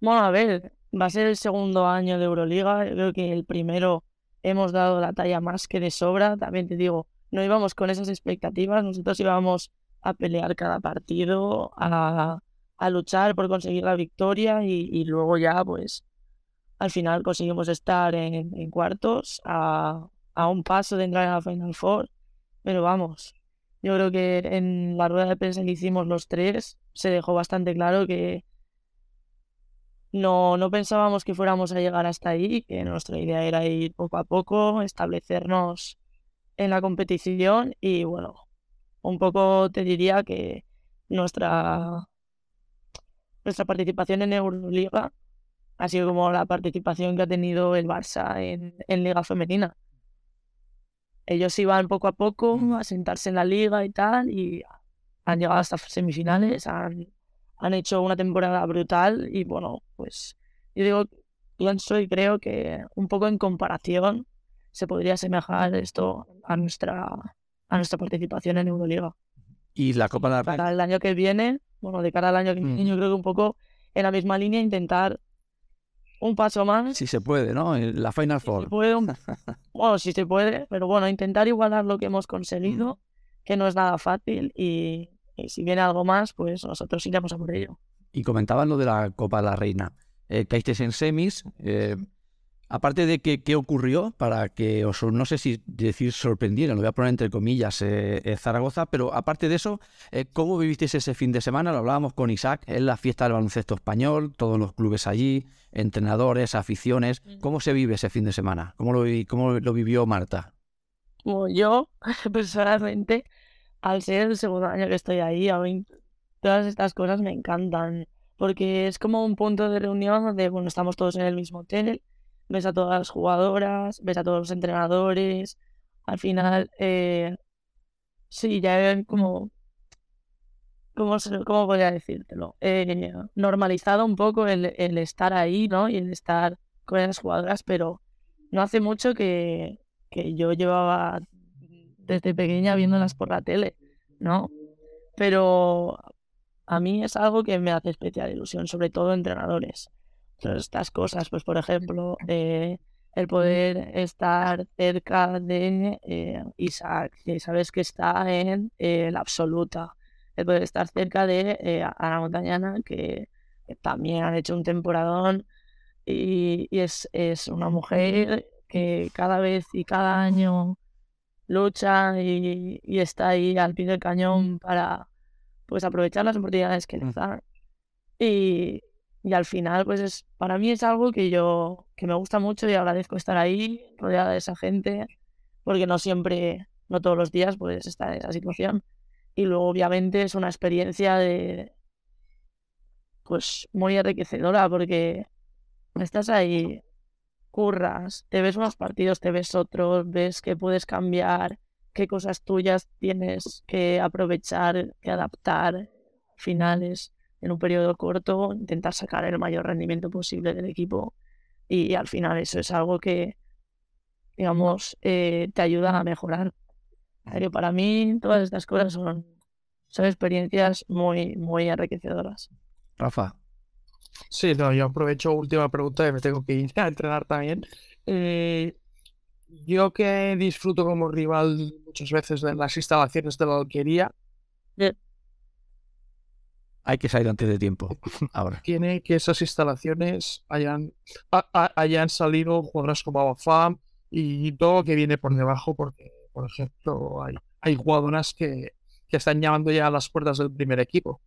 Bueno, a ver, va a ser el segundo año de Euroliga. Yo creo que el primero hemos dado la talla más que de sobra. También te digo, no íbamos con esas expectativas. Nosotros íbamos a pelear cada partido, a, a luchar por conseguir la victoria y, y luego ya, pues, al final conseguimos estar en, en cuartos a, a un paso de entrar en la Final Four. Pero vamos, yo creo que en la rueda de prensa que hicimos los tres se dejó bastante claro que no, no pensábamos que fuéramos a llegar hasta ahí, que nuestra idea era ir poco a poco, establecernos en la competición y bueno, un poco te diría que nuestra, nuestra participación en Euroliga ha sido como la participación que ha tenido el Barça en, en Liga Femenina. Ellos iban poco a poco a sentarse en la liga y tal y han llegado hasta semifinales, han, han hecho una temporada brutal y bueno, pues yo digo, pienso y creo que un poco en comparación se podría asemejar esto a nuestra, a nuestra participación en Euroliga. Y la Copa de la Para el año que viene, bueno, de cara al año que Mm. viene, yo creo que un poco en la misma línea intentar un paso más. Si se puede, ¿no? En La Final si se Four. puede, un- bueno, si se puede, pero bueno, intentar igualar lo que hemos conseguido, que no es nada fácil y, y si viene algo más, pues nosotros iremos a por ello. Y comentaban lo de la Copa de la Reina. Eh, caísteis en semis. eh, aparte de que qué ocurrió para que os, no sé si decir sorprendieran, lo voy a poner entre comillas, eh, eh, Zaragoza, pero aparte de eso, eh, ¿cómo vivisteis ese fin de semana? Lo hablábamos con Isaac, es la fiesta del baloncesto español, todos los clubes allí, entrenadores, aficiones. ¿Cómo se vive ese fin de semana? ¿Cómo lo, cómo lo vivió Marta? Como yo, personalmente, al ser el segundo año que estoy ahí, a mí todas estas cosas me encantan, porque es como un punto de reunión donde, bueno, estamos todos en el mismo hotel, ves a todas las jugadoras, ves a todos los entrenadores, al final, eh, sí, ya como, ¿cómo, cómo podría decírtelo? Eh, normalizado un poco el, el estar ahí, ¿no? Y el estar con las jugadoras, pero no hace mucho que, que yo llevaba desde pequeña viéndolas por la tele, ¿no? Pero a mí es algo que me hace especial ilusión, sobre todo entrenadores. Todas estas cosas, pues por ejemplo, eh, el poder estar cerca de eh, Isaac, que sabes que está en eh, la absoluta, el poder estar cerca de eh, Ana Montañana, que que también han hecho un temporadón y, y es, es una mujer que cada vez y cada año lucha y, y está ahí al pie del cañón para pues aprovechar las oportunidades que les dan. Y, y al final, pues es, para mí es algo que yo, que me gusta mucho y agradezco estar ahí, rodeada de esa gente, porque no siempre, no todos los días puedes estar en esa situación. Y luego, obviamente, es una experiencia de, pues, muy enriquecedora, porque estás ahí, curras, te ves unos partidos, te ves otros, ves que puedes cambiar, qué cosas tuyas tienes que aprovechar, que adaptar, finales en un periodo corto, intentar sacar el mayor rendimiento posible del equipo y al final eso es algo que, digamos, eh, te ayuda a mejorar. Pero para mí todas estas cosas son, son experiencias muy, muy enriquecedoras. Rafa, Sí, no, yo aprovecho última pregunta y me tengo que ir a entrenar también. Eh, yo que disfruto como rival muchas veces de las instalaciones de la alquería, hay que salir antes de tiempo. Ahora. tiene que esas instalaciones hayan, ha- ha- hayan salido jugadoras como Abafam y todo lo que viene por debajo, porque, por ejemplo, hay, hay jugadoras que, que están llamando ya a las puertas del primer equipo.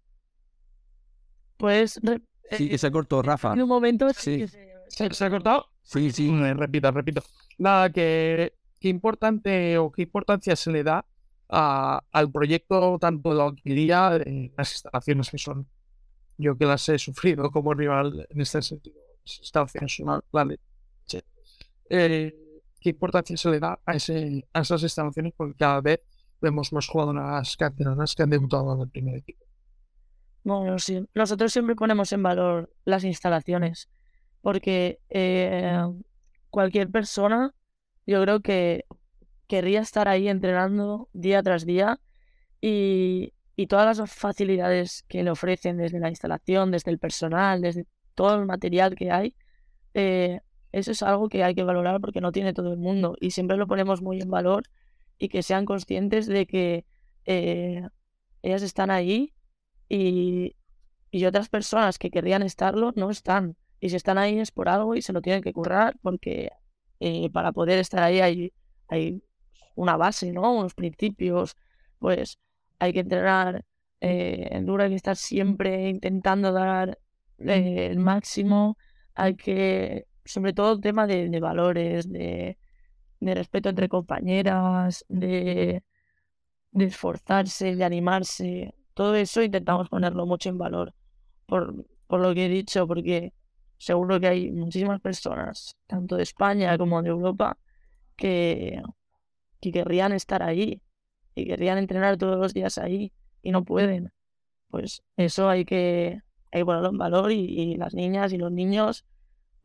Pues re- Sí, se cortó, Rafa. en un momento Sí. se- ¿Se, se ha cortado? Sí, sí. Eh, repito, repito. Nada, que qué importante o qué importancia se le da a- al proyecto tanto de la alquilía, de las instalaciones que son, yo que las he sufrido como rival en este sentido, las instalaciones son la leche. Eh, ¿Qué importancia se le da a, ese, a esas instalaciones? Porque cada vez vemos más jugadoras canteranas que han debutado en el primer equipo. Bueno, sí. Nosotros siempre ponemos en valor las instalaciones, porque eh, cualquier persona, yo creo que querría estar ahí entrenando día tras día y, y todas las facilidades que le ofrecen desde la instalación, desde el personal, desde todo el material que hay, eh, eso es algo que hay que valorar porque no tiene todo el mundo y siempre lo ponemos muy en valor y que sean conscientes de que eh, ellas están ahí y, y otras personas que querrían estarlo no están. Y si están ahí es por algo y se lo tienen que currar porque eh, para poder estar ahí hay, hay una base, ¿no? Unos principios, pues hay que entrenar eh, duro, hay que estar siempre intentando dar eh, el máximo, hay que, sobre todo el tema de, valores, de, respeto entre compañeras, de, esforzarse, de animarse, todo eso intentamos ponerlo mucho en valor, por, por lo que he dicho, porque seguro que hay muchísimas personas, tanto de España como de Europa, que, que querrían estar ahí y querrían entrenar todos los días ahí y no pueden. Pues eso hay que, hay que ponerlo en valor y las niñas y los niños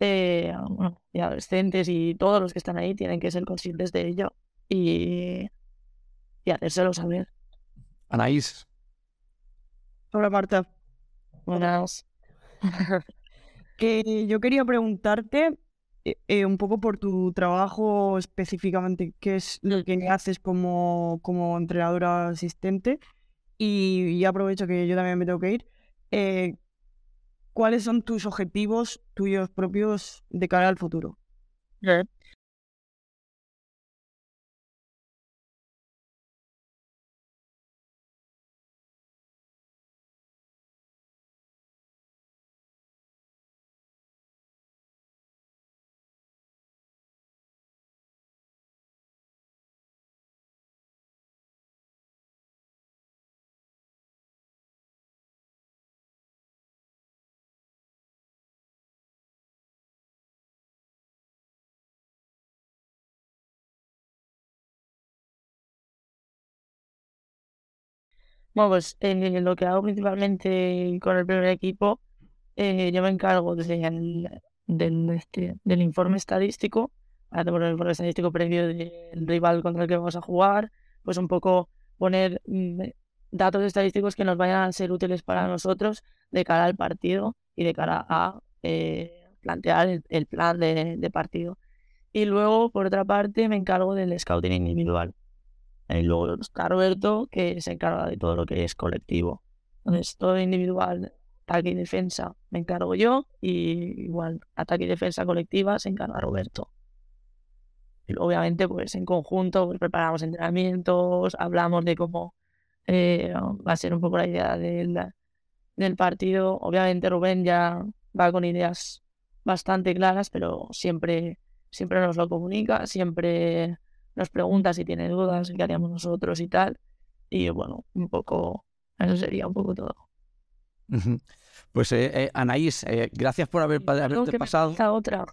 eh, bueno, y adolescentes y todos los que están ahí tienen que ser conscientes de ello y, y hacérselo saber. Anaís, Hola Marta. Buenas. Que yo quería preguntarte eh, eh, un poco por tu trabajo específicamente, qué es lo que haces como, como entrenadora asistente. Y, y aprovecho que yo también me tengo que ir. eh, ¿Cuáles son tus objetivos tuyos propios de cara al futuro? Bueno, pues eh, lo que hago principalmente con el primer equipo, eh, yo me encargo del, del, este, del informe estadístico, hacemos el informe estadístico previo del rival contra el que vamos a jugar, pues un poco poner mm, datos estadísticos que nos vayan a ser útiles para nosotros de cara al partido y de cara a eh, plantear el, el plan de partido. Y luego, por otra parte, me encargo del scouting individual. Y luego está Roberto, que se encarga de todo lo que es colectivo. Entonces, todo individual, ataque y defensa, me encargo yo. Y igual, ataque y defensa colectiva se encarga Roberto. Y obviamente, pues en conjunto pues, preparamos entrenamientos, hablamos de cómo eh, va a ser un poco la idea del, del partido. Obviamente, Rubén ya va con ideas bastante claras, pero siempre, siempre nos lo comunica, siempre nos pregunta si tiene dudas, qué haríamos nosotros y tal. Y bueno, un poco, eso sería un poco todo. Pues eh, eh, Anaís, eh, gracias por haber, haberte pasado. otra.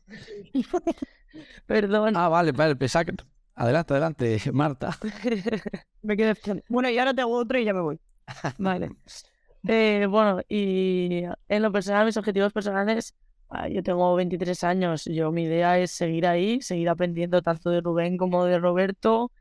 Perdón. Ah, vale, vale, pensaba que- Adelante, adelante, Marta. Me quedé. Bueno, y ahora te hago otra y ya me voy. Vale. Eh, bueno, y en lo personal, mis objetivos personales, yo tengo 23 años. Yo mi idea es seguir ahí, seguir aprendiendo tanto de Rubén como de Roberto.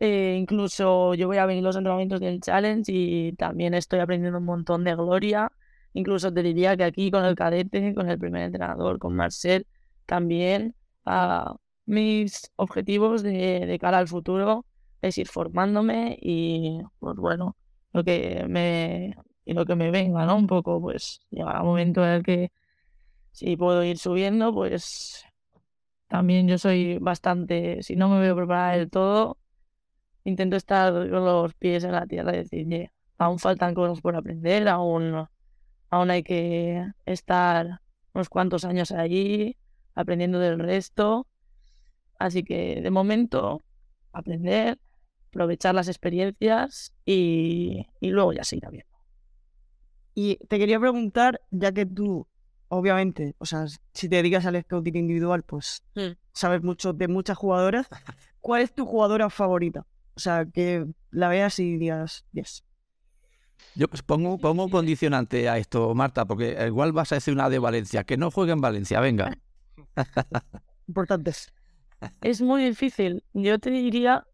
Eh, incluso yo voy a venir los entrenamientos del Challenge y también estoy aprendiendo un montón de Gloria. Incluso te diría que aquí con el cadete, con el primer entrenador, con Marcel, también ah, mis objetivos de, de cara al futuro es ir formándome y, pues bueno, lo que me, y lo que me venga, ¿no? Un poco, pues llegará un momento en el que si puedo ir subiendo, pues también yo soy bastante, si no me veo preparada del todo, intento estar con los pies en la tierra y decir, "Ye, aún faltan cosas por aprender, aún, aún hay que estar unos cuantos años allí aprendiendo del resto. Así que de momento, aprender, aprovechar las experiencias y, y luego ya se irá viendo. Y te quería preguntar, ya que tú, obviamente, o sea, si te dedicas al scouting individual, pues Hmm. sabes mucho de muchas jugadoras. ¿Cuál es tu jugadora favorita? O sea, que la veas y digas, yes. Yo pues, pongo, pongo un condicionante a esto, Marta, porque igual vas a decir una de Valencia. Que no juegue en Valencia, venga. Importantes. Es muy difícil. Yo te diría,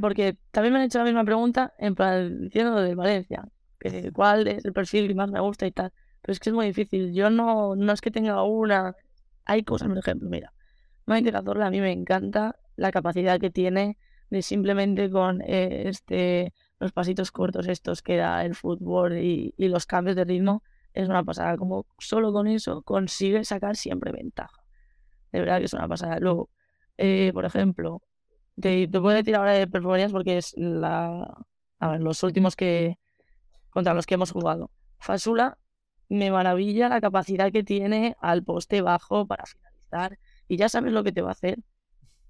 porque también me han hecho la misma pregunta en plan, diciendo de Valencia, que cuál es el perfil que más me gusta y tal. Pero es que es muy difícil. Yo no, no es que tenga una. Hay cosas, por ejemplo, mira, Maite Cazorla a mí me encanta la capacidad que tiene de simplemente con eh, este los pasitos cortos estos que da el fútbol y, y los cambios de ritmo. Es una pasada. Como solo con eso consigue sacar siempre ventaja. De verdad que es una pasada. Luego, eh, por ejemplo, te, te puedo decir ahora de performance porque es la, a ver, los últimos que contra los que hemos jugado. Fasula me maravilla la capacidad que tiene al poste bajo para finalizar y ya sabes lo que te va a hacer.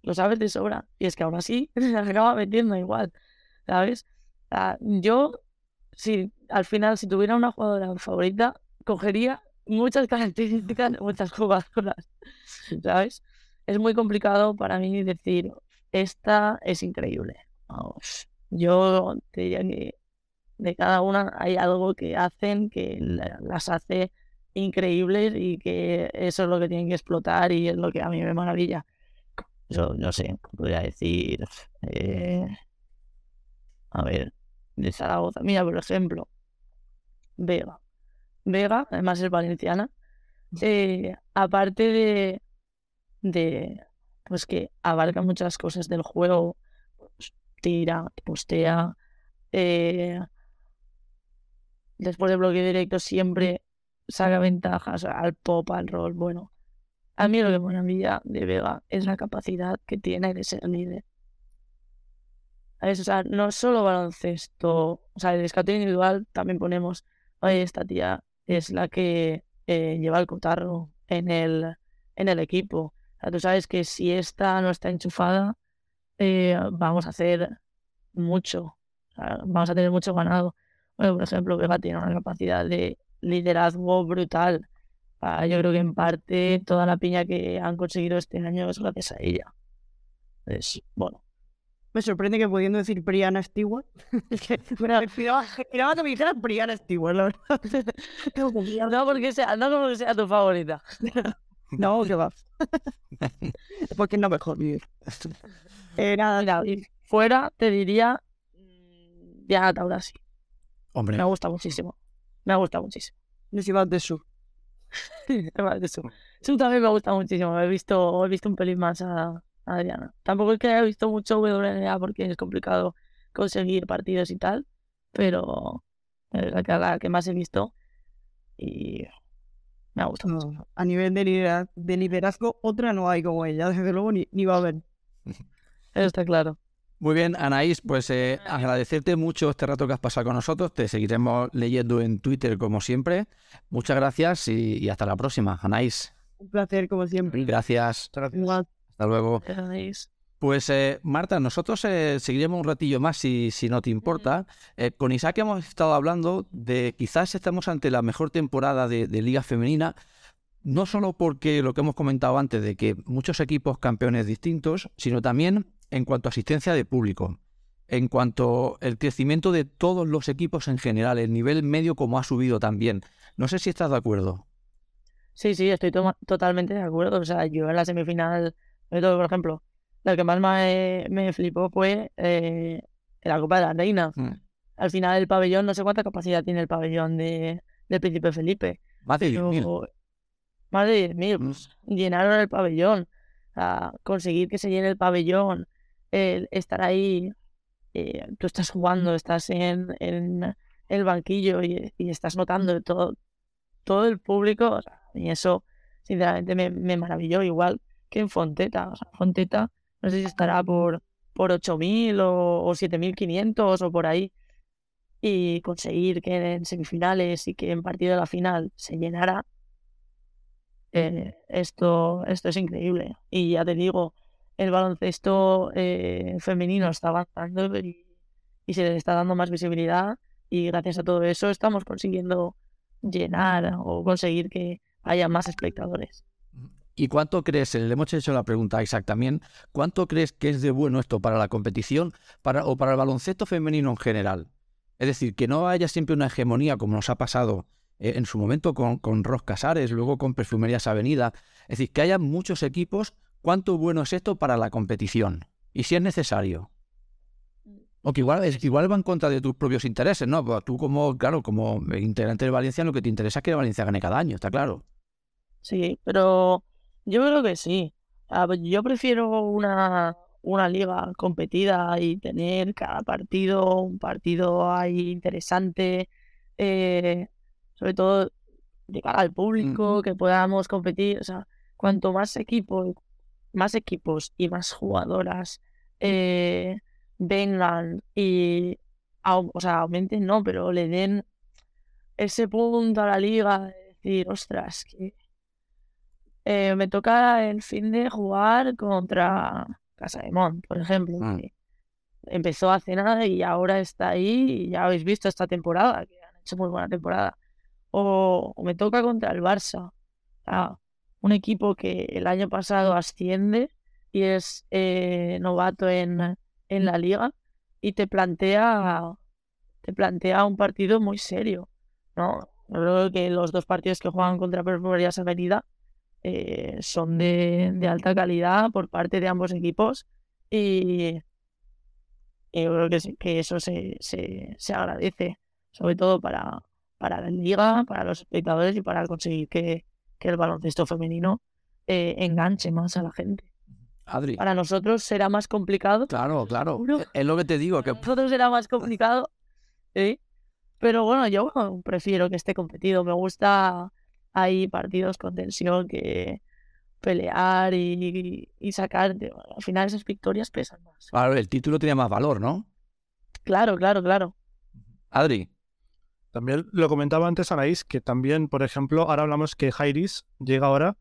Lo sabes de sobra. Y es que aún así se acaba metiendo igual. ¿Sabes? Yo, si al final, si tuviera una jugadora favorita, cogería muchas características de muchas jugadoras. ¿Sabes? Es muy complicado para mí decir, esta es increíble. Vamos, yo te diría que de cada una hay algo que hacen que la- las hace increíbles y que eso es lo que tienen que explotar y es lo que a mí me maravilla. Yo no sé, podría decir, eh, a ver, de Zaragoza. Mira, por ejemplo, Vega. Vega, además es valenciana. eh, aparte de, de, pues que abarca muchas cosas del juego, pues, tira, postea, eh, después del bloque directo siempre saca ventajas al pop, al rol. Bueno, a mí lo que me maravilla de Vega es la capacidad que tiene de ser líder. ¿Sabes? O sea, no solo baloncesto, o sea, el scouting individual también ponemos, oye, esta tía es la que eh, lleva el cotarro en el, en el equipo. O sea, tú sabes que si esta no está enchufada, eh, vamos a hacer mucho. O sea, vamos a tener mucho ganado. Bueno, por ejemplo, Vega tiene una capacidad de liderazgo brutal. Ah, yo creo que en parte toda la piña que han conseguido este año es gracias a ella. Es, bueno, me sorprende que pudiendo decir Brianna Stewart. es que me que me dijeras Brianna Stewart, la verdad. No porque sea, no porque sea tu favorita. no, que va. porque no mejor. Eh, nada, Mira, y fuera te diría mm, Diana Taurasi. Hombre, Me gusta muchísimo. Me gusta muchísimo. Iván de. Además de Su. Su también me gusta muchísimo. He visto, he visto un pelín más a, a Adriana. Tampoco es que haya visto mucho WNBA porque es complicado conseguir partidos y tal, pero es la que, la que más he visto y me ha gustado mucho. No, a nivel de, lidera- de liderazgo, otra no hay como ella, desde luego ni, ni va a haber. Eso está claro. Muy bien, Anaís, pues eh, agradecerte mucho este rato que has pasado con nosotros. Te seguiremos leyendo en Twitter como siempre. Muchas gracias y, y hasta la próxima, Anaís. Un placer, como siempre. Gracias. Igual. Hasta luego. Gracias. Pues eh, Marta, nosotros eh, seguiremos un ratillo más si, si no te importa. Eh, con Isaac hemos estado hablando de quizás estamos ante la mejor temporada de, de Liga Femenina, no solo porque lo que hemos comentado antes de que muchos equipos campeones distintos, sino también en cuanto a asistencia de público, en cuanto al crecimiento de todos los equipos en general, el nivel medio como ha subido también. No sé si estás de acuerdo. Sí, sí, estoy totalmente de acuerdo. O sea, yo en la semifinal, por ejemplo, la que más me, me flipó fue eh, la Copa de la Reina. Mm. Al final el pabellón, no sé cuánta capacidad tiene el pabellón de, del Príncipe Felipe. Más de pero 10.000. Más de 10.000. Pues, llenaron el pabellón. O sea, conseguir que se llene el pabellón, el estar ahí, eh, tú estás jugando, estás en, en el banquillo y, y estás notando todo, todo el público. o sea, y eso, sinceramente, me, me maravilló. Igual que en Fonteta. O sea, Fonteta, no sé si estará por, por 8.000 o, o 7.500 o por ahí. Y conseguir que en semifinales y que en partido de la final se llenara, eh, esto, esto es increíble. Y ya te digo, el baloncesto eh, femenino está avanzando y, se le está dando más visibilidad y gracias a todo eso estamos consiguiendo llenar o conseguir que haya más espectadores. ¿Y cuánto crees, le hemos hecho la pregunta a Isaac también, cuánto crees que es de bueno esto para la competición para, o para el baloncesto femenino en general? Es decir, que no haya siempre una hegemonía como nos ha pasado eh, en su momento con, con Ros Casares, luego con Perfumerías Avenida. Es decir, que haya muchos equipos, ¿cuánto bueno es esto para la competición? Y si es necesario. O que igual, es, que igual va en contra de tus propios intereses, ¿no? Pues tú como, claro, como integrante de Valencia, lo que te interesa es que Valencia gane cada año, está claro. Sí, pero yo creo que sí. Yo prefiero una, una liga competida y tener cada partido un partido ahí interesante, eh, sobre todo de cara al público, que podamos competir. O sea, cuanto más equipos, más equipos y más jugadoras eh, vengan y, o sea, aumenten, no, pero le den ese punto a la liga de decir, ostras, que eh, me toca el fin de jugar contra Casa de Mont, por ejemplo. Mm. que empezó hace nada y ahora está ahí y ya habéis visto esta temporada, que han hecho muy buena temporada. O, o me toca contra el Barça, ah, un equipo que el año pasado asciende y es eh, novato en, en la liga y te plantea, te plantea un partido muy serio, ¿no? Creo que los dos partidos que juegan contra Perfumerías Avenida eh, son de, de alta calidad por parte de ambos equipos y, y yo creo que, que eso se, se, se agradece, sobre todo para, para la liga, para los espectadores y para conseguir que, que el baloncesto femenino eh, enganche más a la gente. Adri. Para nosotros será más complicado. Claro, claro. Seguro. Es- lo que te digo, que Para nosotros será más complicado. ¿sí? Pero bueno, yo prefiero que esté competido. Me gusta hay partidos con tensión que pelear y, y sacar. Al final esas victorias pesan más. claro, el título tenía más valor, ¿no? Claro, claro, claro. Adri. También lo comentaba antes Anaís, que también, por ejemplo, ahora hablamos que Jairis llega ahora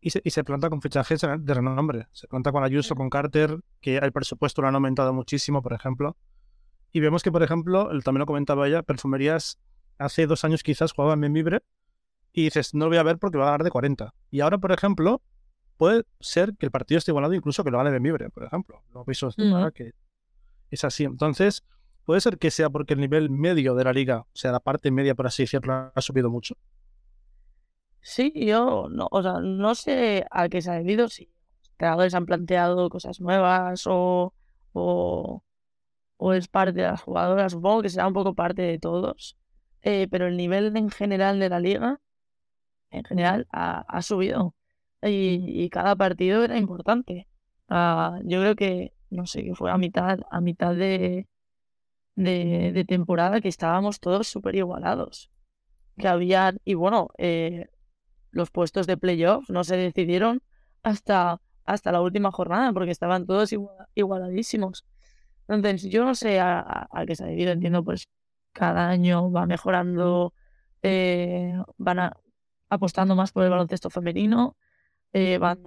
y se, y se planta con fichajes de renombre. Se planta con Ayuso, con Carter, que el presupuesto lo han aumentado muchísimo, por ejemplo. Y vemos que, por ejemplo, también lo comentaba ella, Perfumerías hace dos años quizás jugaba en Membibre y dices, no lo voy a ver porque va a ganar de 40. Y ahora, por ejemplo, puede ser que el partido esté igualado incluso que lo gane Membibre, por ejemplo. Lo visto esta Ujú. temporada que es así. Entonces, puede ser que sea porque el nivel medio de la liga, o sea, la parte media, por así decirlo, ha subido mucho. Sí, yo no, o sea, no sé a qué se ha debido, si los entrenadores han planteado cosas nuevas o, o, es parte de las jugadoras, supongo que será un poco parte de todos, eh, pero el nivel en general de la liga, en general, ha, ha subido y, y cada partido era importante. Ah, yo creo que, no sé, que fue a mitad, a mitad de, de, temporada que estábamos todos súper igualados. Que había, y bueno, eh, los puestos de playoff no se decidieron hasta, hasta la última jornada porque estaban todos igual- igualadísimos. Entonces, yo no sé a, a- qué se ha debido, entiendo, pues cada año va mejorando, eh, van a- apostando más por el baloncesto femenino, eh, van,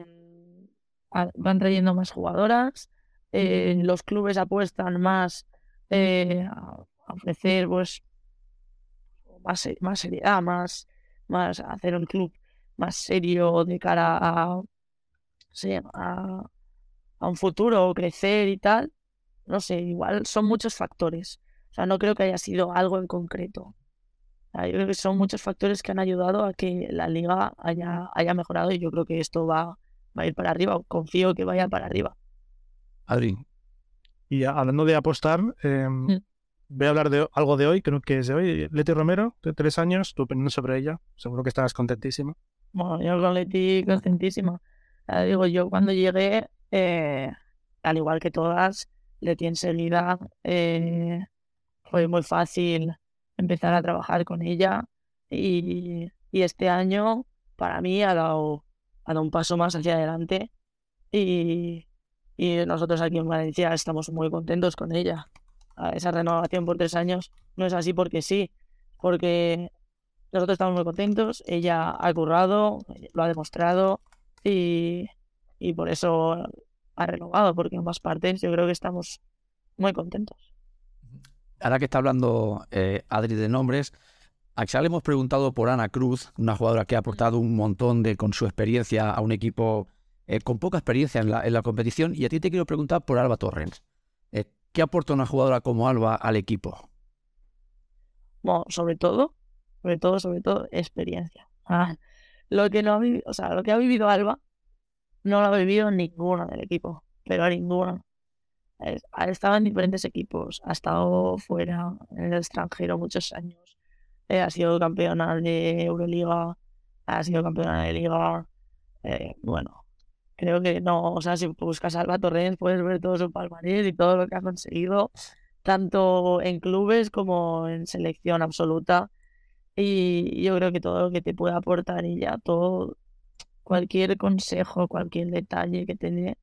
a- van trayendo más jugadoras, los clubes apuestan más eh, a ofrecer pues más, más seriedad, más, más hacer un club más serio de cara a, sí, a, a un futuro, crecer y tal. No sé, igual son muchos factores. O sea, no creo que haya sido algo en concreto. Yo creo que son muchos factores que han ayudado a que la liga haya, haya mejorado y yo creo que esto va, va a ir para arriba. Confío que vaya para arriba. Adri, Y hablando de apostar, eh, voy a hablar de algo de hoy, creo que es de hoy. Leti Romero, de tres años, tu opinión sobre ella. Seguro que estarás contentísima. Bueno, yo con Leti contentísima. Digo, yo cuando llegué, eh, al igual que todas, Leti enseguida eh, fue muy fácil empezar a trabajar con ella y, y este año para mí ha dado, ha dado un paso más hacia adelante y, y nosotros aquí en Valencia estamos muy contentos con ella. Esa renovación por tres años no es así porque sí, porque nosotros estamos muy contentos, ella ha currado, lo ha demostrado y, y por eso ha renovado, porque en ambas partes yo creo que estamos muy contentos. ahora que está hablando eh, Adri de nombres, a Axel le hemos preguntado por Ana Cruz, una jugadora que ha aportado un montón de con su experiencia a un equipo eh, con poca experiencia en la, en la competición. Y a ti te quiero preguntar por Alba Torrens. Eh, ¿Qué aporta una jugadora como Alba al equipo? Bueno, sobre todo, sobre todo, sobre todo, experiencia. Ah, lo que no ha vivido, o sea, lo que ha vivido Alba, no lo ha vivido ninguna del equipo, pero ninguna. Ha estado en diferentes equipos, ha estado fuera, en el extranjero muchos años, eh, ha sido campeona de Euroliga, ha sido campeona de Liga, bueno, creo que no, o sea, si buscas a Alba Torrens puedes ver todo su palmarés y todo lo que ha conseguido, tanto en clubes como en selección absoluta. Y yo creo que todo lo que te pueda aportar ella, todo, cualquier consejo, cualquier detalle que te dé,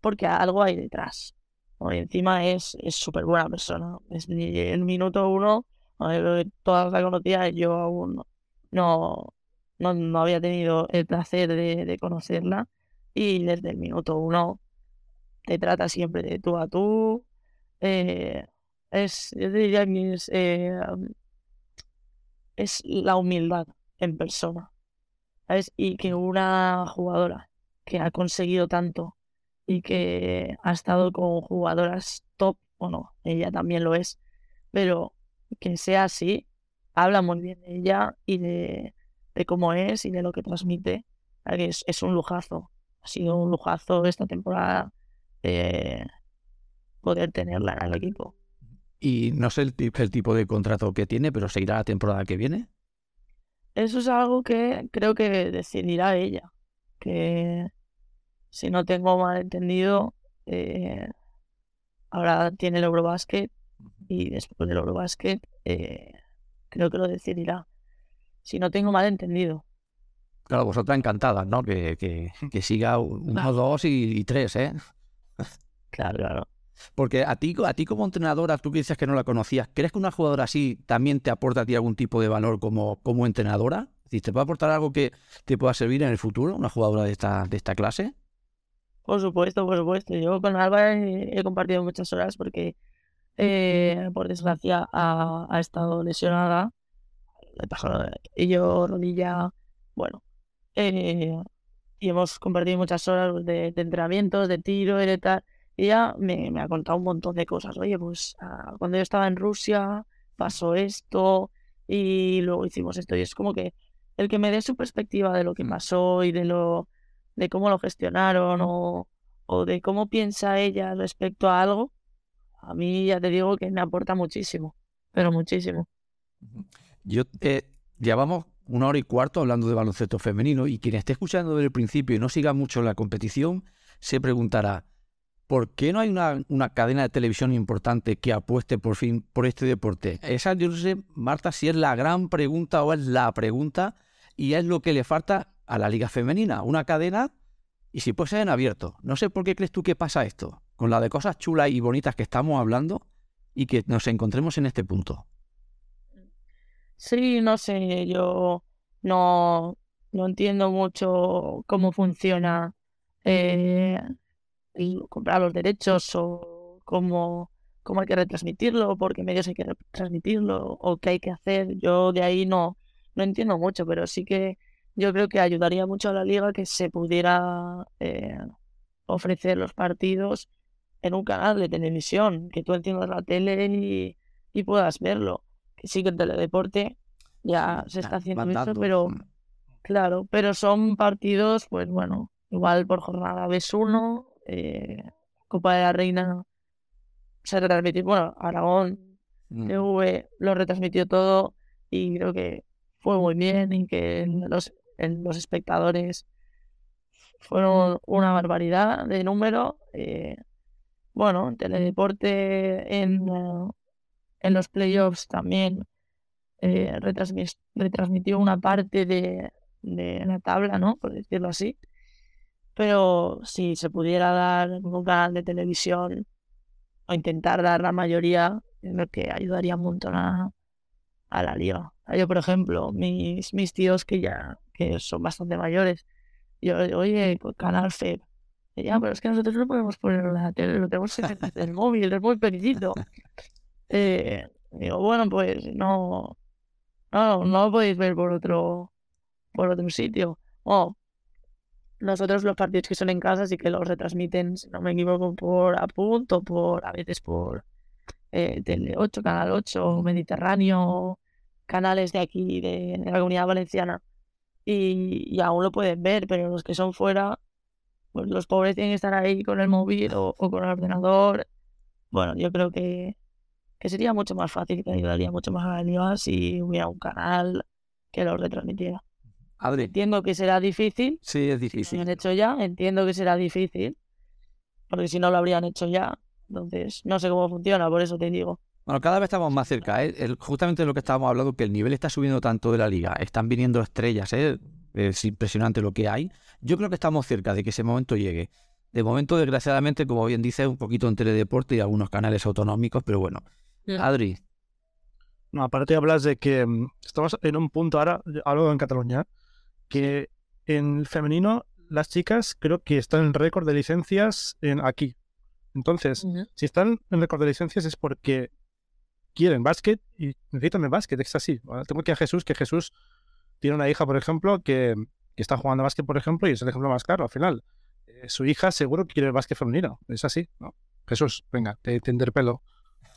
porque algo hay detrás. Por encima es es súper buena persona. Desde el minuto uno, todas la conocía, yo aún no, no, no había tenido el placer de, de conocerla. Y desde el minuto uno te trata siempre de tú a tú. eh, es, yo es, eh, es la humildad en persona. ¿sabes? Y que una jugadora que ha conseguido tanto y que ha estado con jugadoras top, bueno, ella también lo es, pero que sea así, habla muy bien de ella y de, de cómo es y de lo que transmite. Es, es un lujazo, ha sido un lujazo esta temporada eh, poder tenerla en el equipo. Y no sé el, el tipo de contrato que tiene, pero seguirá la temporada que viene. Eso es algo que creo que decidirá ella. Que si no tengo mal entendido, eh, ahora tiene el Eurobasket y después del Eurobasket eh, creo que lo decidirá. Si no tengo mal entendido. Claro, vosotras encantadas, ¿no? Que, que, que siga uno, dos y, y tres, ¿eh? Claro, claro. Porque a ti, a ti como entrenadora, tú que dices que no la conocías, ¿crees que una jugadora así también te aporta a ti algún tipo de valor como, como entrenadora? ¿te puede aportar algo que te pueda servir en el futuro, una jugadora de esta, de esta clase? Por supuesto, por supuesto. Yo con Alba he, he compartido muchas horas porque, eh, por desgracia, ha, ha estado lesionada. Y yo, rodilla, bueno. Eh, y hemos compartido muchas horas de, de entrenamientos, de tiro y de tal. Y ella me, me ha contado un montón de cosas. Oye, pues ah, cuando yo estaba en Rusia pasó esto y luego hicimos esto. Y es como que el que me dé su perspectiva de lo que pasó y de lo de cómo lo gestionaron o, o de cómo piensa ella respecto a algo, a mí ya te digo que me aporta muchísimo, pero muchísimo. Yo eh, llevamos una hora y cuarto hablando de baloncesto femenino y quien esté escuchando desde el principio y no siga mucho la competición se preguntará ¿por qué no hay una, una cadena de televisión importante que apueste por fin por este deporte? Esa yo no sé, Marta, si es la gran pregunta o es la pregunta y es lo que le falta a la liga femenina, una cadena y si puede ser en abierto. No sé por qué crees tú que pasa esto, con la de cosas chulas y bonitas que estamos hablando y que nos encontremos en este punto. Sí, no sé, yo no, no entiendo mucho cómo funciona eh, comprar los derechos o cómo, cómo hay que retransmitirlo, por qué medios hay que retransmitirlo o qué hay que hacer. Yo de ahí no, no entiendo mucho, pero sí que yo creo que ayudaría mucho a la liga que se pudiera eh, ofrecer los partidos en un canal de televisión, que tú enciendas la tele y, y puedas verlo. Sí que el teledeporte ya se está haciendo esto, pero claro, pero son partidos, pues bueno, igual por jornada ves uno, eh, Copa de la Reina se retransmitió, bueno, Aragón, TV lo retransmitió todo y creo que fue muy bien y que los, los espectadores fueron una barbaridad de número. Eh, bueno, Teledeporte en, en los playoffs también eh, retransmitió una parte de, de, la tabla, ¿no? Por decirlo así. Pero si se pudiera dar un canal de televisión o intentar dar la mayoría, creo que ayudaría un montón a, a la liga. Yo, por ejemplo, mis, mis tíos que ya que son bastante mayores, yo, oye, Canal FEB. ya, pero es que nosotros no podemos poner la tele, lo tenemos en el móvil, es muy pequeñito. Eh, digo, bueno, pues no, no, no lo podéis ver por otro, por otro sitio. Oh, nosotros los partidos que son en casa sí que los retransmiten, si no me equivoco, por Apunto, por a veces por eh, Tele 8, Canal 8, Mediterráneo, canales de aquí, de, la comunidad valenciana. Y, aún lo pueden ver, pero los que son fuera, pues los pobres tienen que estar ahí con el móvil o, con el ordenador. Bueno, yo creo que, que sería mucho más fácil, que ayudaría mucho más a la liga si hubiera un canal que lo retransmitiera. Adri. Entiendo que será difícil. Sí, es difícil. Si lo han hecho ya, entiendo que será difícil. Porque si no lo habrían hecho ya. Entonces, no sé cómo funciona, por eso te digo. Bueno, cada vez estamos más cerca. ¿eh? justamente lo que estábamos hablando, que el nivel está subiendo tanto de la liga. Están viniendo estrellas, ¿eh? es impresionante lo que hay. Yo creo que estamos cerca de que ese momento llegue. De momento, desgraciadamente, como bien dice, un poquito en teledeporte y algunos canales autonómicos, pero bueno. Adri. No, aparte hablas de que mm, estamos en un punto ahora, algo en Cataluña, que en el femenino las chicas creo que están en récord de licencias en aquí. Entonces, si están en récord de licencias es porque quieren básquet y necesitan el básquet, es así. Tengo que a Jesús, que Jesús tiene una hija, por ejemplo, que, está jugando básquet, por ejemplo, y es el ejemplo más claro al final. Eh, su hija seguro que quiere el básquet femenino, es así, ¿no? Jesús, venga, te, te interpelo.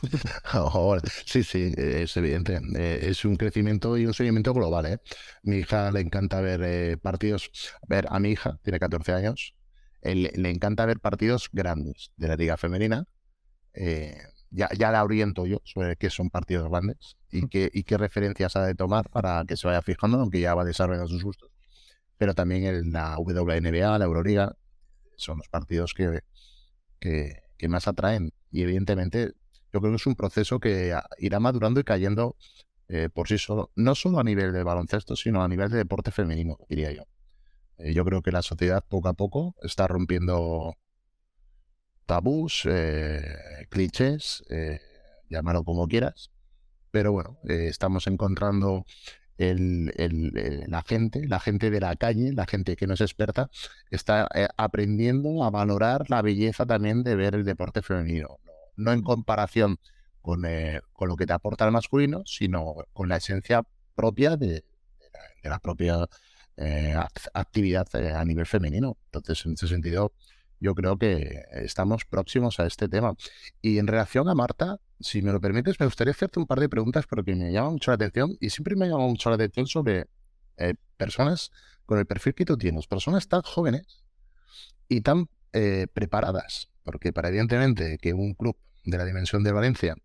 sí, sí, es evidente. Eh, es un crecimiento y un seguimiento global. ¿eh? Mi hija le encanta ver eh, partidos. A ver, a mi hija, tiene 14 años, le encanta ver partidos grandes de la Liga Femenina. ya, ya la oriento yo sobre qué son partidos grandes y qué, y qué referencias ha de tomar para que se vaya fijando, aunque ya va desarrollando sus gustos. Pero también en la WNBA, la Euroliga, son los partidos que, que, que más atraen. Y evidentemente yo creo que es un proceso que irá madurando y cayendo eh, por sí solo, no solo a nivel de baloncesto, sino a nivel de deporte femenino, diría yo. Eh, yo creo que la sociedad poco a poco está rompiendo tabús, eh, clichés, llámalo como quieras, pero bueno, estamos encontrando la gente, la gente de la calle, la gente que no es experta, está aprendiendo a valorar la belleza también de ver el deporte femenino no en comparación con, eh, con, lo que te aporta el masculino, sino con la esencia propia de, la, propia eh, actividad eh, a nivel femenino. Entonces, en ese sentido, yo creo que estamos próximos a este tema. Y en relación a Marta, si me lo permites, me gustaría hacerte un par de preguntas porque me llama mucho la atención y siempre me llama mucho la atención sobre personas con el perfil que tú tienes, personas tan jóvenes y tan preparadas, porque para evidentemente que un club de la dimensión de Valencia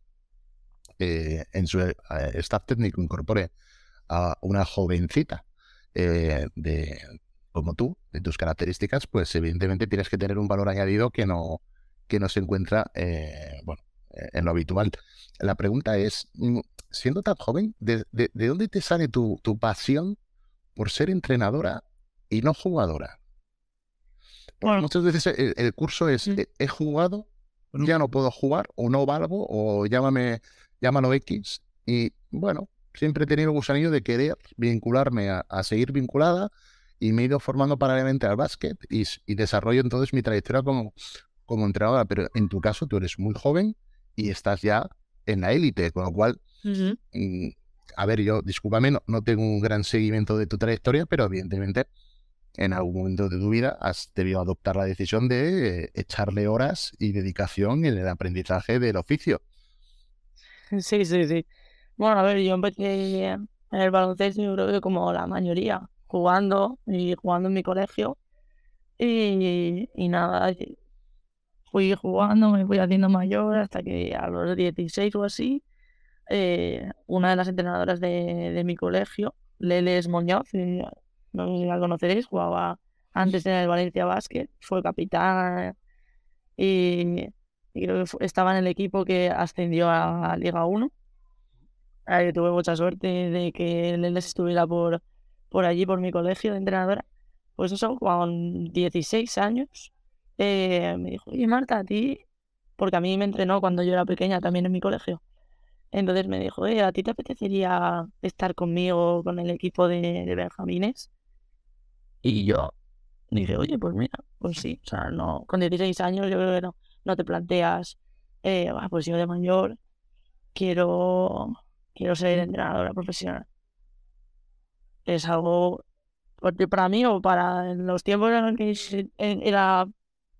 eh, en su staff técnico incorpore a una jovencita de, como tú, de tus características, pues evidentemente tienes que tener un valor añadido que no, que no se encuentra bueno, en lo habitual. La pregunta es, mm, siendo tan joven, ¿de, dónde te sale tu, tu, pasión por ser entrenadora y no jugadora? Porque muchas veces el, curso es, he, jugado, ya no puedo jugar, o no valgo, o llámame, llámalo X, y bueno, siempre he tenido el gusanillo de querer vincularme a, seguir vinculada, y me he ido formando paralelamente al básquet, y, y desarrollo entonces mi trayectoria como, como entrenadora, pero en tu caso tú eres muy joven, y estás ya en la élite, con lo cual, mm, a ver, yo, discúlpame, no, no, tengo un gran seguimiento de tu trayectoria, pero evidentemente en algún momento de tu vida has debido adoptar la decisión de eh, echarle horas y dedicación en el aprendizaje del oficio. Sí, sí, sí. Bueno, a ver, yo empecé en el baloncesto, yo creo que como la mayoría, jugando y jugando en mi colegio. Y, nada, fui jugando, me fui haciendo mayor hasta que a los 16 o así, eh, una de las entrenadoras de, mi colegio, Leles Muñoz, eh, no la conoceréis, jugaba antes en el Valencia Basket, fue capitán y, creo que estaba en el equipo que ascendió a, Liga 1. tuve mucha suerte de que Leles estuviera por, por allí, por mi colegio de entrenadora. Pues eso, con 16 años, eh, me dijo, oye Marta, a ti, porque a mí me entrenó cuando yo era pequeña también en mi colegio. Entonces me dijo, oye, ¿a ti te apetecería estar conmigo con el equipo de, de Benjamines? Y yo dije, oye, pues mira, pues sí, o sea, no, con 16 años yo creo que no, no te planteas, eh, pues yo de mayor quiero, quiero ser entrenadora profesional. Es algo, porque para mí o para los tiempos en los que era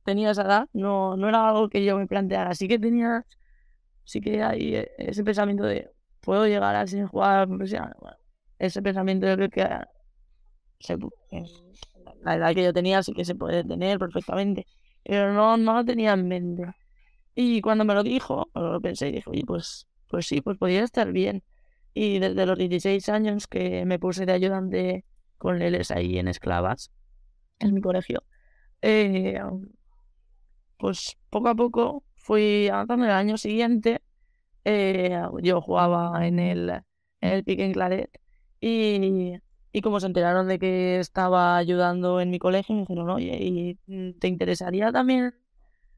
tenía esa edad, no, no era algo que yo me planteara. Así que tenía, sí que hay e, ese pensamiento de, puedo llegar a ser jugador profesional. Bueno, ese pensamiento yo creo que se, la edad que yo tenía sí que se puede tener perfectamente, pero no, no lo tenía en mente. Y cuando me lo dijo, lo pensé y dije, oye, pues, pues sí, pues podría estar bien. Y desde los 16 años que me puse de ayudante con Leles ahí en Esclavas, en mi colegio, eh, pues poco a poco fui avanzando. El año siguiente eh, yo jugaba en el, en el Pique en Claret y, y como se enteraron de que estaba ayudando en mi colegio, me dijeron, oye, ¿y te interesaría también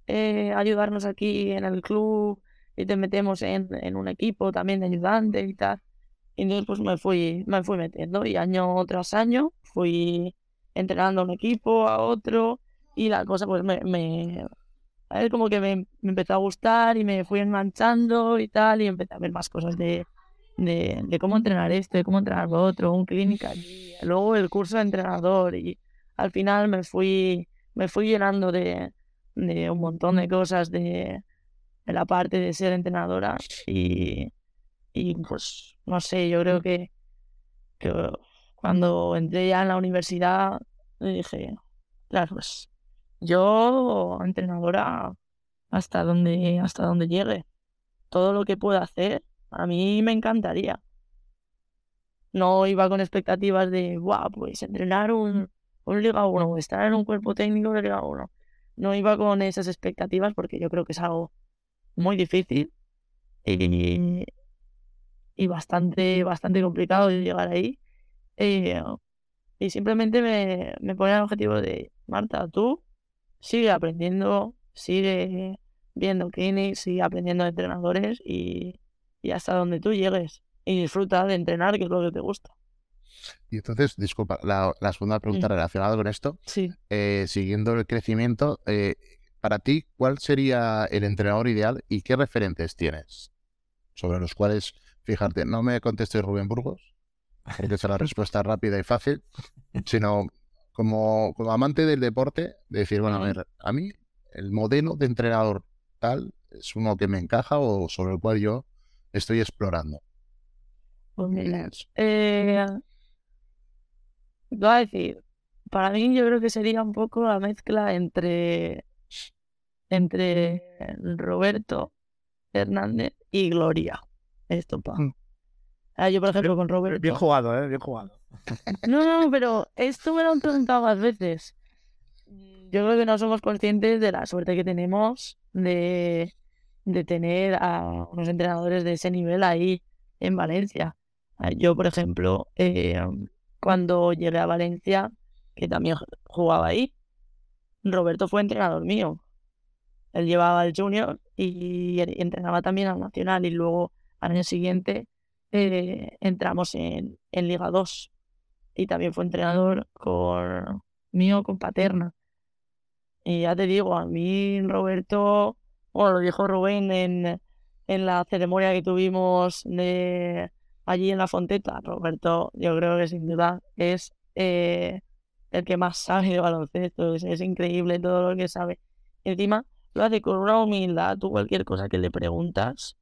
eh, ayudarnos aquí en el club y te metemos en, en, un equipo también de ayudante y tal? Y entonces pues me fui, me fui metiendo y año tras año fui entrenando a un equipo, a otro y la cosa pues me, es como que me, empezó a gustar y me fui enganchando y tal, y empecé a ver más cosas de, de, cómo entrenar esto, de cómo entrenar lo otro, un clínica, y luego el curso de entrenador, y al final me fui, me fui llenando de, de un montón de cosas de, de, la parte de ser entrenadora, y, y pues no sé, yo creo que, que cuando entré ya en la universidad, dije, claro, pues yo, entrenadora, hasta donde, hasta donde llegue. Todo lo que pueda hacer, a mí me encantaría. No iba con expectativas de, guau, pues entrenar un, un Liga 1 o estar en un cuerpo técnico de Liga 1. No iba con esas expectativas porque yo creo que es algo muy difícil y, y bastante, bastante complicado de llegar ahí. Eh, y simplemente me, me pone el objetivo de, Marta, tú sigue aprendiendo, sigue viendo clinics, sigue aprendiendo de entrenadores y, hasta donde tú llegues. Y disfruta de entrenar, que es lo que te gusta. Y entonces, disculpa, la, segunda pregunta relacionada con esto. Sí. Eh, siguiendo el crecimiento, eh, para ti, ¿cuál sería el entrenador ideal y qué referentes tienes? Sobre los cuales, fíjate, no me contestes Rubén Burgos, porque es la respuesta rápida y fácil, sino como, como amante del deporte, decir, bueno, a ver, a mí el modelo de entrenador tal es uno que me encaja o sobre el cual yo estoy explorando. Pues mira, eh, voy a decir, para mí yo creo que sería un poco la mezcla entre, entre Roberto Hernández y Gloria Estopa. Mm. Ah, yo, por ejemplo, con Roberto. Bien jugado, ¿eh? Bien jugado. No, no, pero esto me lo han preguntado más veces. Yo creo que no somos conscientes de la suerte que tenemos de, de tener a unos entrenadores de ese nivel ahí en Valencia. Ah, Yo, por ejemplo, eh, cuando llegué a Valencia, que también jugaba ahí, Roberto fue entrenador mío. Él llevaba el junior y entrenaba también al nacional y luego al año siguiente eh, entramos en, en Liga 2 y también fue entrenador con mío con Paterna. Y ya te digo, a mí Roberto, bueno, lo dijo Rubén en, en la ceremonia que tuvimos allí en la Fonteta. Roberto, yo creo que sin duda es eh, el que más sabe de baloncesto. Es, increíble todo lo que sabe. Encima lo hace con una humildad. Tú cualquier cosa que le preguntas,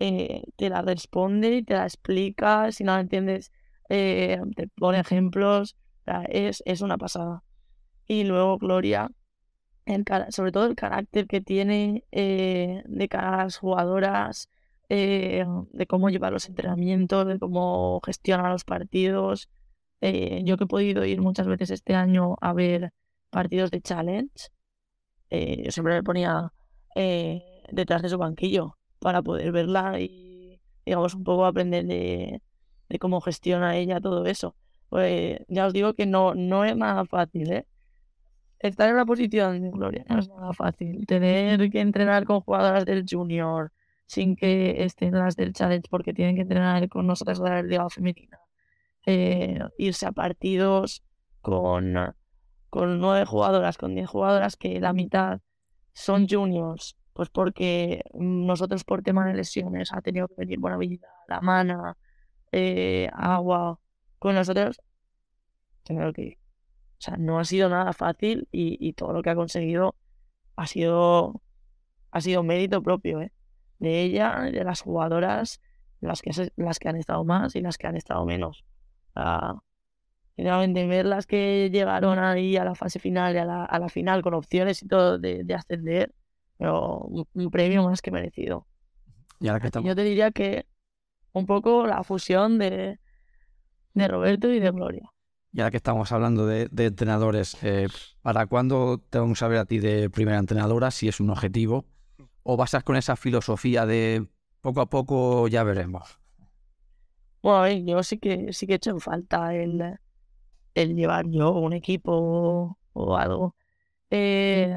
eh, te la responde te la explica. Si no la entiendes, eh, te pone ejemplos. Es, es una pasada. Y luego Gloria, el sobre todo el carácter que tiene eh, de cara a las jugadoras, eh, de cómo lleva los entrenamientos, de cómo gestiona los partidos. Eh, yo que he podido ir muchas veces este año a ver partidos de challenge, eh, yo siempre me ponía detrás de su banquillo para poder verla y, digamos, un poco aprender de, de cómo gestiona ella todo eso. Pues ya os digo que no, no es nada fácil, ¿eh? Estar en una posición de gloria no es nada fácil. Tener que entrenar con jugadoras del junior sin que estén las del challenge porque tienen que entrenar con nosotras de la liga femenina. Eh, irse a partidos con, con nueve jugadoras, con diez jugadoras que la mitad son juniors, pues porque nosotros por tema de lesiones ha tenido que venir buena vida, la mana, eh, agua, con nosotros tengo que o sea, no ha sido nada fácil y, y todo lo que ha conseguido ha sido ha sido mérito propio, ¿eh? De ella, de las jugadoras, las que se- las que han estado más y las que han estado menos. O sea, ver las que llegaron ahí a la fase final y a la, a la final con opciones y todo de, de ascender, pero un, un premio más que merecido. Y ahora que estamos, yo te diría que un poco la fusión de, de Roberto y de Gloria. Y ahora que estamos hablando de, de entrenadores, eh, ¿para cuándo te vamos a ver a ti de primera entrenadora? Si es un objetivo. ¿O vas con esa filosofía de poco a poco ya veremos? Bueno, a ver, yo sí que sí que he hecho en falta el, el llevar yo un equipo o, o algo. Eh,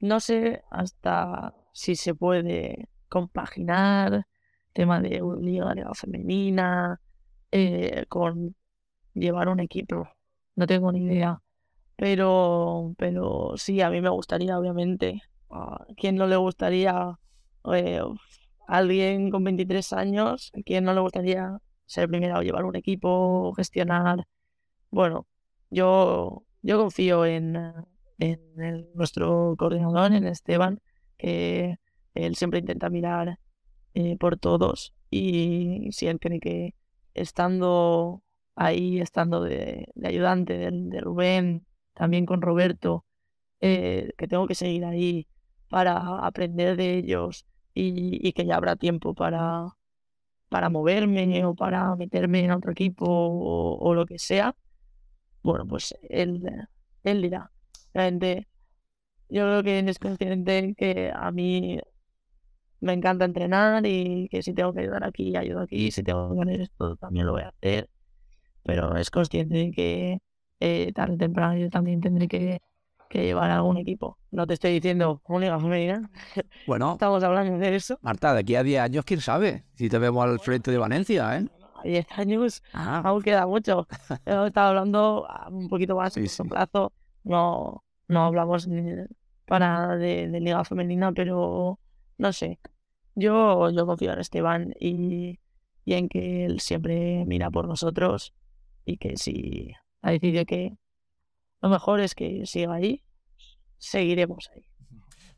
no sé hasta si se puede compaginar tema de un liga, liga femenina eh, con llevar un equipo. No tengo ni idea. Pero, pero sí, a mí me gustaría, obviamente. ¿A quién no le gustaría eh, alguien con 23 años, a quien no le gustaría ser primero, llevar un equipo, gestionar. Bueno, yo, yo confío en, en nuestro coordinador, en Esteban, que él siempre intenta mirar eh, por todos y si él cree que estando ahí, estando de, ayudante de, de Rubén, también con Roberto, eh, que tengo que seguir ahí para aprender de ellos y, y que ya habrá tiempo para, para moverme o para meterme en otro equipo o, lo que sea, bueno, pues él, él dirá. Realmente, yo creo que él es consciente que a mí me encanta entrenar y que si tengo que ayudar aquí, ayudo aquí, si tengo que hacer esto, también lo voy a hacer. Pero es consciente de que eh, tarde o temprano yo también tendré que, que llevar a algún equipo. No te estoy diciendo una liga femenina, Bueno, estamos hablando de eso. Marta, de aquí a 10 años, quién sabe si te vemos al frente de Valencia, ¿eh? A 10 años Ah, aún queda mucho. Hemos estado hablando a un poquito más Sí, a sí. plazo. No, no hablamos para nada de, de liga femenina, pero no sé. Yo, yo confío en Esteban y, y en que él siempre mira por nosotros y que si ha decidido que lo mejor es que siga ahí, seguiremos ahí.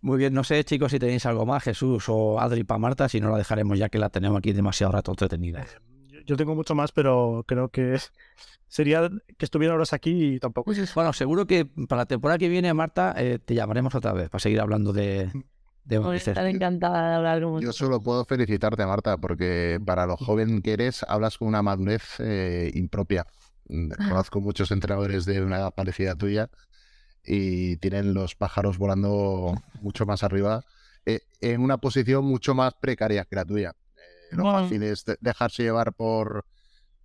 Muy bien, no sé, chicos, si tenéis algo más, Jesús o Adri para Marta, si no la dejaremos ya que la tenemos aquí demasiado rato entretenida. Yo- Yo tengo mucho más, pero creo que sería que estuviera horas aquí y tampoco. Bueno, seguro que para la temporada que viene, Marta, eh, te llamaremos otra vez para seguir hablando de, de Voy a estar encantada de hablar con Yo solo puedo felicitarte, Marta, porque para lo joven que eres, hablas con una madurez eh, impropia. Mm, Conozco muchos entrenadores de una edad parecida a tuya y tienen los pájaros volando mucho más arriba, eh, en una posición mucho más precaria que la tuya. Eh, lo Bueno. fácil es de- dejarse llevar por,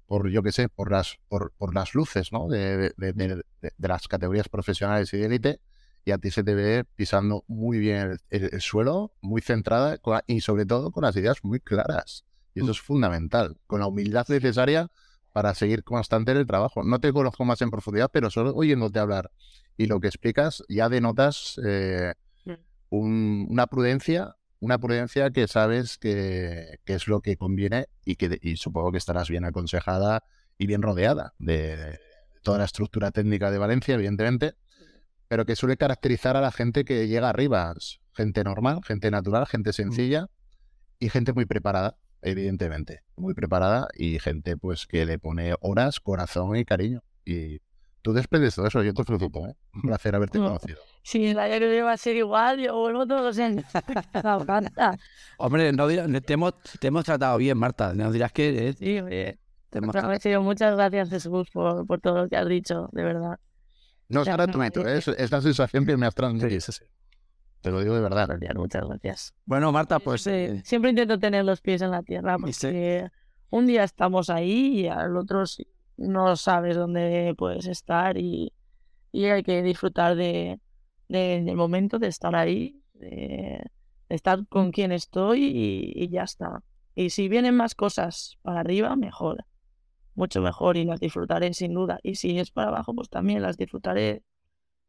por yo qué sé, por las, por, por las luces, ¿no? De, de- de- de- de las categorías profesionales y de élite. Y a ti se te ve pisando muy bien el, el- el suelo, muy centrada con y sobre todo con las ideas muy claras. Y eso es fundamental, con la humildad necesaria para seguir constante en el trabajo. No te conozco más en profundidad, pero solo oyéndote hablar y lo que explicas ya denotas eh, Mm. un- una prudencia, una prudencia que sabes que, que es lo que conviene y que y supongo que estarás bien aconsejada y bien rodeada de, de toda la estructura técnica de Valencia, evidentemente, pero que suele caracterizar a la gente que llega arriba, gente normal, gente natural, gente sencilla y gente muy preparada, evidentemente, muy preparada y gente pues que le pone horas, corazón y cariño. Y tú desprendes todo eso, yo te felicito, ¿eh? Un placer haberte No. conocido. Si el año que viene va a ser igual, yo vuelvo todos los años. Me encanta. Hombre, no dirás- te, hemos, te hemos tratado bien, Marta. No dirás que eh, Sí, oye. te hemos muchas gracias, Jesús, por, por todo lo que has dicho, de verdad. No es es, es la sensación que me has transmitido. Sí, sí, sí. Te lo digo de verdad. Gracias, muchas gracias. Bueno, Marta, pues siempre, eh, siempre intento tener los pies en la tierra porque un día estamos ahí y al otro no sabes dónde puedes estar y, y hay que disfrutar de, de- del momento de estar ahí, de, de estar con quien estoy y, y ya está. Y si vienen más cosas para arriba, mejor, mucho mejor y las disfrutaré sin duda. Y si es para abajo, pues también las disfrutaré.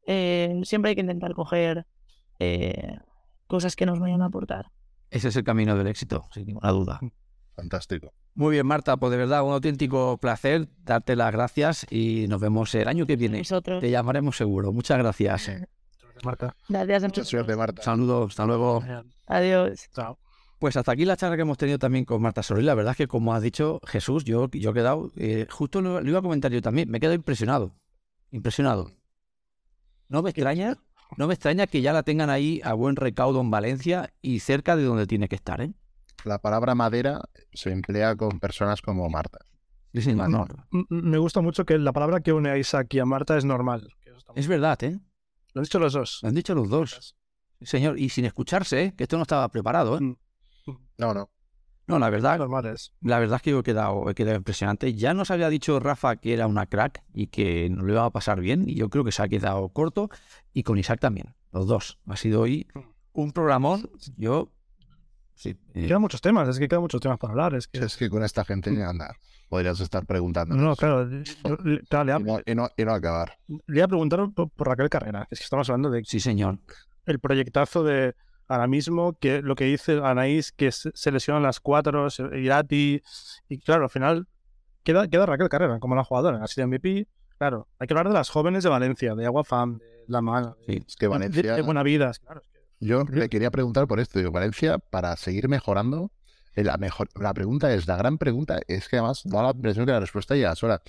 Eh, siempre hay que intentar coger eh, cosas que nos vayan a aportar. ese es el camino del éxito, sin ninguna duda. Fantástico. Muy bien, Marta, pues de verdad, un auténtico placer darte las gracias y nos vemos el año que viene. Nosotros. Te llamaremos seguro. Muchas gracias. Marta. Gracias Mucha suerte, Marta. Saludos, hasta luego. Adiós. Chao. Pues hasta aquí la charla que hemos tenido también con Marta Solís. La verdad es que, como has dicho, Jesús, yo, yo he quedado, eh, justo lo, lo iba a comentar yo también, me he quedado impresionado. Impresionado. No me extraña, no me extraña que ya la tengan ahí a buen recaudo en Valencia y cerca de donde tiene que estar, ¿eh? La palabra madera se emplea con personas como Marta. Sí, sí, no, no. Me gusta mucho que la palabra que une a Isaac y a Marta es normal. Es verdad, ¿eh? Lo han dicho los dos. Lo han dicho los dos. Señor, y sin escucharse, ¿eh? que esto no estaba preparado, ¿eh? No, no. No, la verdad, la verdad es que yo he quedado, he quedado impresionante. Ya nos había dicho Rafa que era una crack y que nos lo iba a pasar bien, y yo creo que se ha quedado corto, y con Isaac también, los dos. Ha sido hoy un programón. Yo, sí, eh, Quedan muchos temas, es que quedan muchos temas para hablar. Es que... Es que con esta gente, anda, podrías estar preguntando. No, claro. le- claro, Y no, y no- y no acabar. le iba a preguntar por, por Raquel Carrera. Es que estamos hablando de sí, señor. el proyectazo de ahora mismo, que lo que dice Anaís, que se, lesionan las cuatro, Irati, y claro, al final queda, queda Raquel Carrera como la jugadora, ha sido MVP. Claro, hay que hablar de las jóvenes de Valencia, de Agua Fam, de La de, Sí. Es que de, Valencia. de Buena Vida. Claro, es que- Yo le quería preguntar por esto. Digo, Valencia, para seguir mejorando, eh, la, mejor, la pregunta es, la gran pregunta es que además da la impresión que la respuesta ya sola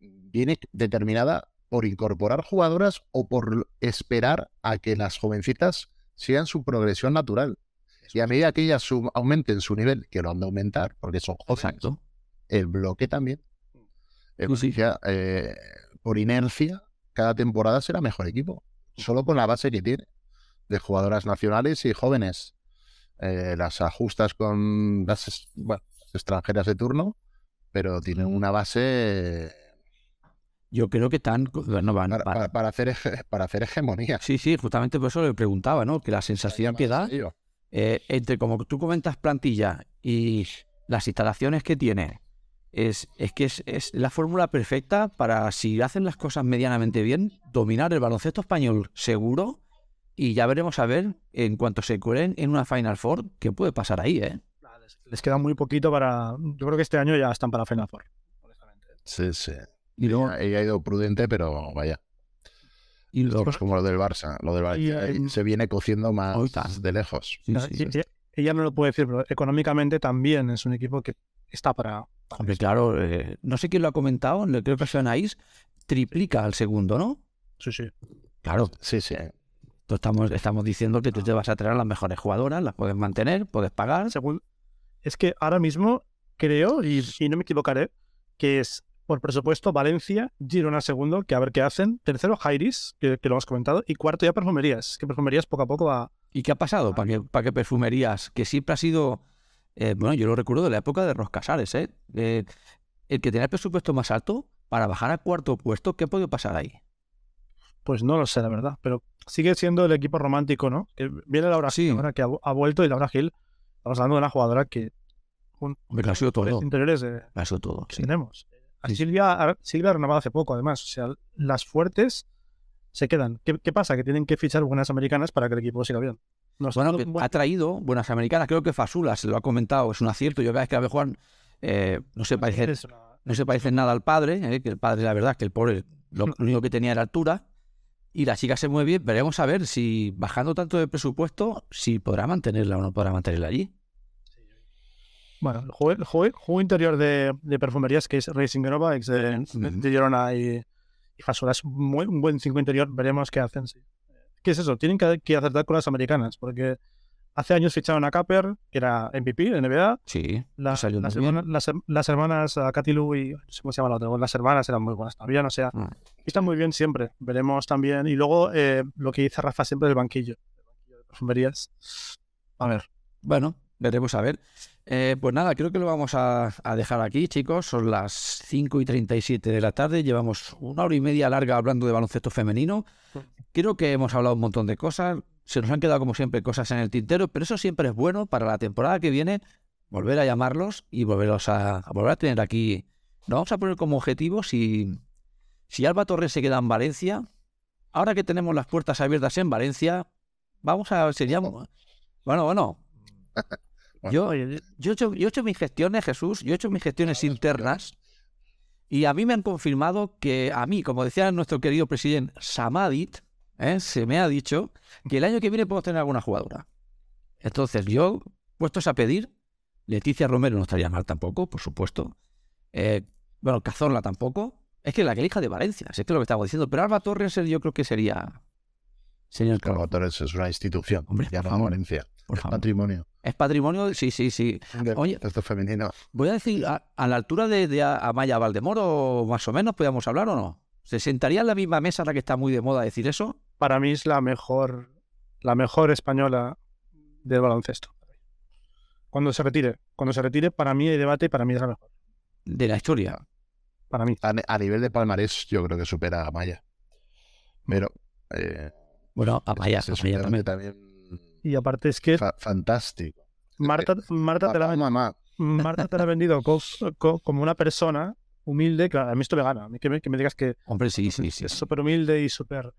viene determinada por incorporar jugadoras o por esperar a que las jovencitas sigan su progresión natural. Y a medida que ellas aumenten su nivel, que lo han de aumentar, porque son jóvenes, Exacto. el bloque también. El sí. Valencia, eh, por inercia, cada temporada será mejor equipo. Solo con la base que tiene de jugadoras nacionales y jóvenes. Eh, las ajustas con las es- bueno, las extranjeras de turno, pero tienen una base Yo creo que están, bueno, van, para, para- para hacer, hege- para hacer hegemonía. Sí, sí, justamente por eso le preguntaba, ¿no? Que la sensación que da eh, entre como tú comentas plantilla y las instalaciones que tiene, es, es que es, es la fórmula perfecta para, si hacen las cosas medianamente bien, dominar el baloncesto español seguro y ya veremos a ver, en cuanto se cuelen en una Final Four, qué puede pasar ahí, ¿eh? les queda muy poquito para. Yo creo que este año ya están para Final Four. honestamente. Sí, sí. Y luego, Ella ha ido prudente, pero vaya. Y Pues como lo del Barça, lo del Valencia, Y, eh, se viene cociendo más de lejos. sí, Ya- sí, y- ella no lo puede decir, pero económicamente también es un equipo que está para. para Hombre, claro, eh, no sé quién lo ha comentado, creo que Anaís, triplica al segundo, ¿no? Sí, sí. Claro, Sí, sí. tú estamos, estamos diciendo que tú te vas a traer a las mejores jugadoras, las puedes mantener, puedes pagar. Según, es que ahora mismo creo, y, y no me equivocaré, que es por presupuesto Valencia, Girona segundo, que a ver qué hacen. Tercero, Jairis, que, que lo hemos comentado. Y cuarto ya Perfumerías, que Perfumerías poco a poco va. ¿Y qué ha pasado? ¿Para qué, para qué perfumerías? Que siempre ha sido, eh, bueno, yo lo recuerdo de la época de Ros Casares, ¿eh? Eh, el que tenía el presupuesto más alto, para bajar a cuarto puesto, ¿qué ha podido pasar ahí? Pues no lo sé, la verdad. Pero sigue siendo el equipo romántico, ¿no? Que viene Laura Sí. Gil ahora que ha, ha vuelto y Laura Gil, estamos hablando de una jugadora que. Un, Hombre, que ha sido todo. interiores de, Ha sido todo. que sí. tenemos. A. Silvia, Silvia ha renovado hace poco, además. O sea, las fuertes se quedan. ¿Qué, qué pasa? Que tienen que fichar buenas americanas para que el equipo siga bien. No Bueno, ha traído buenas americanas. Creo que Fasula se lo ha comentado, es un acierto. Yo cada vez que la veo jugar, eh, no se parece, una- no se parece nada al padre, eh, que el padre, la verdad, que el pobre lo, lo único que tenía era altura. Y la chica se mueve bien. Veremos a ver si bajando tanto de presupuesto, si podrá mantenerla o no podrá mantenerla allí. Bueno, el juego, el juego- juego interior de, de perfumerías, que es Racing Genova, ex de, de- Ujú. de Girona y, y es un, muy- un buen 5 interior. Veremos qué hacen. sí. ¿Qué es eso? Tienen que, que acertar con las americanas, porque hace años ficharon a Capper, que era MVP de NBA. Sí, La- salió las, hermanas, las, las hermanas uh, Katy Lou y cómo se llama la otra, las hermanas eran muy buenas también, o sea, Ah. están muy bien siempre. Veremos también. Y luego eh, lo que dice Rafa siempre del banquillo, el banquillo de perfumerías. A ver, Bueno, veremos a ver. Eh, pues nada, creo que lo vamos a, dejar aquí, chicos. Son las 5 y 37 de la tarde. Llevamos una hora y media larga hablando de baloncesto femenino. Creo que hemos hablado un montón de cosas. Se nos han quedado, como siempre, cosas en el tintero, pero eso siempre es bueno para la temporada que viene. Volver a llamarlos y volverlos a, volver a tener aquí. Nos vamos a poner como objetivo si, si Alba Torres se queda en Valencia. Ahora que tenemos las puertas abiertas en Valencia, vamos a. Sería, bueno, bueno. Yo, oye, yo he, hecho, yo he hecho mis gestiones, Jesús, yo he hecho mis gestiones internas y a mí me han confirmado que a mí, como decía nuestro querido presidente Samadit, ¿eh? se me ha dicho que el año que viene puedo tener alguna jugadora. Entonces yo, puestos a pedir, Leticia Romero no estaría mal tampoco, por supuesto. Eh, bueno, Cazorla tampoco. Es que la que elija de Valencia, sé que es lo que estamos diciendo, pero Alba Torres yo creo que sería... Sería el clavo. Salvatores es una institución, Hombre, ya no. Valencia. Por Es favor. patrimonio. Es patrimonio, sí, sí, sí. del Oye. baloncesto femenino. Voy a decir, a, a la altura de, de Amaya Valdemoro, más o menos, ¿podríamos hablar o no? ¿Se sentaría en la misma mesa ahora que está muy de moda decir eso? para mí es la mejor, la mejor española del baloncesto. Cuando se retire, cuando se retire, para mí hay debate y para mí es la mejor. De la historia. Para mí. A, a nivel de palmarés, yo creo que supera a Maya. Pero. Eh, Bueno, Amaya, es, es un Amaya también Y aparte es que fa- fantástico. Marta, Marta, te la, mamá. Marta te la ha vendido co- co- como una persona humilde. Claro, a mí esto me gana. A mí que me, que me digas que Hombre, sí, sí, sí. es súper humilde y súper...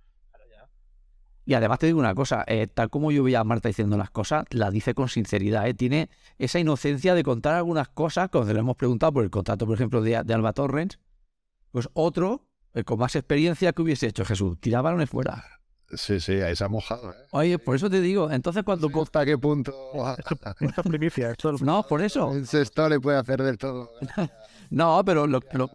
Y además te digo una cosa, eh, tal como yo veía a Marta diciendo las cosas, la dice con sinceridad, ¿eh? tiene esa inocencia de contar algunas cosas, cuando le hemos preguntado por el contrato, por ejemplo, de, de Alba Torrens, pues otro, eh, con más experiencia que hubiese hecho Jesús, tiraba balones fuera. Sí, sí, ahí se ha mojado. ¿eh? Oye, por eso te digo, entonces cuando... ¿Hasta qué punto? Esto, esto es primicia. Esto es- No, por eso. El sexto le puede hacer del todo. No, pero lo- lo-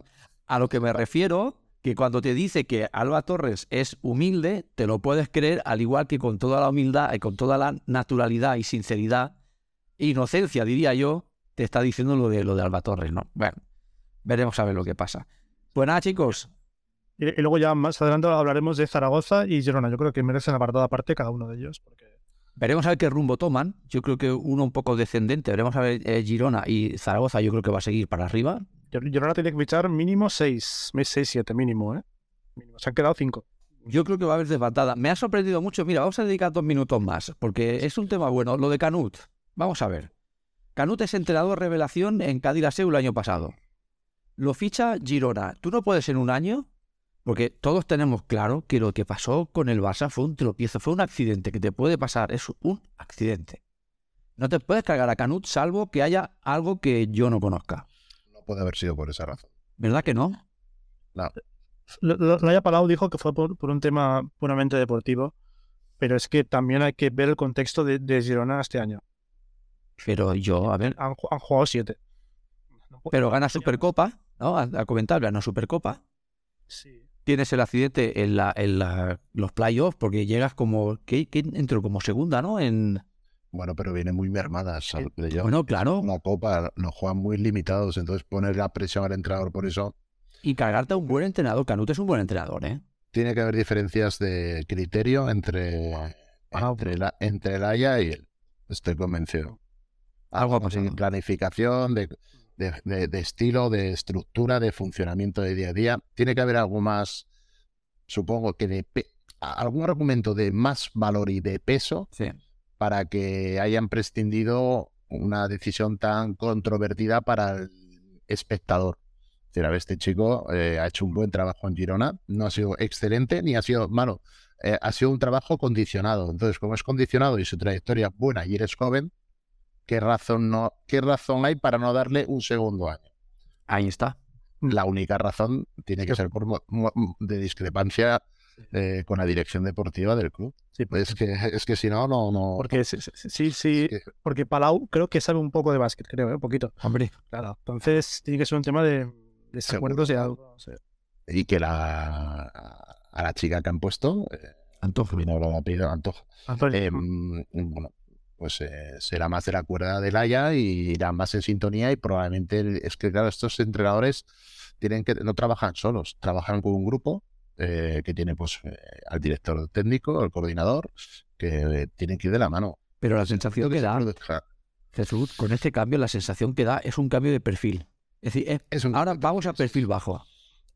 a lo que me refiero, que cuando te dice que Alba Torres es humilde, te lo puedes creer, al igual que con toda la humildad y con toda la naturalidad y sinceridad, inocencia, diría yo, te está diciendo lo de lo de Alba Torres, ¿no? Bueno, veremos a ver lo que pasa. Pues nada, chicos, Y, y luego ya más adelante hablaremos de Zaragoza y Girona. Yo creo que merecen apartado aparte cada uno de ellos. Porque... veremos a ver qué rumbo toman. Yo creo que uno un poco descendente. Veremos a ver eh, Girona y Zaragoza, yo creo que va a seguir para arriba. Gir- Girona tiene que fichar mínimo 6, 6, 7 mínimo, ¿eh? Mínimo. Se han quedado 5. Yo creo que va a haber desbatada. Me ha sorprendido mucho. Mira, vamos a dedicar dos minutos más, porque es un tema bueno. Lo de Canut. Vamos a ver. Canut es entrenador revelación en Cádiz el año pasado. Lo ficha Girona. Tú no puedes en un año, porque todos tenemos claro que lo que pasó con el Barça fue un tropiezo, fue un accidente que te puede pasar. Es un accidente. No te puedes cargar a Canut salvo que haya algo que yo no conozca. No puede haber sido por esa razón. ¿Verdad que no? No. Laia Palau dijo que fue por, por un tema puramente deportivo, pero es que también hay que ver el contexto de, de Girona este año. Pero yo, a ver, Han, ju- han jugado siete. No pero gana Supercopa, ¿no? A, a comentar, gana Supercopa. Sí. Tienes el accidente en, la, en la- los playoffs porque llegas como. ¿Qué, qué entró? Como segunda, ¿no? En. Bueno, pero vienen muy mermadas al playoff. Bueno, claro. La Copa los juegan muy limitados, entonces poner la presión al entrenador por eso. Y cargarte a un buen entrenador. Canute es un buen entrenador, ¿eh? Tiene que haber diferencias de criterio entre, Ah, entre, la, entre el Haya y él. Estoy convencido. Algo ha pasado. planificación, de, de, de- de estilo, de estructura, de funcionamiento de día a día. Tiene que haber algo más, supongo que de algún argumento de más valor y de peso Sí. para que hayan prescindido una decisión tan controvertida para el espectador. Es decir, a ver, este chico eh, ha hecho un buen trabajo en Girona, no ha sido excelente ni ha sido malo, eh, ha sido un trabajo condicionado. Entonces, como es condicionado y su trayectoria es buena y eres joven, ¿qué razón, no, ¿qué razón hay para no darle un segundo año? Ahí está. La única razón tiene que ser por de discrepancia eh, con la dirección deportiva del club. Sí, porque, Es que, es que si no, no, no. porque sí, sí, sí, sí, es que- porque Palau creo que sabe un poco de básquet, creo, ¿eh? un poquito. Hombre, Claro. Entonces tiene que ser un tema de desacuerdos y algo. y que la a la chica que han puesto, eh, Antojo. eh, mm, bueno, pues eh, será más de la cuerda del Haya y irán más en sintonía y probablemente es que claro, estos entrenadores tienen que no trabajan solos, trabajan con un grupo eh, que tiene pues eh, al director técnico, al coordinador, que eh, tienen que ir de la mano. Pero la sensación que da, Jesús, con este cambio, la sensación que da es un cambio de perfil. Es decir, es- es un- ahora vamos a perfil bajo.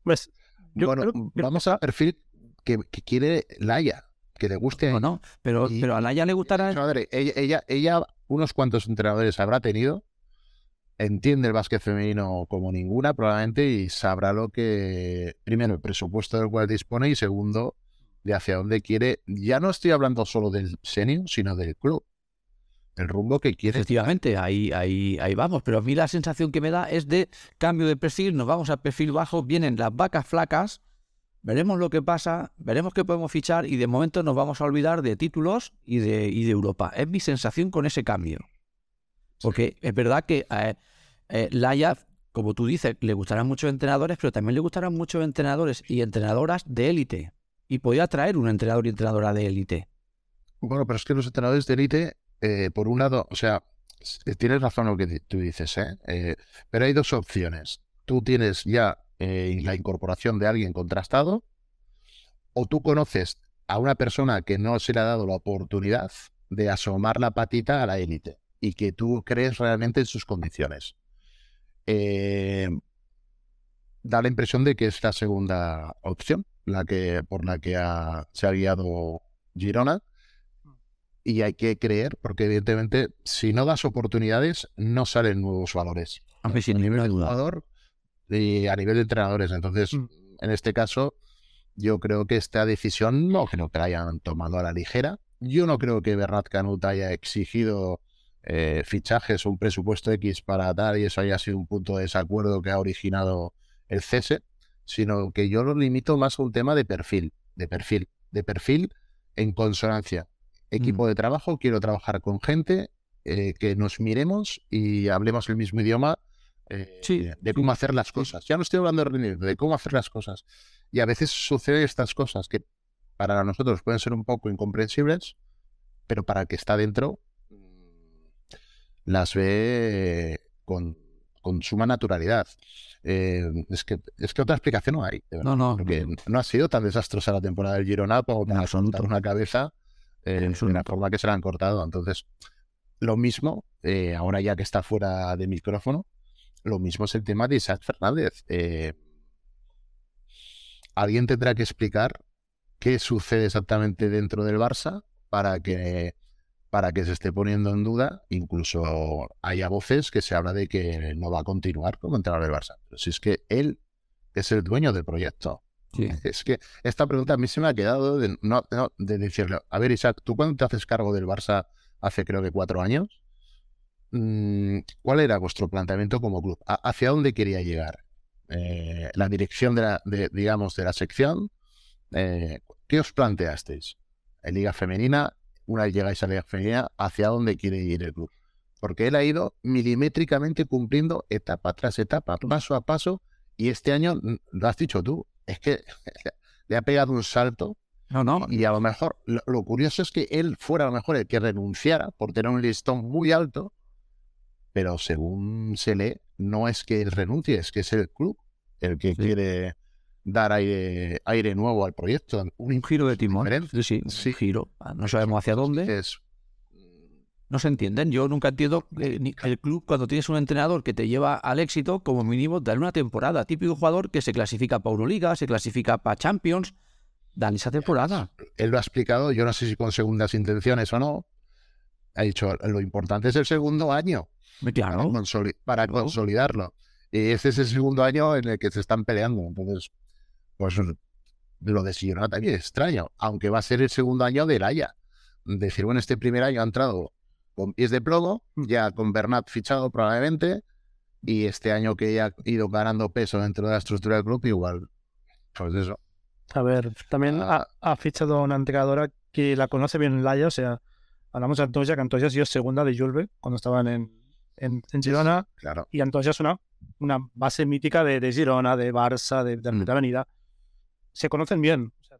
pues, yo bueno, creo vamos al perfil que, que quiere Laia, que le guste No, no, pero, Y- pero a Naya le gustará. Madre, ella, ella, ella, unos cuantos entrenadores habrá tenido, entiende el básquet femenino como ninguna, probablemente, y sabrá lo que, primero, el presupuesto del cual dispone, y segundo, de hacia dónde quiere. Ya no estoy hablando solo del senior, sino del club. El rumbo que quiere. Efectivamente, ahí, ahí, ahí vamos. Pero a mí la sensación que me da es de cambio de perfil, nos vamos a perfil bajo, vienen las vacas flacas, veremos lo que pasa, veremos qué podemos fichar y de momento nos vamos a olvidar de títulos y de, y de Europa. Es mi sensación con ese cambio. Porque es verdad que eh, eh, Laia, como tú dices, le gustarán muchos entrenadores, pero también le gustarán muchos entrenadores y entrenadoras de élite. Y podía traer un entrenador y entrenadora de élite. Bueno, pero es que los entrenadores de élite, eh, por un lado, o sea, s- tienes razón lo que tú dices, ¿eh? Eh, pero hay dos opciones. Tú tienes ya eh, la incorporación de alguien contrastado, o tú conoces a una persona que no se le ha dado la oportunidad de asomar la patita a la élite y que tú crees realmente en sus condiciones. Eh, da la impresión de que es la segunda opción, la que por la que ha- se ha guiado Girona y hay que creer, porque evidentemente si no das oportunidades, no salen nuevos valores. Aunque sin a ninguna duda. jugador y a nivel de entrenadores. Entonces, Mm. en este caso, yo creo que esta decisión no creo que la hayan tomado a la ligera. Yo no creo que Bernat Canut haya exigido eh, fichajes o un presupuesto X para dar y eso haya sido un punto de desacuerdo que ha originado el cese, sino que yo lo limito más a un tema de perfil, de perfil, de perfil en consonancia. Equipo de trabajo, quiero trabajar con gente eh, que nos miremos y hablemos el mismo idioma eh, Sí, de cómo hacer las cosas. Ya no estoy hablando de rendir, de cómo hacer las cosas. Y a veces suceden estas cosas que para nosotros pueden ser un poco incomprensibles, pero para el que está dentro mm, las ve con, con suma naturalidad. Eh, es, que, es que otra explicación no hay. No, no. Porque no ha sido tan desastrosa la temporada del Girona como para absoluto. una cabeza eh, En la forma que se la han cortado. Entonces, lo mismo, eh, ahora ya que está fuera de micrófono, lo mismo es el tema de Isaac Fernández. Eh, alguien tendrá que explicar qué sucede exactamente dentro del Barça para que para que se esté poniendo en duda, incluso haya voces que se habla de que no va a continuar como entrenador del Barça. Pero si es que él es el dueño del proyecto. Sí. Es que esta pregunta a mí se me ha quedado de, no, no, de decirle, a ver Isaac, tú cuando te haces cargo del Barça hace creo que cuatro años, ¿cuál era vuestro planteamiento como club? ¿A- ¿Hacia dónde quería llegar? eh, la dirección de la, de, digamos, de la sección, eh, ¿qué os planteasteis? En Liga Femenina, una vez llegáis a Liga Femenina, ¿hacia dónde quiere ir el club? Porque él ha ido milimétricamente cumpliendo etapa tras etapa, paso a paso, y este año, mm, lo has dicho tú, es que le ha pegado un salto No, no. y a lo mejor, lo, lo curioso es que él fuera a lo mejor el que renunciara por tener un listón muy alto, pero según se lee, no es que él renuncie, es que es el club el que quiere dar aire, aire nuevo al proyecto. Un, giro de timón. diferente. Sí, sí, giro. Ah, No sabemos hacia dónde. Es, No se entienden. Yo nunca entiendo eh, ni- el club cuando tienes un entrenador que te lleva al éxito, como mínimo, dar una temporada. Típico jugador que se clasifica para Euroliga, se clasifica para Champions. Dan esa temporada. él lo ha explicado, yo no sé si con segundas intenciones o no. Ha dicho, lo importante es el segundo año para, Claro. consoli- para Claro. consolidarlo. Y este es el segundo año en el que se están peleando. Entonces, pues lo de Girona también es extraño, aunque va a ser el segundo año de Laia. Decir, bueno, este primer año ha entrado con pies de plomo, ya con Bernat fichado probablemente, y este año que ya ha ido ganando peso dentro de la estructura del club, igual, pues eso. A ver, también Ah. ha, ha fichado una entrenadora que la conoce bien en Laia, o sea, hablamos de Antoya, que Antoya ha sido segunda de Julve cuando estaban en, en, en Girona, Claro. y Antoya es una, una base mítica de, de Girona, de Barça, de, de Mm. de Avenida. Se conocen bien. o sea,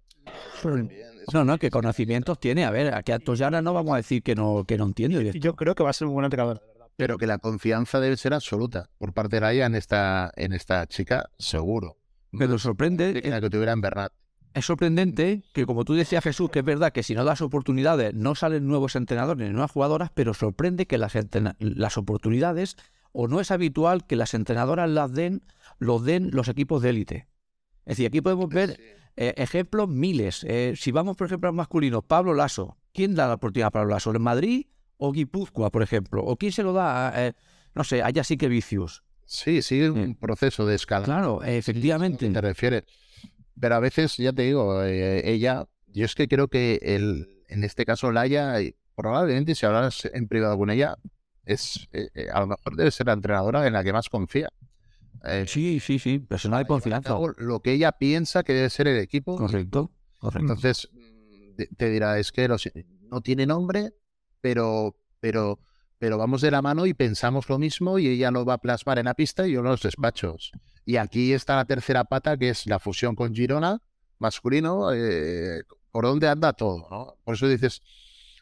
No, no, que conocimientos tiene. A ver, aquí a Toyana no vamos a decir que no, que no entiende. esto. yo creo que va a ser un buen entrenador. Pero que la confianza debe ser absoluta por parte de Laia en esta, en esta chica, seguro. Pero sorprende, Que la que tuviera en Bernat. Es sorprendente que, como tú decías, Jesús, que es verdad que si no das oportunidades no salen nuevos entrenadores ni nuevas jugadoras, pero sorprende que las, las oportunidades, o no es habitual que las entrenadoras las den, los den los equipos de élite. Es decir, aquí podemos ver eh, ejemplos miles. Eh, si vamos, por ejemplo, al masculino, Pablo Lasso. ¿Quién da la oportunidad a Pablo Lasso? ¿En Madrid o Guipúzcoa, por ejemplo? ¿O quién se lo da? a, eh, no sé, allá sí que Vicius. Sí, sigue un Sí. proceso de escala. Claro, eh, efectivamente. te refieres. Pero a veces, ya te digo, eh, ella, yo es que creo que el, en este caso Laia, y probablemente si hablas en privado con ella, es eh, eh, a lo mejor debe ser la entrenadora en la que más confía. Eh, Sí, sí, sí, personal a confianza. Lo que ella piensa que debe ser el equipo. Correcto, correcto. Entonces, mm, te- te dirá, es que los- no tiene nombre, pero, pero, pero vamos de la mano y pensamos lo mismo y ella lo va a plasmar en la pista y yo en los despachos. Y aquí está la tercera pata, que es la fusión con Girona, masculino, eh, por dónde anda todo, ¿no? Por eso dices,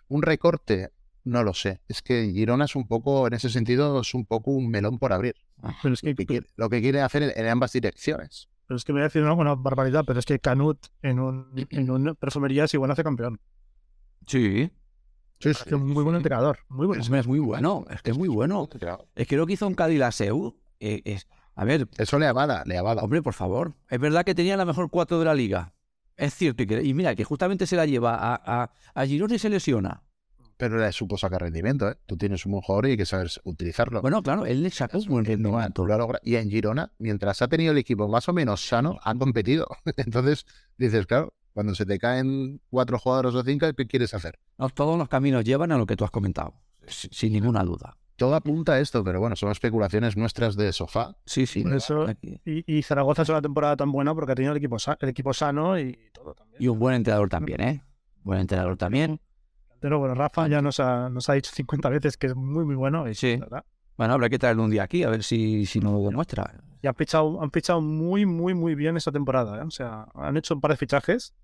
un recorte, no lo sé. Es que Girona es un poco, en ese sentido, es un poco un melón por abrir. Pero es que, Lo que quiere, lo que quiere hacer en, en ambas direcciones. pero es que me voy a decir una, una barbaridad, pero es que Canut en un, en un perfumería es igual hace campeón. Sí, Es que muy buen entrenador. Muy buen es, es muy bueno, es que es muy bueno. Es que lo que hizo en Cádiz la SEU, eh, es, a ver, Eso le avala, le avala. hombre, por favor, es verdad que tenía la mejor cuatro de la liga. Es cierto, y, que- y mira, que justamente se la lleva a, a, a Girona y se lesiona. Pero le supo sacar rendimiento, ¿eh? Tú tienes un buen jugador y hay que saber utilizarlo. Bueno, claro, él le sacó un buen rendimiento. Y en Girona, mientras ha tenido el equipo más o menos sano, han competido. Entonces, dices, claro, cuando se te caen cuatro jugadores o cinco, ¿qué quieres hacer? No, todos los caminos llevan a lo que tú has comentado, si- sin ninguna duda. Todo apunta a esto, pero bueno, son especulaciones nuestras de sofá. Sí, sí. Eso-. Y, y Zaragoza es una temporada tan buena porque ha tenido el equipo, el equipo sano y todo también. Y un buen entrenador también, ¿eh? Buen entrenador también. Pero bueno, Rafa ya nos ha, nos ha dicho 50 veces que es muy, muy bueno. Y, Sí. ¿verdad? Bueno, habrá que traerlo un día aquí a ver si, si nos lo demuestra. Y han fichado, han fichado muy, muy, muy bien esta temporada. ¿eh? O sea, han hecho un par de fichajes.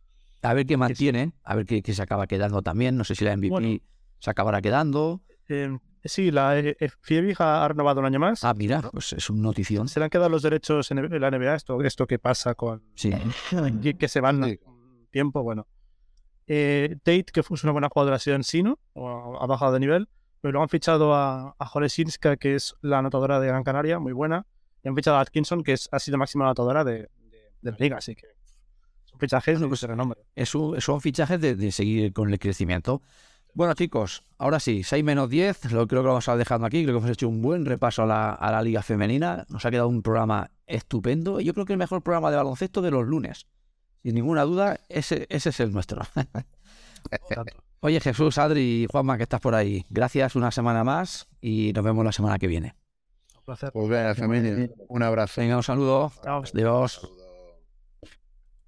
A ver qué mantiene, a ver qué, qué se acaba quedando también. No sé si la MVP Bueno. se acabará quedando. Eh, sí, la eh, eh, Fiebig ha ha renovado un año más. Ah, mira, pues es una notición. Se le han quedado los derechos en la NBA. Esto, esto que pasa con Sí. que, que se van Sí. un tiempo. Bueno, eh, Tate, que fue una buena jugadora, ha sido en Sino, o ha bajado de nivel. Pero luego han fichado a, a Jolesinska, que es la anotadora de Gran Canaria, muy buena. Y han fichado a Atkinson, que es, ha sido máxima anotadora de, de, de la liga. Así que son fichajes de ese renombre. Eso, son fichajes de, de seguir con el crecimiento. Bueno, chicos, ahora sí, 6 menos 10, lo creo que lo vamos a ir dejando aquí. Creo que hemos hecho un buen repaso a la, a la Liga Femenina. Nos ha quedado un programa estupendo. Yo creo que el mejor programa de baloncesto de los lunes. Sin ninguna duda, ese, ese es el nuestro. Oye, Jesús, Adri y Juanma, que estás por ahí. Gracias una semana más y nos vemos la semana que viene. placer. Pues venga, familia, un abrazo. Venga, un saludo. Chao. Adiós.